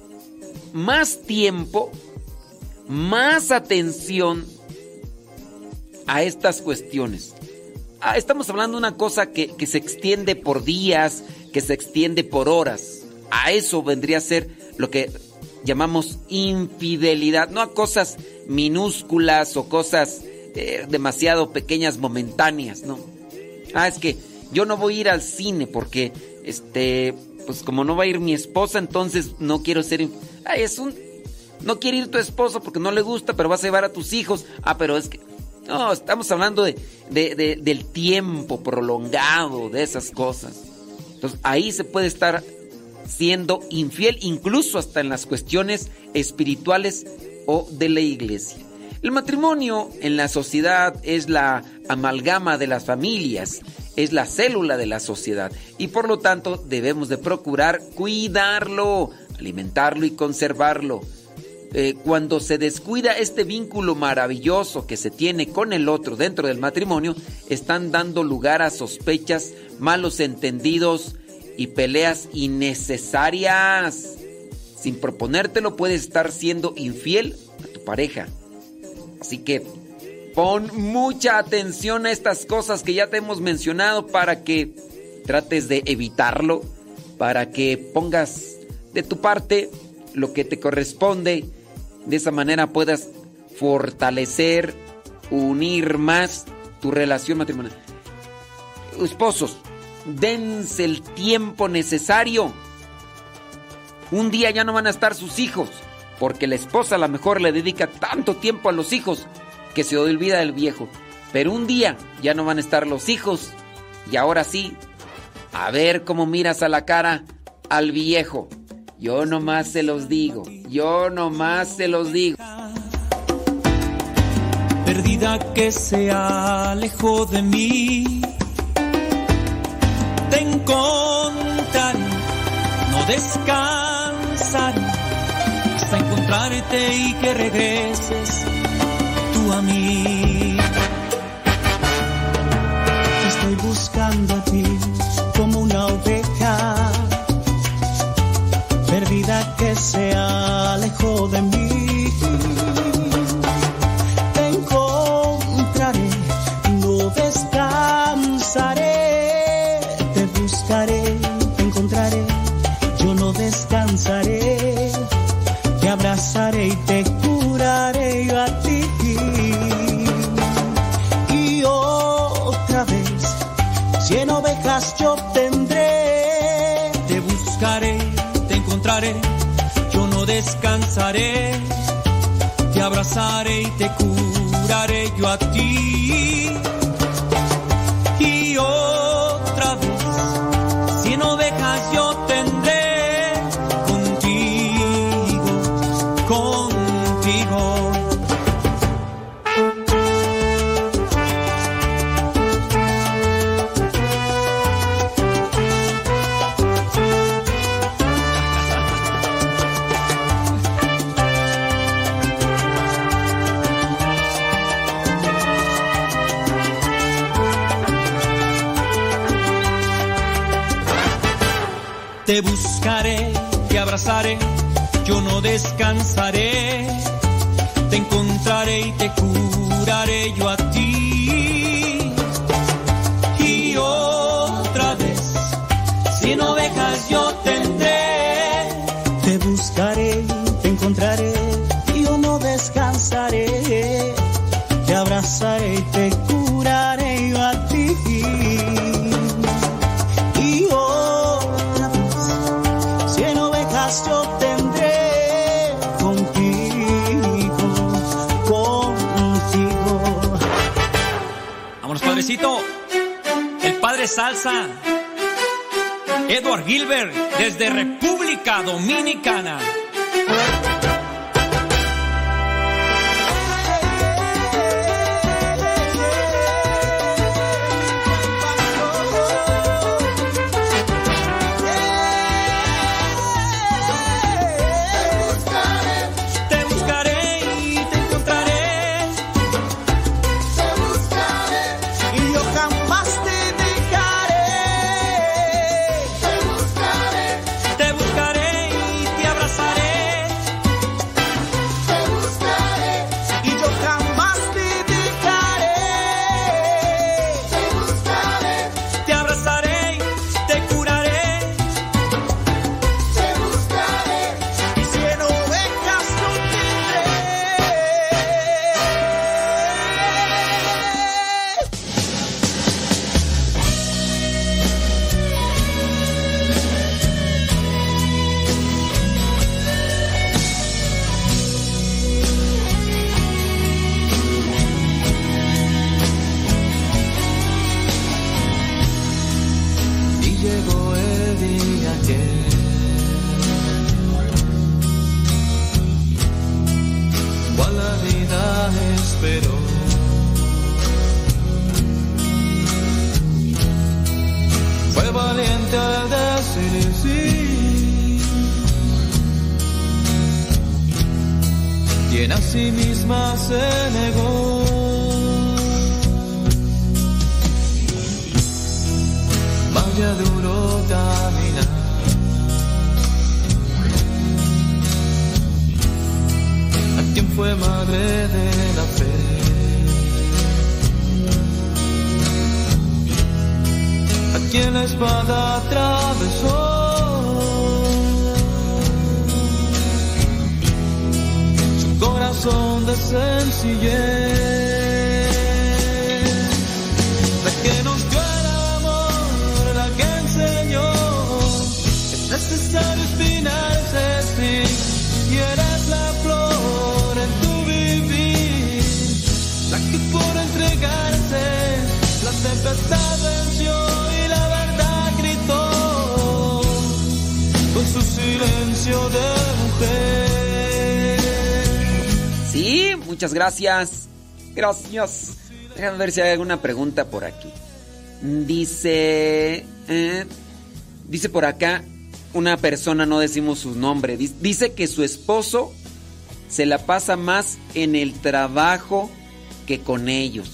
más tiempo, más atención a estas cuestiones. Ah, estamos hablando de una cosa que, que, se extiende por días, que se extiende por horas. A eso vendría a ser lo que llamamos infidelidad, no a cosas minúsculas o cosas eh, demasiado pequeñas, momentáneas, ¿no? Ah, es que yo no voy a ir al cine porque, este, pues como no va a ir mi esposa, entonces no quiero ser... Ah, es un... No quiere ir tu esposo porque no le gusta, pero vas a llevar a tus hijos. Ah, pero es que... No, estamos hablando de, de, de, del tiempo prolongado, de esas cosas. Entonces ahí se puede estar siendo infiel incluso hasta en las cuestiones espirituales o de la iglesia. El matrimonio en la sociedad es la amalgama de las familias, es la célula de la sociedad y por lo tanto debemos de procurar cuidarlo, alimentarlo y conservarlo. Eh, cuando se descuida este vínculo maravilloso que se tiene con el otro dentro del matrimonio, están dando lugar a sospechas, malos entendidos y peleas innecesarias. Sin proponértelo puedes estar siendo infiel a tu pareja. Así que pon mucha atención a estas cosas que ya te hemos mencionado para que trates de evitarlo, para que pongas de tu parte lo que te corresponde de esa manera puedas fortalecer, unir más tu relación matrimonial. Esposos, dense el tiempo necesario. Un día ya no van a estar sus hijos, porque la esposa a lo mejor le dedica tanto tiempo a los hijos que se olvida del viejo. Pero un día ya no van a estar los hijos y ahora sí, a ver cómo miras a la cara al viejo. Yo nomás se los digo, yo nomás se los digo. Perdida que se alejó de mí, te encontraré, no descansaré hasta encontrarte y que regreses tú a mí. Te estoy buscando a ti como una oveja perdida que se alejó de mí. Te abrazaré y te curaré yo a ti. Yo no descansaré. Te encontraré y te curaré yo a ti. Salsa, Edward Gilbert, desde República Dominicana. Gracias. Gracias. Déjame ver si hay alguna pregunta por aquí. Dice. eh, dice por acá una persona, no decimos su nombre. Dice que su esposo se la pasa más en el trabajo que con ellos.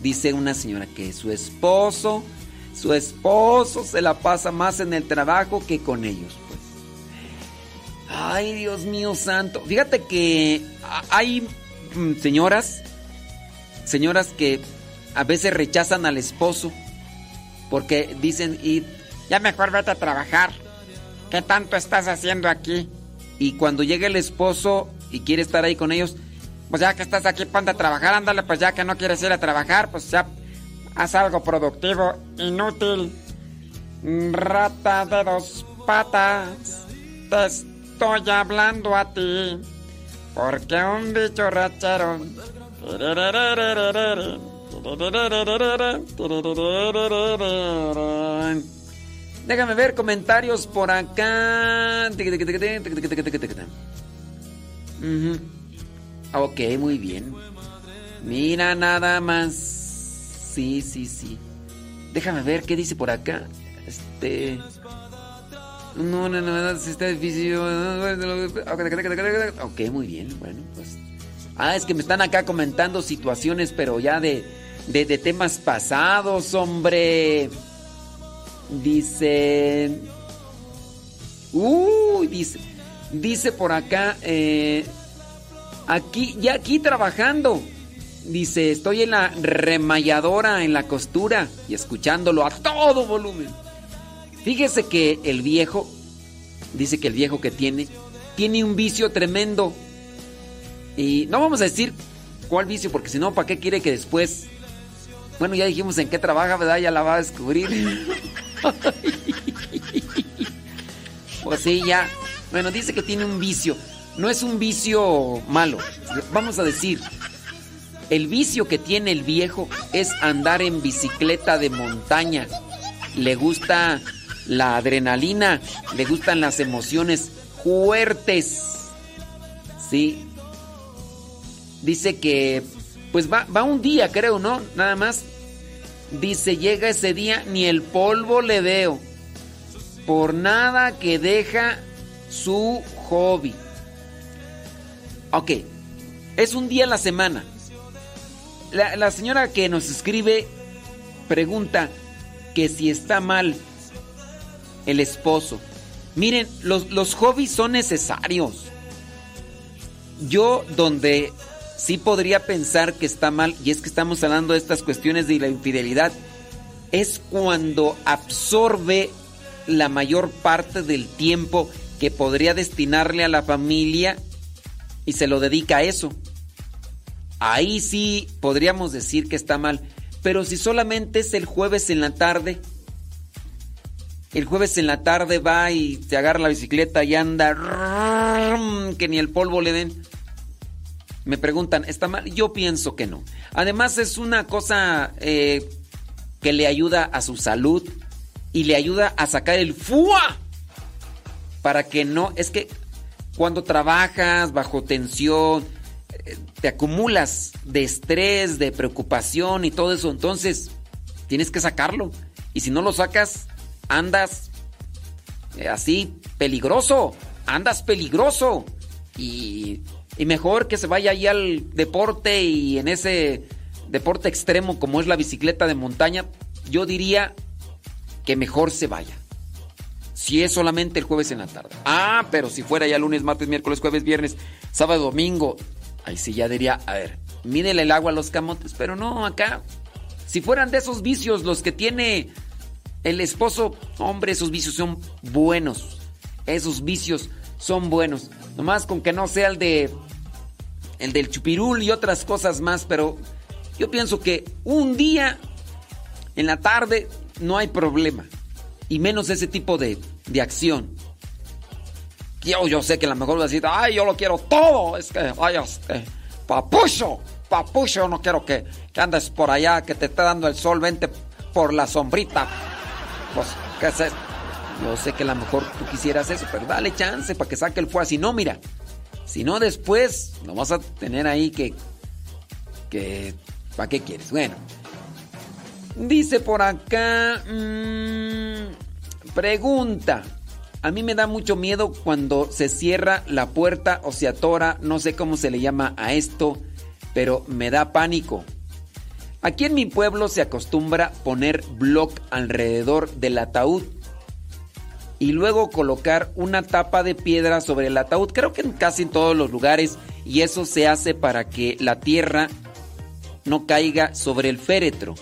Dice una señora que su esposo, su esposo se la pasa más en el trabajo que con ellos. Pues. Ay, Dios mío santo. Fíjate que hay señoras, señoras que a veces rechazan al esposo porque dicen, y ya mejor vete a trabajar. ¿Qué tanto estás haciendo aquí? Y cuando llega el esposo y quiere estar ahí con ellos, pues ya que estás aquí, ponte a trabajar, ándale, pues ya que no quieres ir a trabajar, pues ya haz algo productivo, inútil. Rata de dos patas, te estoy hablando a ti, porque un bicho rachero. Déjame ver comentarios por acá. Ok, muy bien. Mira nada más. Sí, sí, sí. Déjame ver qué dice por acá. Este. No, no, no, si está difícil. Ok, muy bien, bueno, pues. Ah, es que me están acá comentando situaciones, pero ya de, de, de temas pasados, hombre. Dice. Uy, dice. Dice por acá. eh, aquí, ya aquí trabajando. Dice, estoy en la remalladora, en la costura, y escuchándolo a todo volumen. Fíjese que el viejo, dice que el viejo que tiene, tiene un vicio tremendo. Y no vamos a decir cuál vicio, porque si no, ¿para qué quiere que después... Bueno, ya dijimos en qué trabaja, ¿verdad? Ya la va a descubrir. pues sí, ya. Bueno, dice que tiene un vicio. No es un vicio malo. Vamos a decir, El vicio que tiene el viejo es andar en bicicleta de montaña. Le gusta la adrenalina, le gustan las emociones fuertes. Sí. Dice que pues va, va un día, creo, ¿no? Nada más. Dice, llega ese día, ni el polvo le veo. Por nada que deja su hobby. Ok, es un día a la semana. La, la señora que nos escribe pregunta que si está mal el esposo. Miren, los, los hobbies son necesarios. Yo donde sí podría pensar que está mal, y es que estamos hablando de estas cuestiones de la infidelidad, es cuando absorbe la mayor parte del tiempo que podría destinarle a la familia y se lo dedica a eso. Ahí sí podríamos decir que está mal. Pero si solamente es el jueves en la tarde, el jueves en la tarde va y se agarra la bicicleta y anda que ni el polvo le den. Me preguntan, ¿está mal? Yo pienso que no. Además es una cosa eh, que le ayuda a su salud y le ayuda a sacar el FUA. Para que no, es que cuando trabajas bajo tensión, eh, te acumulas de estrés, de preocupación y todo eso, entonces tienes que sacarlo. Y si no lo sacas, andas eh, así peligroso, andas peligroso. Y, y mejor que se vaya ahí al deporte y en ese deporte extremo como es la bicicleta de montaña, yo diría que mejor se vaya. Si es solamente el jueves en la tarde. Ah, pero si fuera ya lunes, martes, miércoles, jueves, viernes, sábado, domingo. Ahí sí ya diría, a ver, mídele el agua a los camotes. Pero no, acá. Si fueran de esos vicios los que tiene el esposo, hombre, esos vicios son buenos. Esos vicios son buenos. Nomás con que no sea el de. El del chupirul y otras cosas más, pero yo pienso que un día en la tarde no hay problema. Y menos ese tipo de, de acción. Yo, yo sé que a lo mejor va a decir, ay, yo lo quiero todo. Es que, ay, este, papucho, papucho, yo no quiero que, que andes por allá, que te esté dando el sol, vente por la sombrita. Pues. Yo sé que a lo mejor tú quisieras eso, pero dale chance para que saque el fuego. Si no, mira, si no después, lo vas a tener ahí que, que, ¿para qué quieres? Bueno, Dice por acá, mmm, pregunta. A mí me da mucho miedo cuando se cierra la puerta o se atora, no sé cómo se le llama a esto, pero me da pánico. Aquí en mi pueblo se acostumbra poner block alrededor del ataúd y luego colocar una tapa de piedra sobre el ataúd. Creo que en casi en todos los lugares y eso se hace para que la tierra no caiga sobre el féretro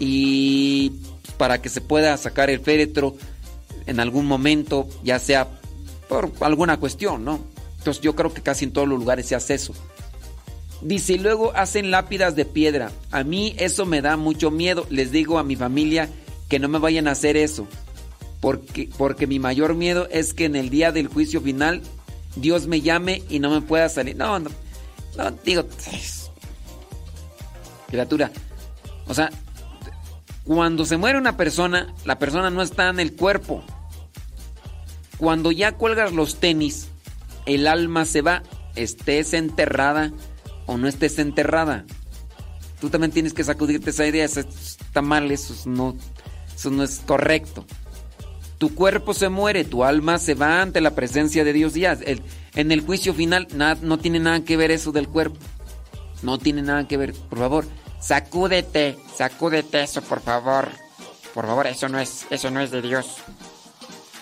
y para que se pueda sacar el féretro en algún momento, ya sea por alguna cuestión, ¿no? Entonces yo creo que casi en todos los lugares se hace eso. Dice, y luego hacen lápidas de piedra. A mí eso me da mucho miedo. Les digo a mi familia que no me vayan a hacer eso. Porque, porque mi mayor miedo es que en el día del juicio final Dios me llame y no me pueda salir. No, no, no digo... Criatura. O sea, cuando se muere una persona, la persona no está en el cuerpo. Cuando ya cuelgas los tenis, el alma se va, estés enterrada o no estés enterrada. Tú también tienes que sacudirte esa idea, eso está mal, eso no, eso no es correcto. Tu cuerpo se muere, tu alma se va ante la presencia de Dios ya. El, en el juicio final nada, no tiene nada que ver eso del cuerpo. No tiene nada que ver, por favor. Sacúdete, sacúdete eso, por favor. Por favor, eso no es, eso no es de Dios.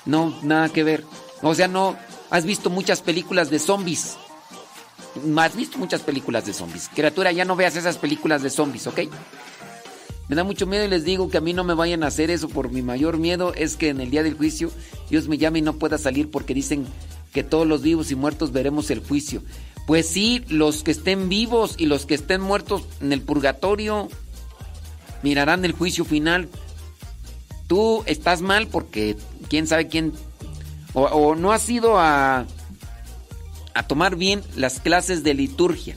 No, nada que ver. O sea, no has visto muchas películas de zombies. Has visto muchas películas de zombies. Criatura, ya no veas esas películas de zombies, ¿ok? Me da mucho miedo y les digo que a mí no me vayan a hacer eso por mi mayor miedo es que en el día del juicio Dios me llame y no pueda salir porque dicen que todos los vivos y muertos veremos el juicio. Pues sí, los que estén vivos y los que estén muertos en el purgatorio mirarán el juicio final. Tú estás mal porque quién sabe quién... O, no has ido a, a tomar bien las clases de liturgia.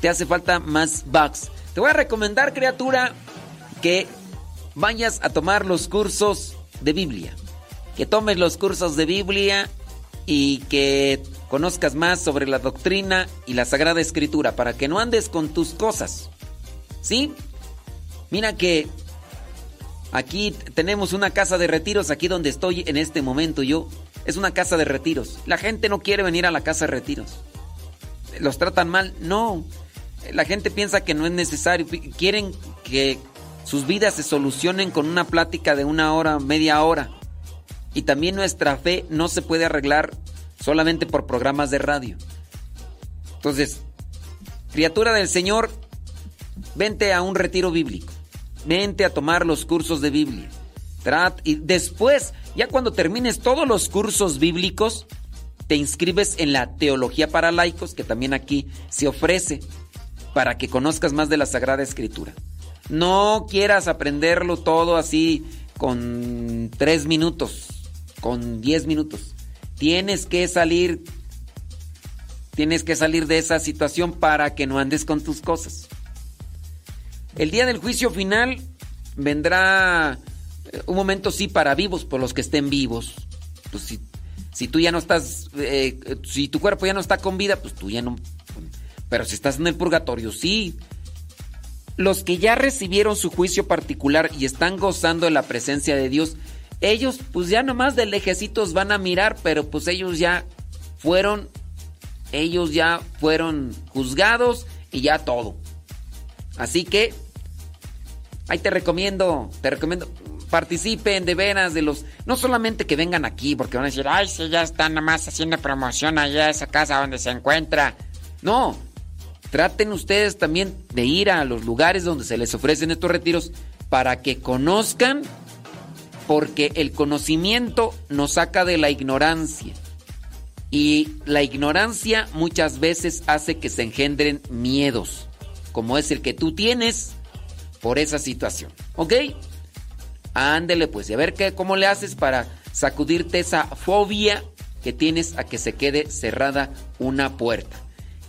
te hace falta más bugs. Te voy a recomendar, criatura, que vayas a tomar los cursos de Biblia. Que tomes los cursos de Biblia y que conozcas más sobre la doctrina y la Sagrada Escritura para que no andes con tus cosas. ¿Sí? Mira que aquí tenemos una casa de retiros, aquí donde estoy en este momento yo. Es una casa de retiros. La gente no quiere venir a la casa de retiros. ¿Los tratan mal? No. La gente piensa que no es necesario. Quieren que sus vidas se solucionen con una plática de una hora, media hora. Y también nuestra fe no se puede arreglar solamente por programas de radio. Entonces, criatura del Señor, vente a un retiro bíblico. Vente a tomar los cursos de Biblia. Y después, ya cuando termines todos los cursos bíblicos, te inscribes en la teología para laicos, que también aquí se ofrece, para que conozcas más de la Sagrada Escritura. No quieras aprenderlo todo así con tres minutos, con diez minutos. Tienes que salir, tienes que salir de esa situación para que no andes con tus cosas. El día del juicio final vendrá eh, un momento sí para vivos, por los que estén vivos. Pues si, si tú ya no estás, eh, si tu cuerpo ya no está con vida, pues tú ya no. Pero si estás en el purgatorio, sí. Los que ya recibieron su juicio particular y están gozando de la presencia de Dios, ellos pues ya nomás de lejecitos van a mirar, pero pues ellos ya fueron, ellos ya fueron juzgados y ya todo. Así que ahí te recomiendo, te recomiendo, participen de veras de los, no solamente que vengan aquí, porque van a decir, ay, si ya están nomás haciendo promoción allá a esa casa donde se encuentra. No, traten ustedes también de ir a los lugares donde se les ofrecen estos retiros para que conozcan, porque el conocimiento nos saca de la ignorancia. Y la ignorancia muchas veces hace que se engendren miedos, como es el que tú tienes por esa situación. ¿Ok? Ándele pues, y a ver qué, cómo le haces para sacudirte esa fobia que tienes a que se quede cerrada una puerta.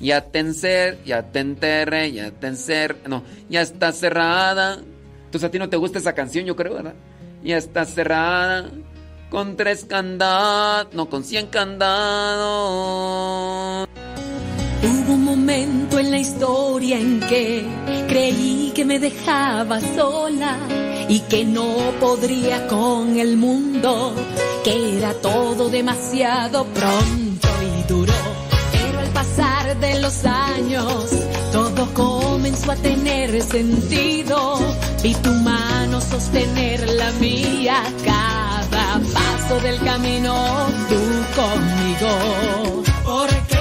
Ya te encer, ya te enterré, ya te encer, no, ya está cerrada. Entonces a ti no te gusta esa canción, yo creo, ¿verdad? Ya está cerrada con tres candados, no con cien candados. Hubo un momento en la historia en que creí que me dejaba sola y que no podría con el mundo, que era todo demasiado pronto y duro. Pero al pasar de los años, todo comenzó a tener sentido. Vi tu mano sostener la mía, cada paso del camino, tú conmigo. Porque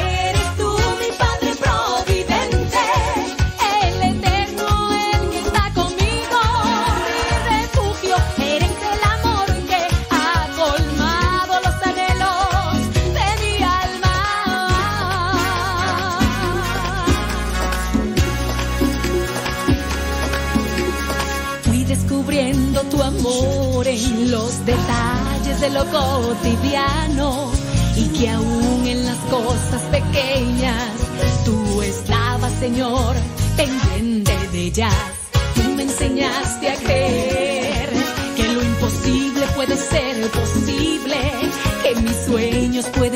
de lo cotidiano y que aún en las cosas pequeñas tú estabas, Señor, pendiente de ellas. Tú me enseñaste a creer que lo imposible puede ser posible, que mis sueños pueden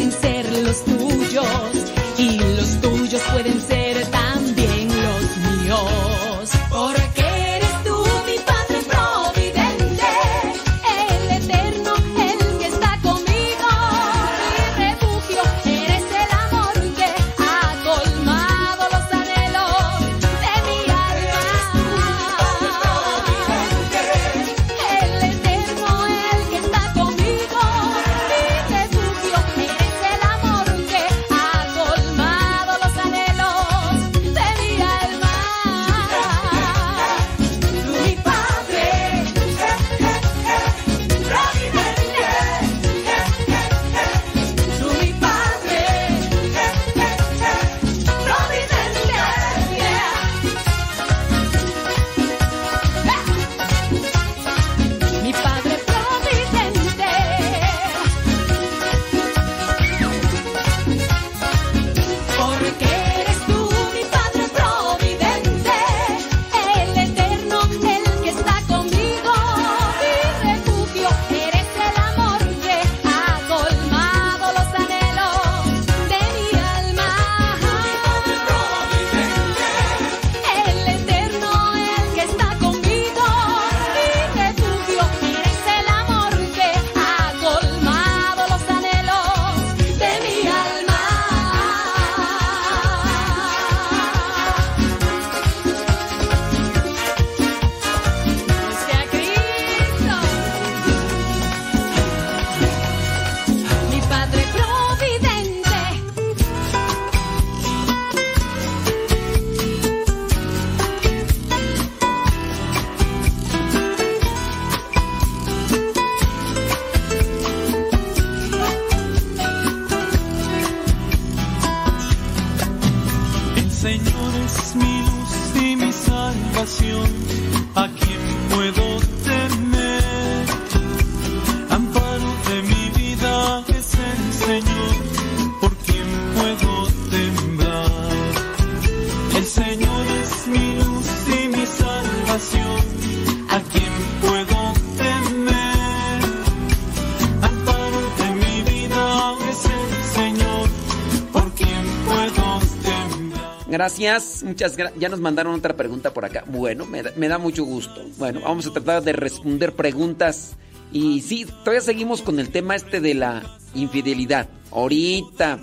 Gracias, muchas gracias. Ya nos mandaron otra pregunta por acá. Bueno, me da, me da mucho gusto. Bueno, vamos a tratar de responder preguntas. Y sí, todavía seguimos con el tema este de la infidelidad. Ahorita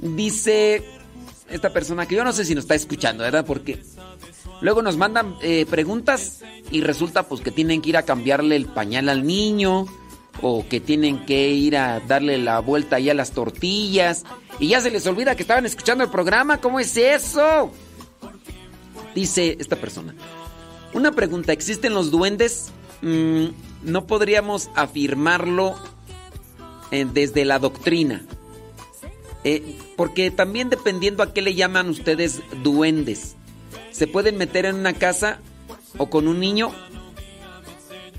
dice esta persona que yo no sé si nos está escuchando, ¿verdad? Porque luego nos mandan eh, preguntas y resulta pues que tienen que ir a cambiarle el pañal al niño o que tienen que ir a darle la vuelta ahí a las tortillas y ya se les olvida que estaban escuchando el programa. ¿Cómo es eso? Dice esta persona. Una pregunta, ¿existen los duendes? Mm, no podríamos afirmarlo eh, desde la doctrina. Eh, porque también dependiendo a qué le llaman ustedes duendes. ¿Se pueden meter en una casa o con un niño?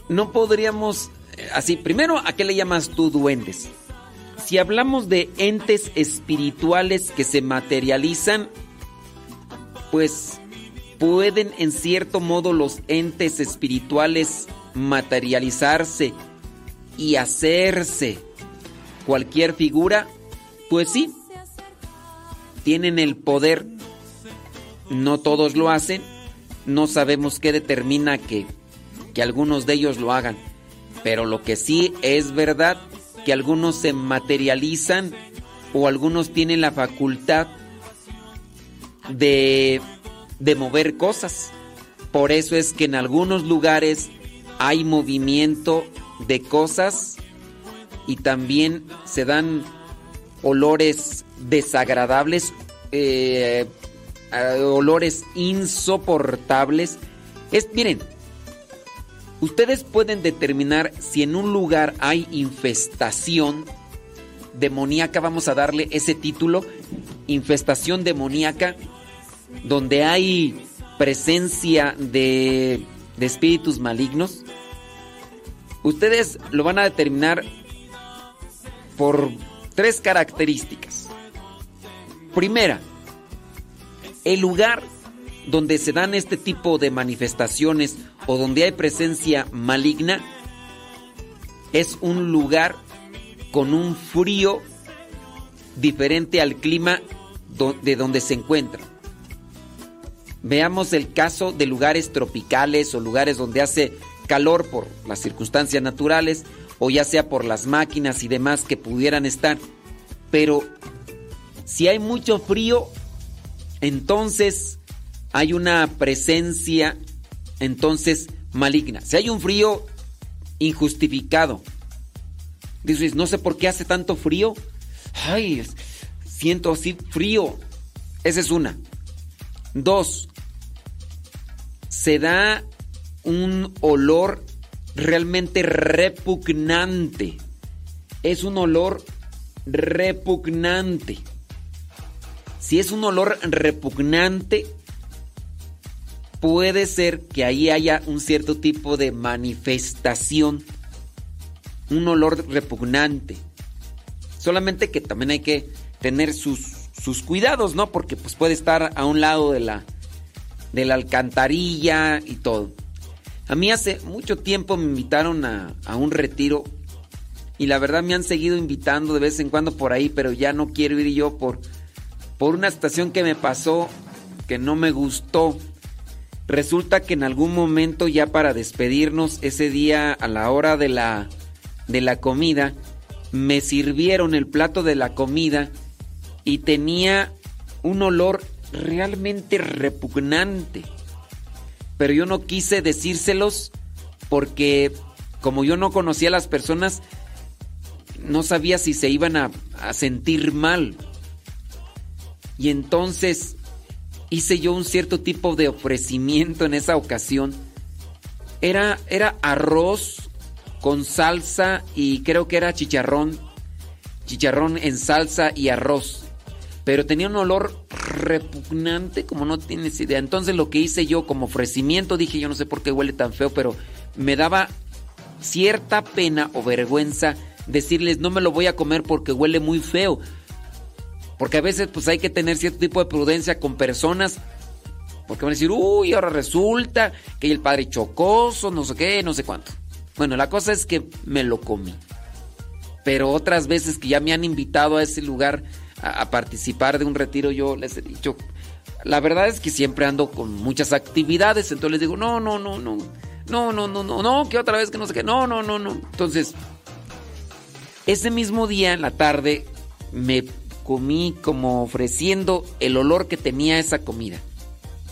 No podríamos... eh, Así, primero, ¿a qué le llamas tú duendes? Si hablamos de entes espirituales que se materializan, pues pueden en cierto modo los entes espirituales materializarse y hacerse cualquier figura, pues sí, tienen el poder. No todos lo hacen, no sabemos qué determina que, que algunos de ellos lo hagan, pero lo que sí es verdad que algunos se materializan o algunos tienen la facultad de, de mover cosas. Por eso es que en algunos lugares hay movimiento de cosas y también se dan olores desagradables, eh, olores insoportables. Es, miren, ustedes pueden determinar si en un lugar hay infestación demoníaca, vamos a darle ese título, infestación demoníaca, donde hay presencia de, de espíritus malignos. Ustedes lo van a determinar por tres características. Primera, el lugar donde se dan este tipo de manifestaciones o donde hay presencia maligna es un lugar con un frío diferente al clima de donde se encuentra. Veamos el caso de lugares tropicales o lugares donde hace calor por las circunstancias naturales o ya sea por las máquinas y demás que pudieran estar. Pero si hay mucho frío, entonces hay una presencia entonces maligna. Si hay un frío injustificado, dices, no sé por qué hace tanto frío. Ay, siento así frío. Esa es una. Dos, se da un olor realmente repugnante. Es un olor repugnante. Si es un olor repugnante, puede ser que ahí haya un cierto tipo de manifestación. Un olor repugnante. Solamente que también hay que tener sus, sus cuidados, ¿no? Porque pues puede estar a un lado de la, de la alcantarilla y todo. A mí hace mucho tiempo me invitaron a, a un retiro y la verdad me han seguido invitando de vez en cuando por ahí, pero ya no quiero ir yo por, por una estación que me pasó que no me gustó. Resulta que en algún momento ya para despedirnos ese día a la hora de la, de la comida, me sirvieron el plato de la comida y tenía un olor realmente repugnante. Pero yo no quise decírselos porque como yo no conocía a las personas, no sabía si se iban a, a sentir mal. Y entonces hice yo un cierto tipo de ofrecimiento en esa ocasión. Era, era arroz con salsa y creo que era chicharrón. Chicharrón en salsa y arroz. Pero tenía un olor repugnante como no tienes idea. Entonces lo que hice yo como ofrecimiento, dije yo no sé por qué huele tan feo, pero me daba cierta pena o vergüenza decirles no me lo voy a comer porque huele muy feo. Porque a veces pues hay que tener cierto tipo de prudencia con personas. Porque van a decir, uy, ahora resulta que el padre chocoso, no sé qué, no sé cuánto. Bueno, la cosa es que me lo comí. Pero otras veces que ya me han invitado a ese lugar a, a participar de un retiro, yo les he dicho, la verdad es que siempre ando con muchas actividades, entonces les digo, no, no, no, no, no, no, no, no, no, que otra vez que no sé qué, no, no, no, no. Entonces, ese mismo día en la tarde me comí como ofreciendo el olor que tenía esa comida.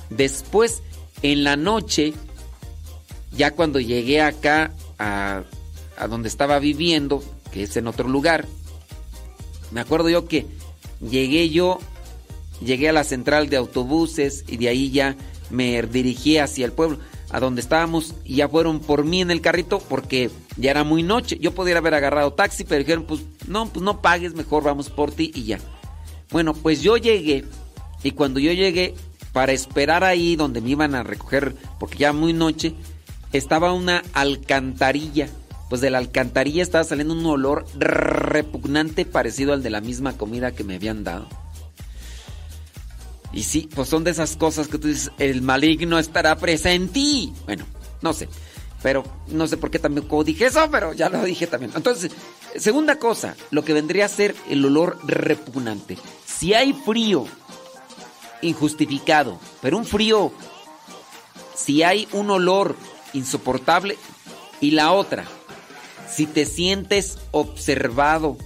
Después, en la noche, ya cuando llegué acá a, a donde estaba viviendo, que es en otro lugar, me acuerdo yo que llegué yo, llegué a la central de autobuses y de ahí ya me dirigí hacia el pueblo, a donde estábamos, y ya fueron por mí en el carrito porque ya era muy noche. Yo podría haber agarrado taxi, pero dijeron, pues no, pues no pagues, mejor vamos por ti y ya. Bueno, pues yo llegué y cuando yo llegué para esperar ahí donde me iban a recoger, porque ya muy noche, estaba una alcantarilla. Pues de la alcantarilla estaba saliendo un olor repugnante parecido al de la misma comida que me habían dado. Y sí, pues son de esas cosas que tú dices, el maligno estará presente. Bueno, no sé. Pero no sé por qué también dije eso, pero ya lo dije también. Entonces, segunda cosa, lo que vendría a ser el olor repugnante. Si hay frío injustificado, pero un frío, si hay un olor insoportable, y la otra, si te sientes observado,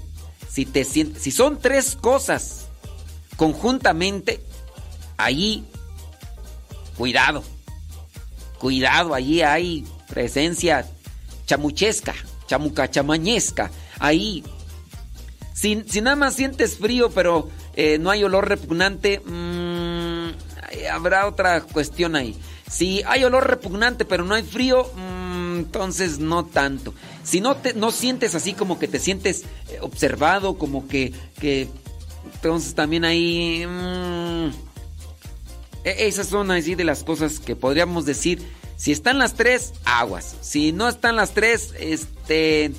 si te sientes, si son tres cosas conjuntamente, ahí, cuidado, cuidado, allí hay presencia chamuchesca, chamuca chamañesca, ahí. Si, si nada más sientes frío, pero eh, no hay olor repugnante, mmm, habrá otra cuestión ahí. Si hay olor repugnante, pero no hay frío, mmm, entonces no tanto. Si no, te, no sientes así como que te sientes eh, observado, como que, que entonces también ahí... Mmm, esas son así de las cosas que podríamos decir. Si están las tres, aguas. Si no están las tres, este...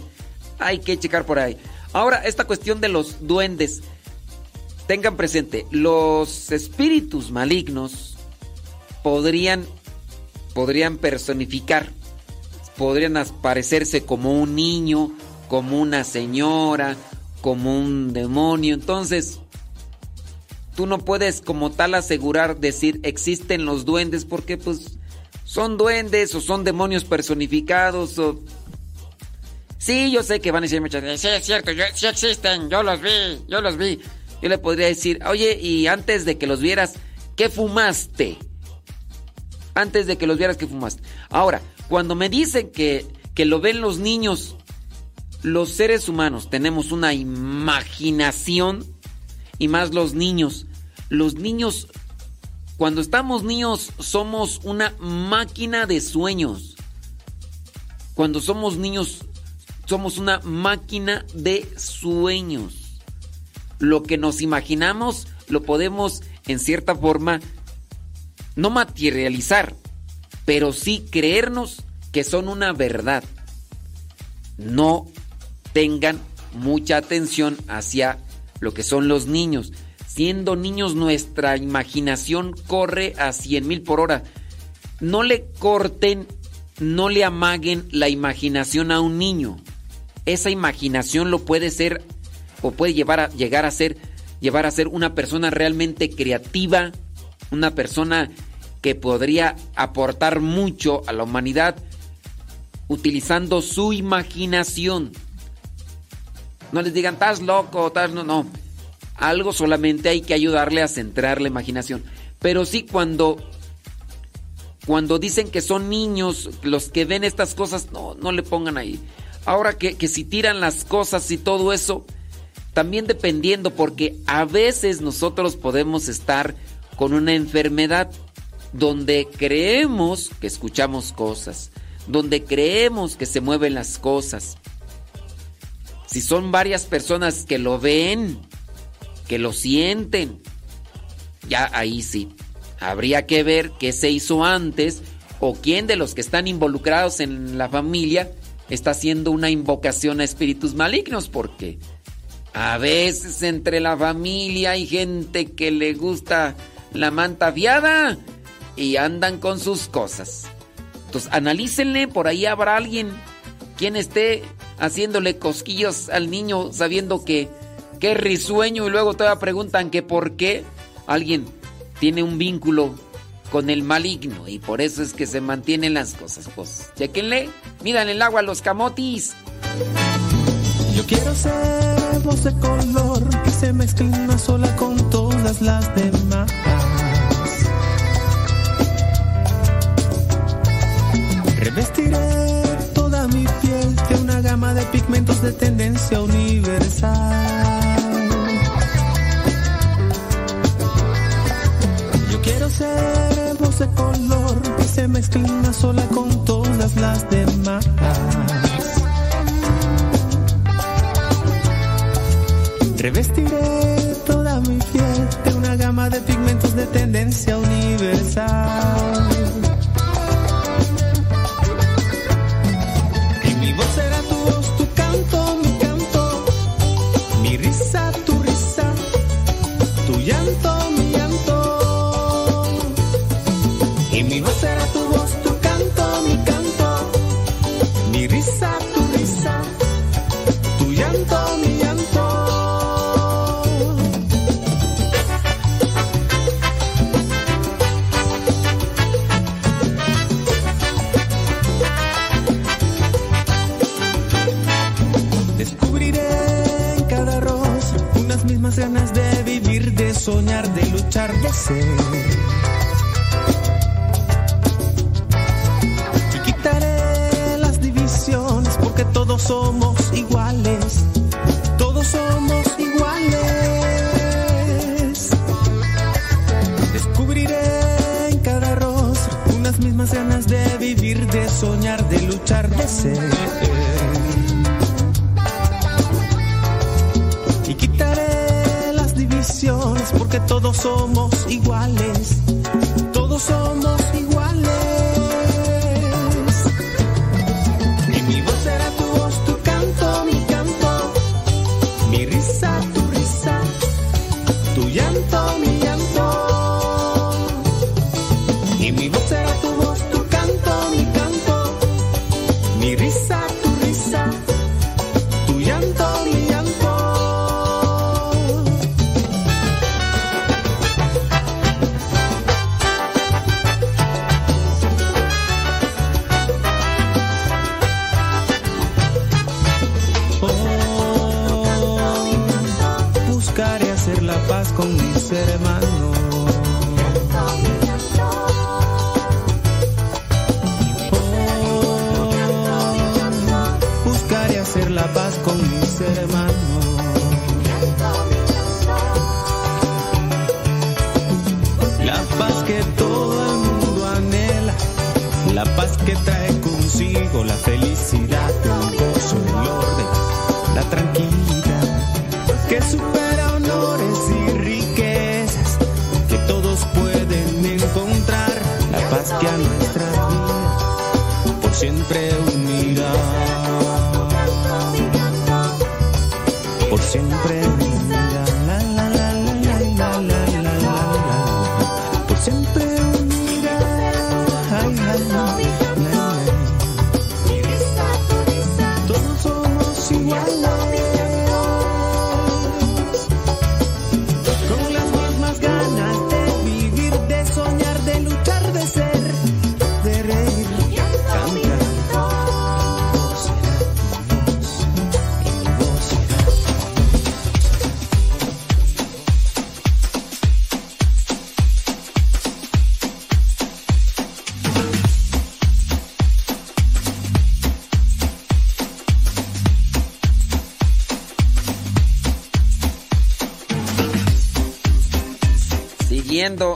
Hay que checar por ahí. Ahora, esta cuestión de los duendes. Tengan presente, los espíritus malignos podrían, podrían personificar, podrían aparecerse como un niño, como una señora, como un demonio. Entonces, tú no puedes como tal asegurar, decir existen los duendes porque pues son duendes o son demonios personificados o... Sí, yo sé que van a decir muchas veces, sí es cierto, sí existen, yo los vi, yo los vi. Yo le podría decir, oye, y antes de que los vieras, ¿qué fumaste? Antes de que los vieras, ¿qué fumaste? Ahora, cuando me dicen que, que lo ven los niños, los seres humanos tenemos una imaginación y más los niños. Los niños, cuando estamos niños, somos una máquina de sueños. Cuando somos niños, somos una máquina de sueños. Lo que nos imaginamos lo podemos, en cierta forma, no materializar, pero sí creernos que son una verdad. No tengan mucha atención hacia lo que son los niños. Siendo niños nuestra imaginación corre a 100 mil por hora. No le corten, no le amaguen la imaginación a un niño. Esa imaginación lo puede ser o puede llevar a, llegar a ser llevar a ser una persona realmente creativa, una persona que podría aportar mucho a la humanidad utilizando su imaginación. No les digan, estás loco, estás... No, no. Algo solamente hay que ayudarle a centrar la imaginación. Pero sí cuando... Cuando dicen que son niños los que ven estas cosas, no, no le pongan ahí. Ahora que, que si tiran las cosas y todo eso, también dependiendo, porque a veces nosotros podemos estar con una enfermedad donde creemos que escuchamos cosas, donde creemos que se mueven las cosas. Si son varias personas que lo ven, que lo sienten, ya ahí sí. Habría que ver qué se hizo antes o quién de los que están involucrados en la familia está haciendo una invocación a espíritus malignos, porque a veces entre la familia hay gente que le gusta la manta fiada y andan con sus cosas. Entonces analícenle, por ahí habrá alguien quien esté haciéndole cosquillos al niño sabiendo que qué risueño y luego todavía preguntan que por qué alguien tiene un vínculo con el maligno y por eso es que se mantienen las cosas. Pues chequenle, miran el agua a los camotis. Yo quiero ser voz de color que se mezcle una sola con todas las demás. Revestiré gama de pigmentos de tendencia universal. Yo quiero ser voz de color que se mezcle en una sola con todas las demás. Revestiré toda mi piel de una gama de pigmentos de tendencia universal. Llanto. Y quitaré las divisiones porque todos somos iguales. Todos somos iguales. Descubriré en cada rosa unas mismas ganas de vivir, de soñar, de luchar, de ser. Porque todos somos iguales.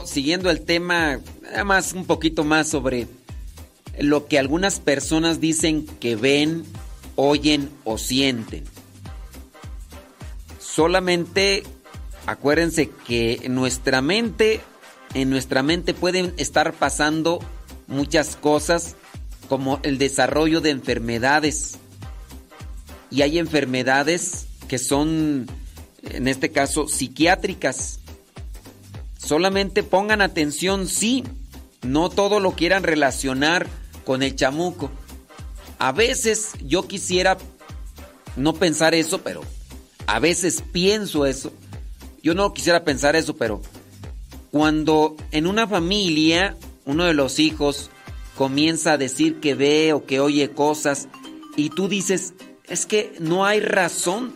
Siguiendo, el tema, nada más un poquito más sobre lo que algunas personas dicen que ven, oyen o sienten. Solamente acuérdense que nuestra mente, en nuestra mente pueden estar pasando muchas cosas como el desarrollo de enfermedades. Y hay enfermedades que son, en este caso, psiquiátricas. Solamente pongan atención, sí, no todo lo quieran relacionar con el chamuco. A veces yo quisiera no pensar eso, pero a veces pienso eso. Yo no quisiera pensar eso, pero cuando en una familia uno de los hijos comienza a decir que ve o que oye cosas y tú dices, es que no hay razón,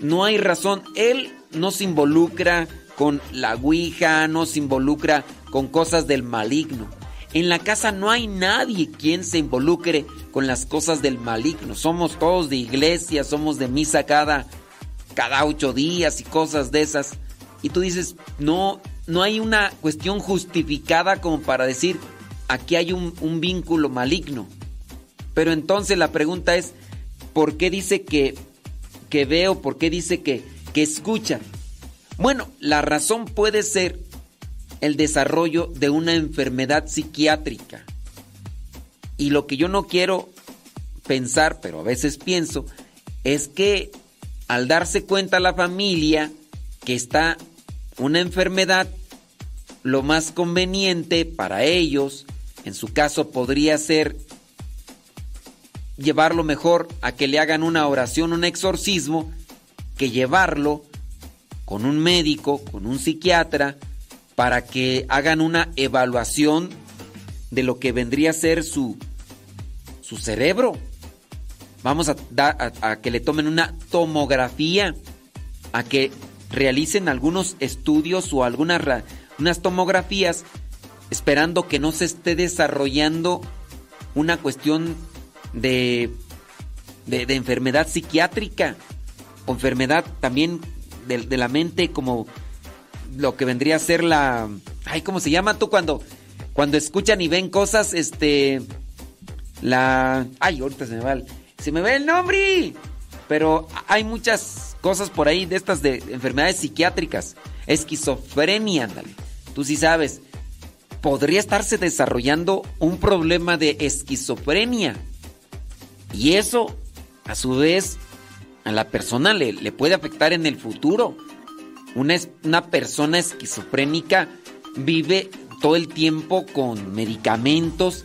no hay razón, él no se involucra con la Ouija, no se involucra con cosas del maligno. En la casa no hay nadie quien se involucre con las cosas del maligno. Somos todos de iglesia, somos de misa cada, cada ocho días y cosas de esas. Y tú dices, no, no hay una cuestión justificada como para decir, aquí hay un, un vínculo maligno. Pero entonces la pregunta es, ¿por qué dice que, que veo? ¿Por qué dice que, que escucha? Bueno, la razón puede ser el desarrollo de una enfermedad psiquiátrica. Y lo que yo no quiero pensar, pero a veces pienso, es que al darse cuenta la familia que está una enfermedad, lo más conveniente para ellos, en su caso podría ser llevarlo mejor a que le hagan una oración, un exorcismo, que llevarlo con un médico, con un psiquiatra, para que hagan una evaluación de lo que vendría a ser su, su cerebro. Vamos a, a, a que le tomen una tomografía, a que realicen algunos estudios o algunas unas tomografías, esperando que no se esté desarrollando una cuestión de, de, de enfermedad psiquiátrica o enfermedad también de, la mente como lo que vendría a ser la... Ay, ¿cómo se llama tú cuando, cuando escuchan y ven cosas? Este... La... Ay, ahorita se me va el, se me va el nombre. Pero hay muchas cosas por ahí de estas de enfermedades psiquiátricas. Esquizofrenia, ándale. Tú sí sabes. Podría estarse desarrollando un problema de esquizofrenia. Y eso, a su vez, a la persona le, le puede afectar en el futuro. Una, una persona esquizofrénica vive todo el tiempo con medicamentos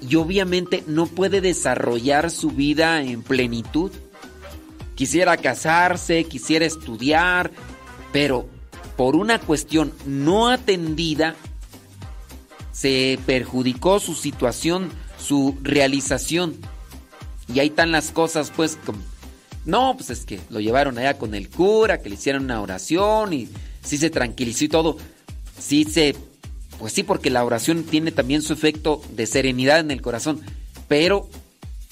y obviamente no puede desarrollar su vida en plenitud. Quisiera casarse, quisiera estudiar, pero por una cuestión no atendida se perjudicó su situación, su realización. Y ahí están las cosas, pues, no, pues es que lo llevaron allá con el cura, que le hicieron una oración y sí se tranquilizó y todo. Sí se, pues sí, porque la oración tiene también su efecto de serenidad en el corazón, pero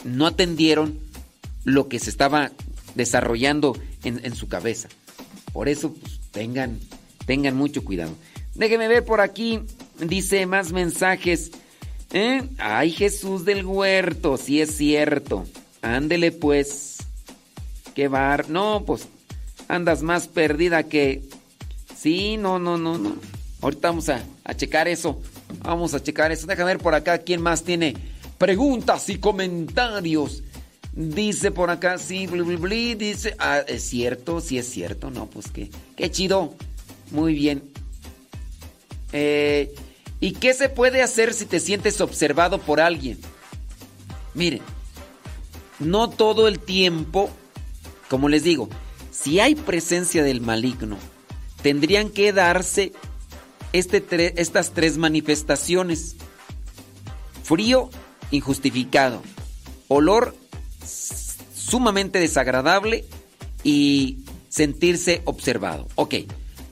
no atendieron lo que se estaba desarrollando en, su cabeza. Por eso, pues, tengan, tengan mucho cuidado. Déjeme ver por aquí, dice más mensajes. ¿Eh? Ay, Jesús del huerto, sí es cierto. Ándele pues. Qué bar. No, pues andas más perdida que... Sí, no, no, no, no. Ahorita vamos a, checar eso. Vamos a checar eso. Déjame ver por acá quién más tiene preguntas y comentarios. Dice por acá, sí, bli, bli, bli, dice, ah, es cierto, sí es cierto, no, pues qué, qué chido. Muy bien. Eh, ¿Y qué se puede hacer si te sientes observado por alguien? Miren, no todo el tiempo, como les digo, si hay presencia del maligno, tendrían que darse este estas tres manifestaciones. Frío injustificado, olor sumamente desagradable y sentirse observado. Ok,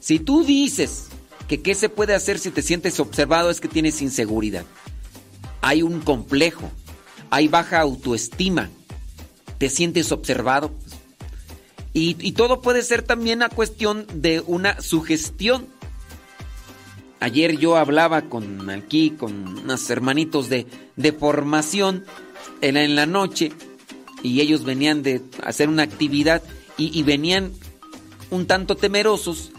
si tú dices que qué se puede hacer si te sientes observado es que tienes inseguridad. Hay un complejo, hay baja autoestima, te sientes observado. Y, todo puede ser también a cuestión de una sugestión. Ayer yo hablaba con aquí, con unos hermanitos de, de formación, era en la noche, y ellos venían de hacer una actividad y, y venían un tanto temerosos.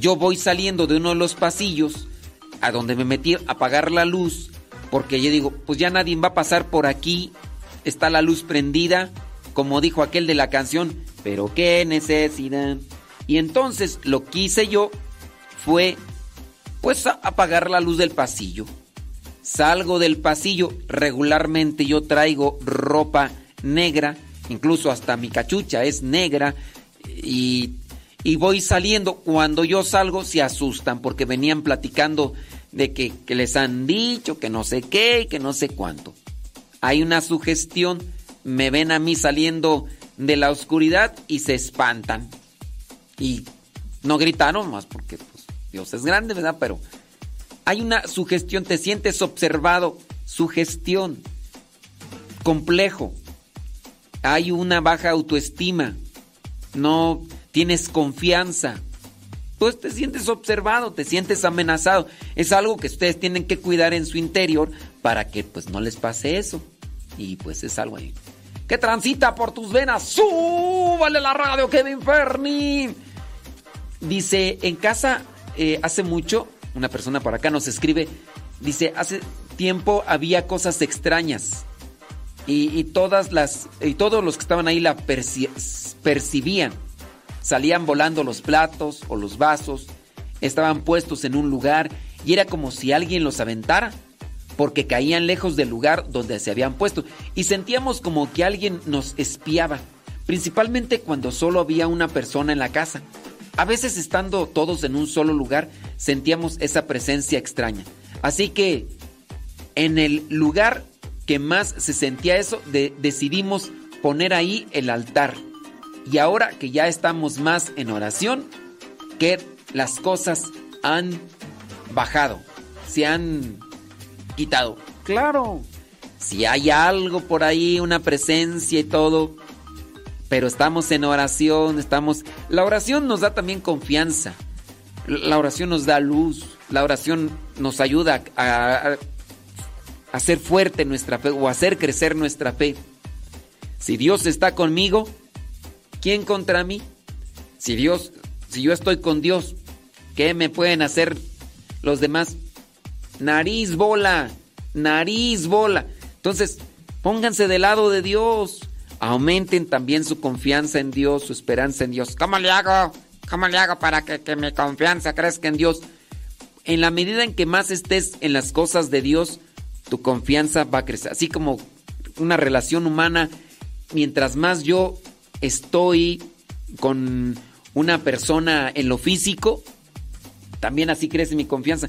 Yo voy saliendo de uno de los pasillos a donde me metí a apagar la luz, porque yo digo, pues ya nadie va a pasar por aquí, está la luz prendida, como dijo aquel de la canción, pero qué necesidad. Y entonces lo que hice yo fue pues apagar la luz del pasillo. Salgo del pasillo, regularmente yo traigo ropa negra, incluso hasta mi cachucha es negra y, y voy saliendo. Cuando yo salgo se asustan porque venían platicando de que, que les han dicho, que no sé qué y que no sé cuánto. Hay una sugestión, me ven a mí saliendo de la oscuridad y se espantan. Y no gritaron más porque pues, Dios es grande, ¿verdad? Pero hay una sugestión, te sientes observado, sugestión, complejo. Hay una baja autoestima, no tienes confianza. Pues te sientes observado, te sientes amenazado. Es algo que ustedes tienen que cuidar en su interior para que pues no les pase eso. Y pues es algo ahí. Que transita por tus venas. ¡Súbale la radio, Kevin Ferni! Dice, en casa eh, hace mucho, una persona por acá nos escribe, dice, hace tiempo había cosas extrañas. Y, todas las, y todos los que estaban ahí la perci- percibían. Salían volando los platos o los vasos, estaban puestos en un lugar y era como si alguien los aventara, porque caían lejos del lugar donde se habían puesto y sentíamos como que alguien nos espiaba, principalmente cuando solo había una persona en la casa. A veces estando todos en un solo lugar sentíamos esa presencia extraña. Así que en el lugar que más se sentía eso, de- decidimos poner ahí el altar. Y ahora que ya estamos más en oración, que las cosas han bajado, se han quitado. Claro, si hay algo por ahí, una presencia y todo, pero estamos en oración, estamos... La oración nos da también confianza, la oración nos da luz, la oración nos ayuda a, hacer fuerte nuestra fe o hacer crecer nuestra fe. Si Dios está conmigo, ¿quién contra mí? Si Dios, si yo estoy con Dios, ¿qué me pueden hacer los demás? Nariz bola, nariz bola. Entonces, pónganse del lado de Dios. Aumenten también su confianza en Dios, su esperanza en Dios. ¿Cómo le hago? ¿Cómo le hago para que, que mi confianza crezca en Dios? En la medida en que más estés en las cosas de Dios, tu confianza va a crecer. Así como una relación humana, mientras más yo estoy con una persona en lo físico, también así crece mi confianza.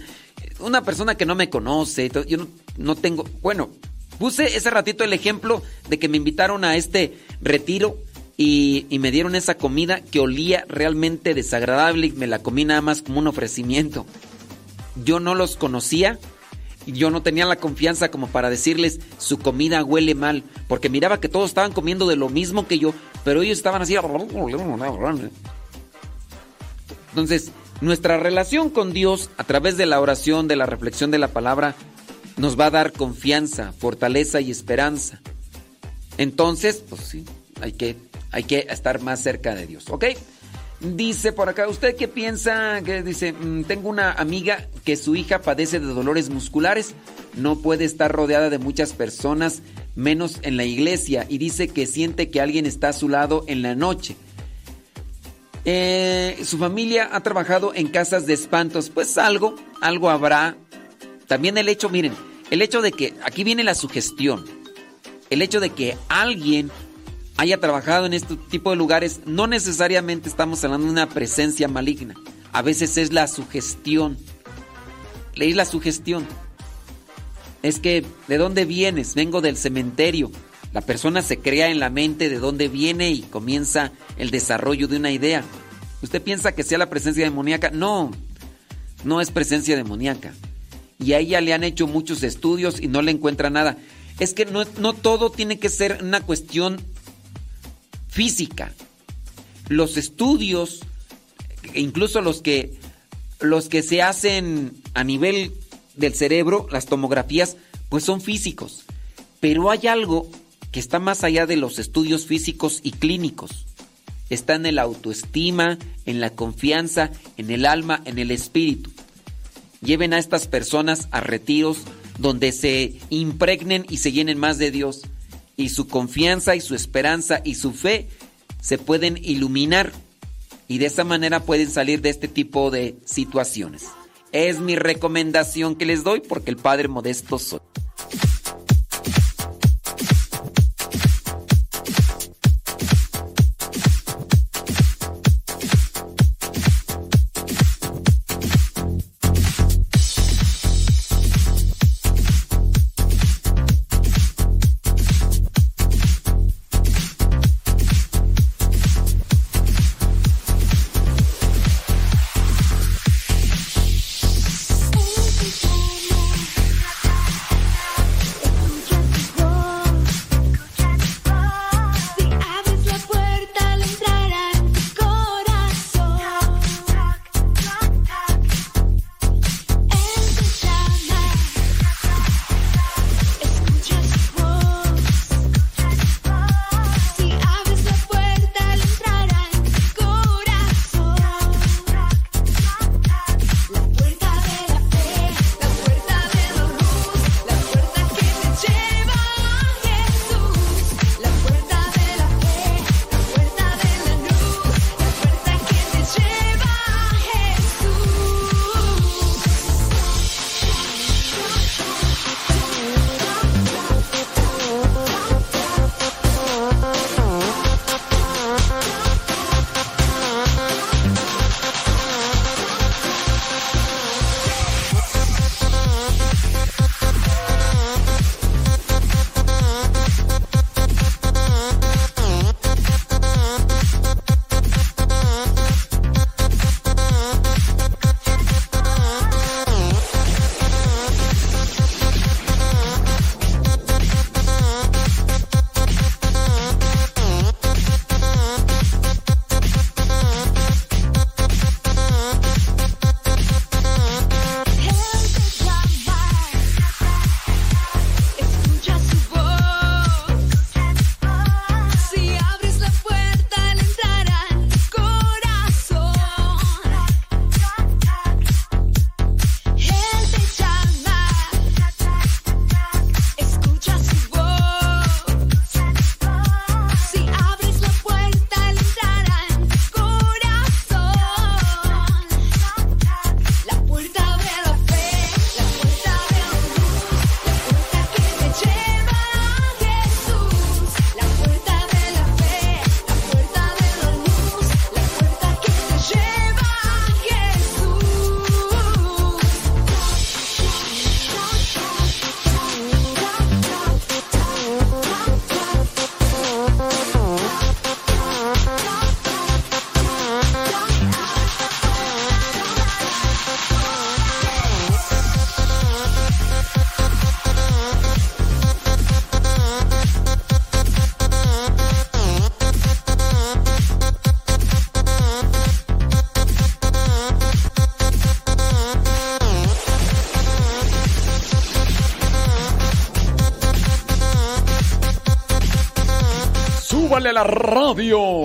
Una persona que no me conoce, yo no, tengo, bueno, puse ese ratito el ejemplo de que me invitaron a este retiro y me dieron esa comida que olía realmente desagradable y me la comí nada más como un ofrecimiento. Yo no los conocía y yo no tenía la confianza como para decirles su comida huele mal, porque miraba que todos estaban comiendo de lo mismo que yo, pero ellos estaban así. Entonces, nuestra relación con Dios a través de la oración, de la reflexión de la palabra, nos va a dar confianza, fortaleza y esperanza. Entonces, pues sí, hay que, hay que estar más cerca de Dios, ¿ok? Dice por acá, ¿usted qué piensa? Que dice, "Mm, tengo una amiga que su hija padece de dolores musculares, no puede estar rodeada de muchas personas, menos en la iglesia, y dice que siente que alguien está a su lado en la noche. Eh, su familia ha trabajado en casas de espantos, pues algo, algo habrá. También el hecho, miren, el hecho de que, aquí viene la sugestión, el hecho de que alguien haya trabajado en este tipo de lugares, no necesariamente estamos hablando de una presencia maligna. A veces es la sugestión. Leí la sugestión. Es que, ¿de dónde vienes? Vengo del cementerio. La persona se crea en la mente de dónde viene y comienza el desarrollo de una idea. ¿Usted piensa que sea la presencia demoníaca? No, no es presencia demoníaca. Y a ella le han hecho muchos estudios y no le encuentra nada. Es que no, no todo tiene que ser una cuestión física. Los estudios, incluso los que, los que se hacen a nivel del cerebro, las tomografías, pues son físicos. Pero hay algo que está más allá de los estudios físicos y clínicos. Está en el autoestima, en la confianza, en el alma, en el espíritu. Lleven a estas personas a retiros donde se impregnen y se llenen más de Dios. Y su confianza y su esperanza y su fe se pueden iluminar. Y de esa manera pueden salir de este tipo de situaciones. Es mi recomendación que les doy porque el Padre Modesto soy. La radio.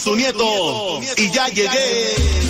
Su nieto y ya llegué.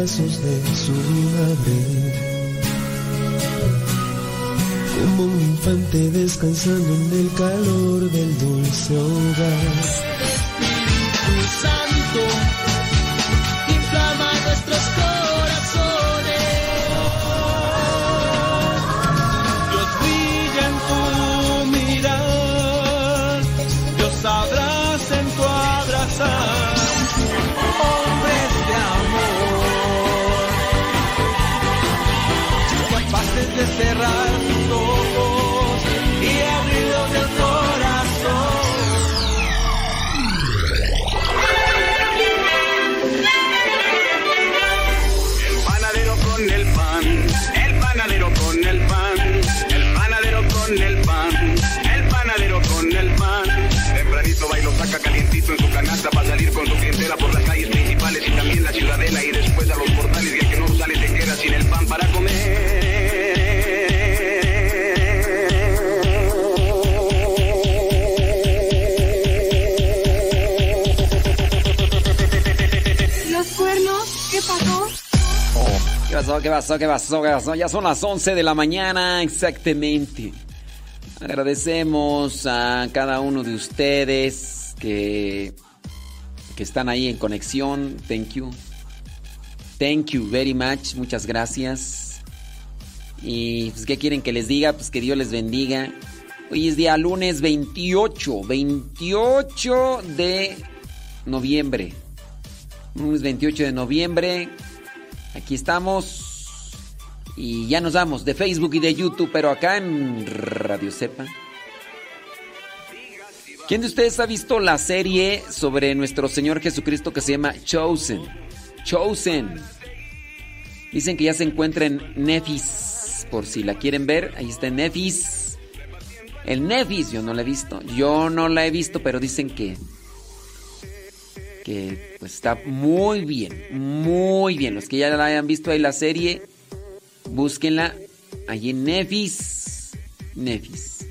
de su madre. Como un infante descansando en el calor del dulce hogar. Espíritu Santo, ¿Qué pasó? ¿Qué pasó? ¿Qué pasó? Ya son las 11 de la mañana exactamente. Agradecemos a cada uno de ustedes que, que están ahí en conexión. Thank you. Thank you very much. Muchas gracias. Y pues, ¿qué quieren que les diga? Pues que Dios les bendiga. Hoy es día lunes 28, 28 de noviembre. Lunes 28 de noviembre. Aquí estamos. Y ya nos vamos de Facebook y de YouTube, pero acá en Radio Cepa. ¿Quién de ustedes ha visto la serie sobre nuestro Señor Jesucristo que se llama Chosen? Chosen. Dicen que ya se encuentra en Nefis. Por si la quieren ver, ahí está en Nefis. El Nefis, yo no la he visto. Yo no la he visto, pero dicen que. Pues está muy bien. Muy bien. Los que ya la hayan visto ahí la serie, búsquenla. Allí en Nefis. Nefis.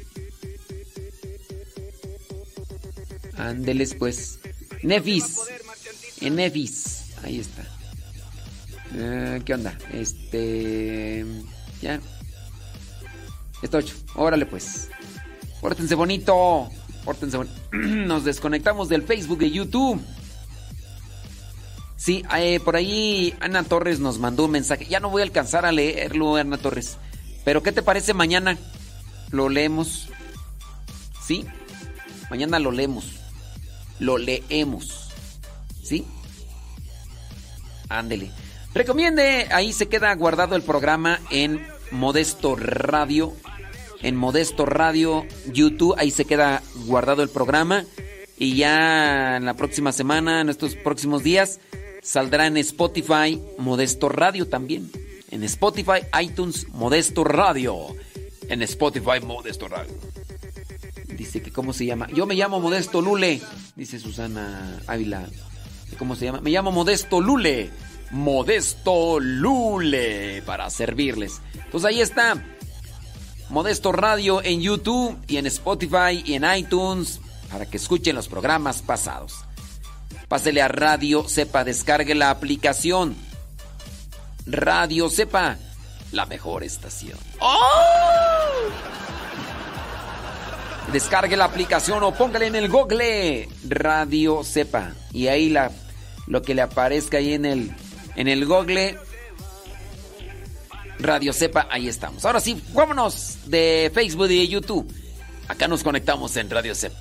Ándeles pues. Nefis. En Nefis. Ahí está. Eh, ¿Qué onda? Este. Ya. Está ocho. Órale pues. Pórtense bonito. Pórtense bonito. Nos desconectamos del Facebook y YouTube. Sí, eh, por ahí Ana Torres nos mandó un mensaje. Ya no voy a alcanzar a leerlo, Ana Torres. Pero ¿qué te parece mañana? Lo leemos. ¿Sí? Mañana lo leemos. Lo leemos. ¿Sí? Ándele. Recomiende, ahí se queda guardado el programa en Modesto Radio. En Modesto Radio YouTube, ahí se queda guardado el programa. Y ya en la próxima semana, en estos próximos días, saldrá en Spotify Modesto Radio también. En Spotify, iTunes, Modesto Radio. En Spotify, Modesto Radio. Dice que cómo se llama. Yo me llamo Modesto Lule, dice Susana Ávila. ¿Cómo se llama? Me llamo Modesto Lule. Modesto Lule para servirles. Pues ahí está. Modesto Radio en YouTube y en Spotify y en iTunes para que escuchen los programas pasados. Pásele a Radio Sepa, descargue la aplicación. Radio Sepa, la mejor estación. Descargue la aplicación o póngale en el Google Radio Sepa y ahí la lo que le aparezca ahí en el en el Google Radio Sepa, ahí estamos. Ahora sí, vámonos de Facebook y de YouTube. Acá nos conectamos en Radio Sepa.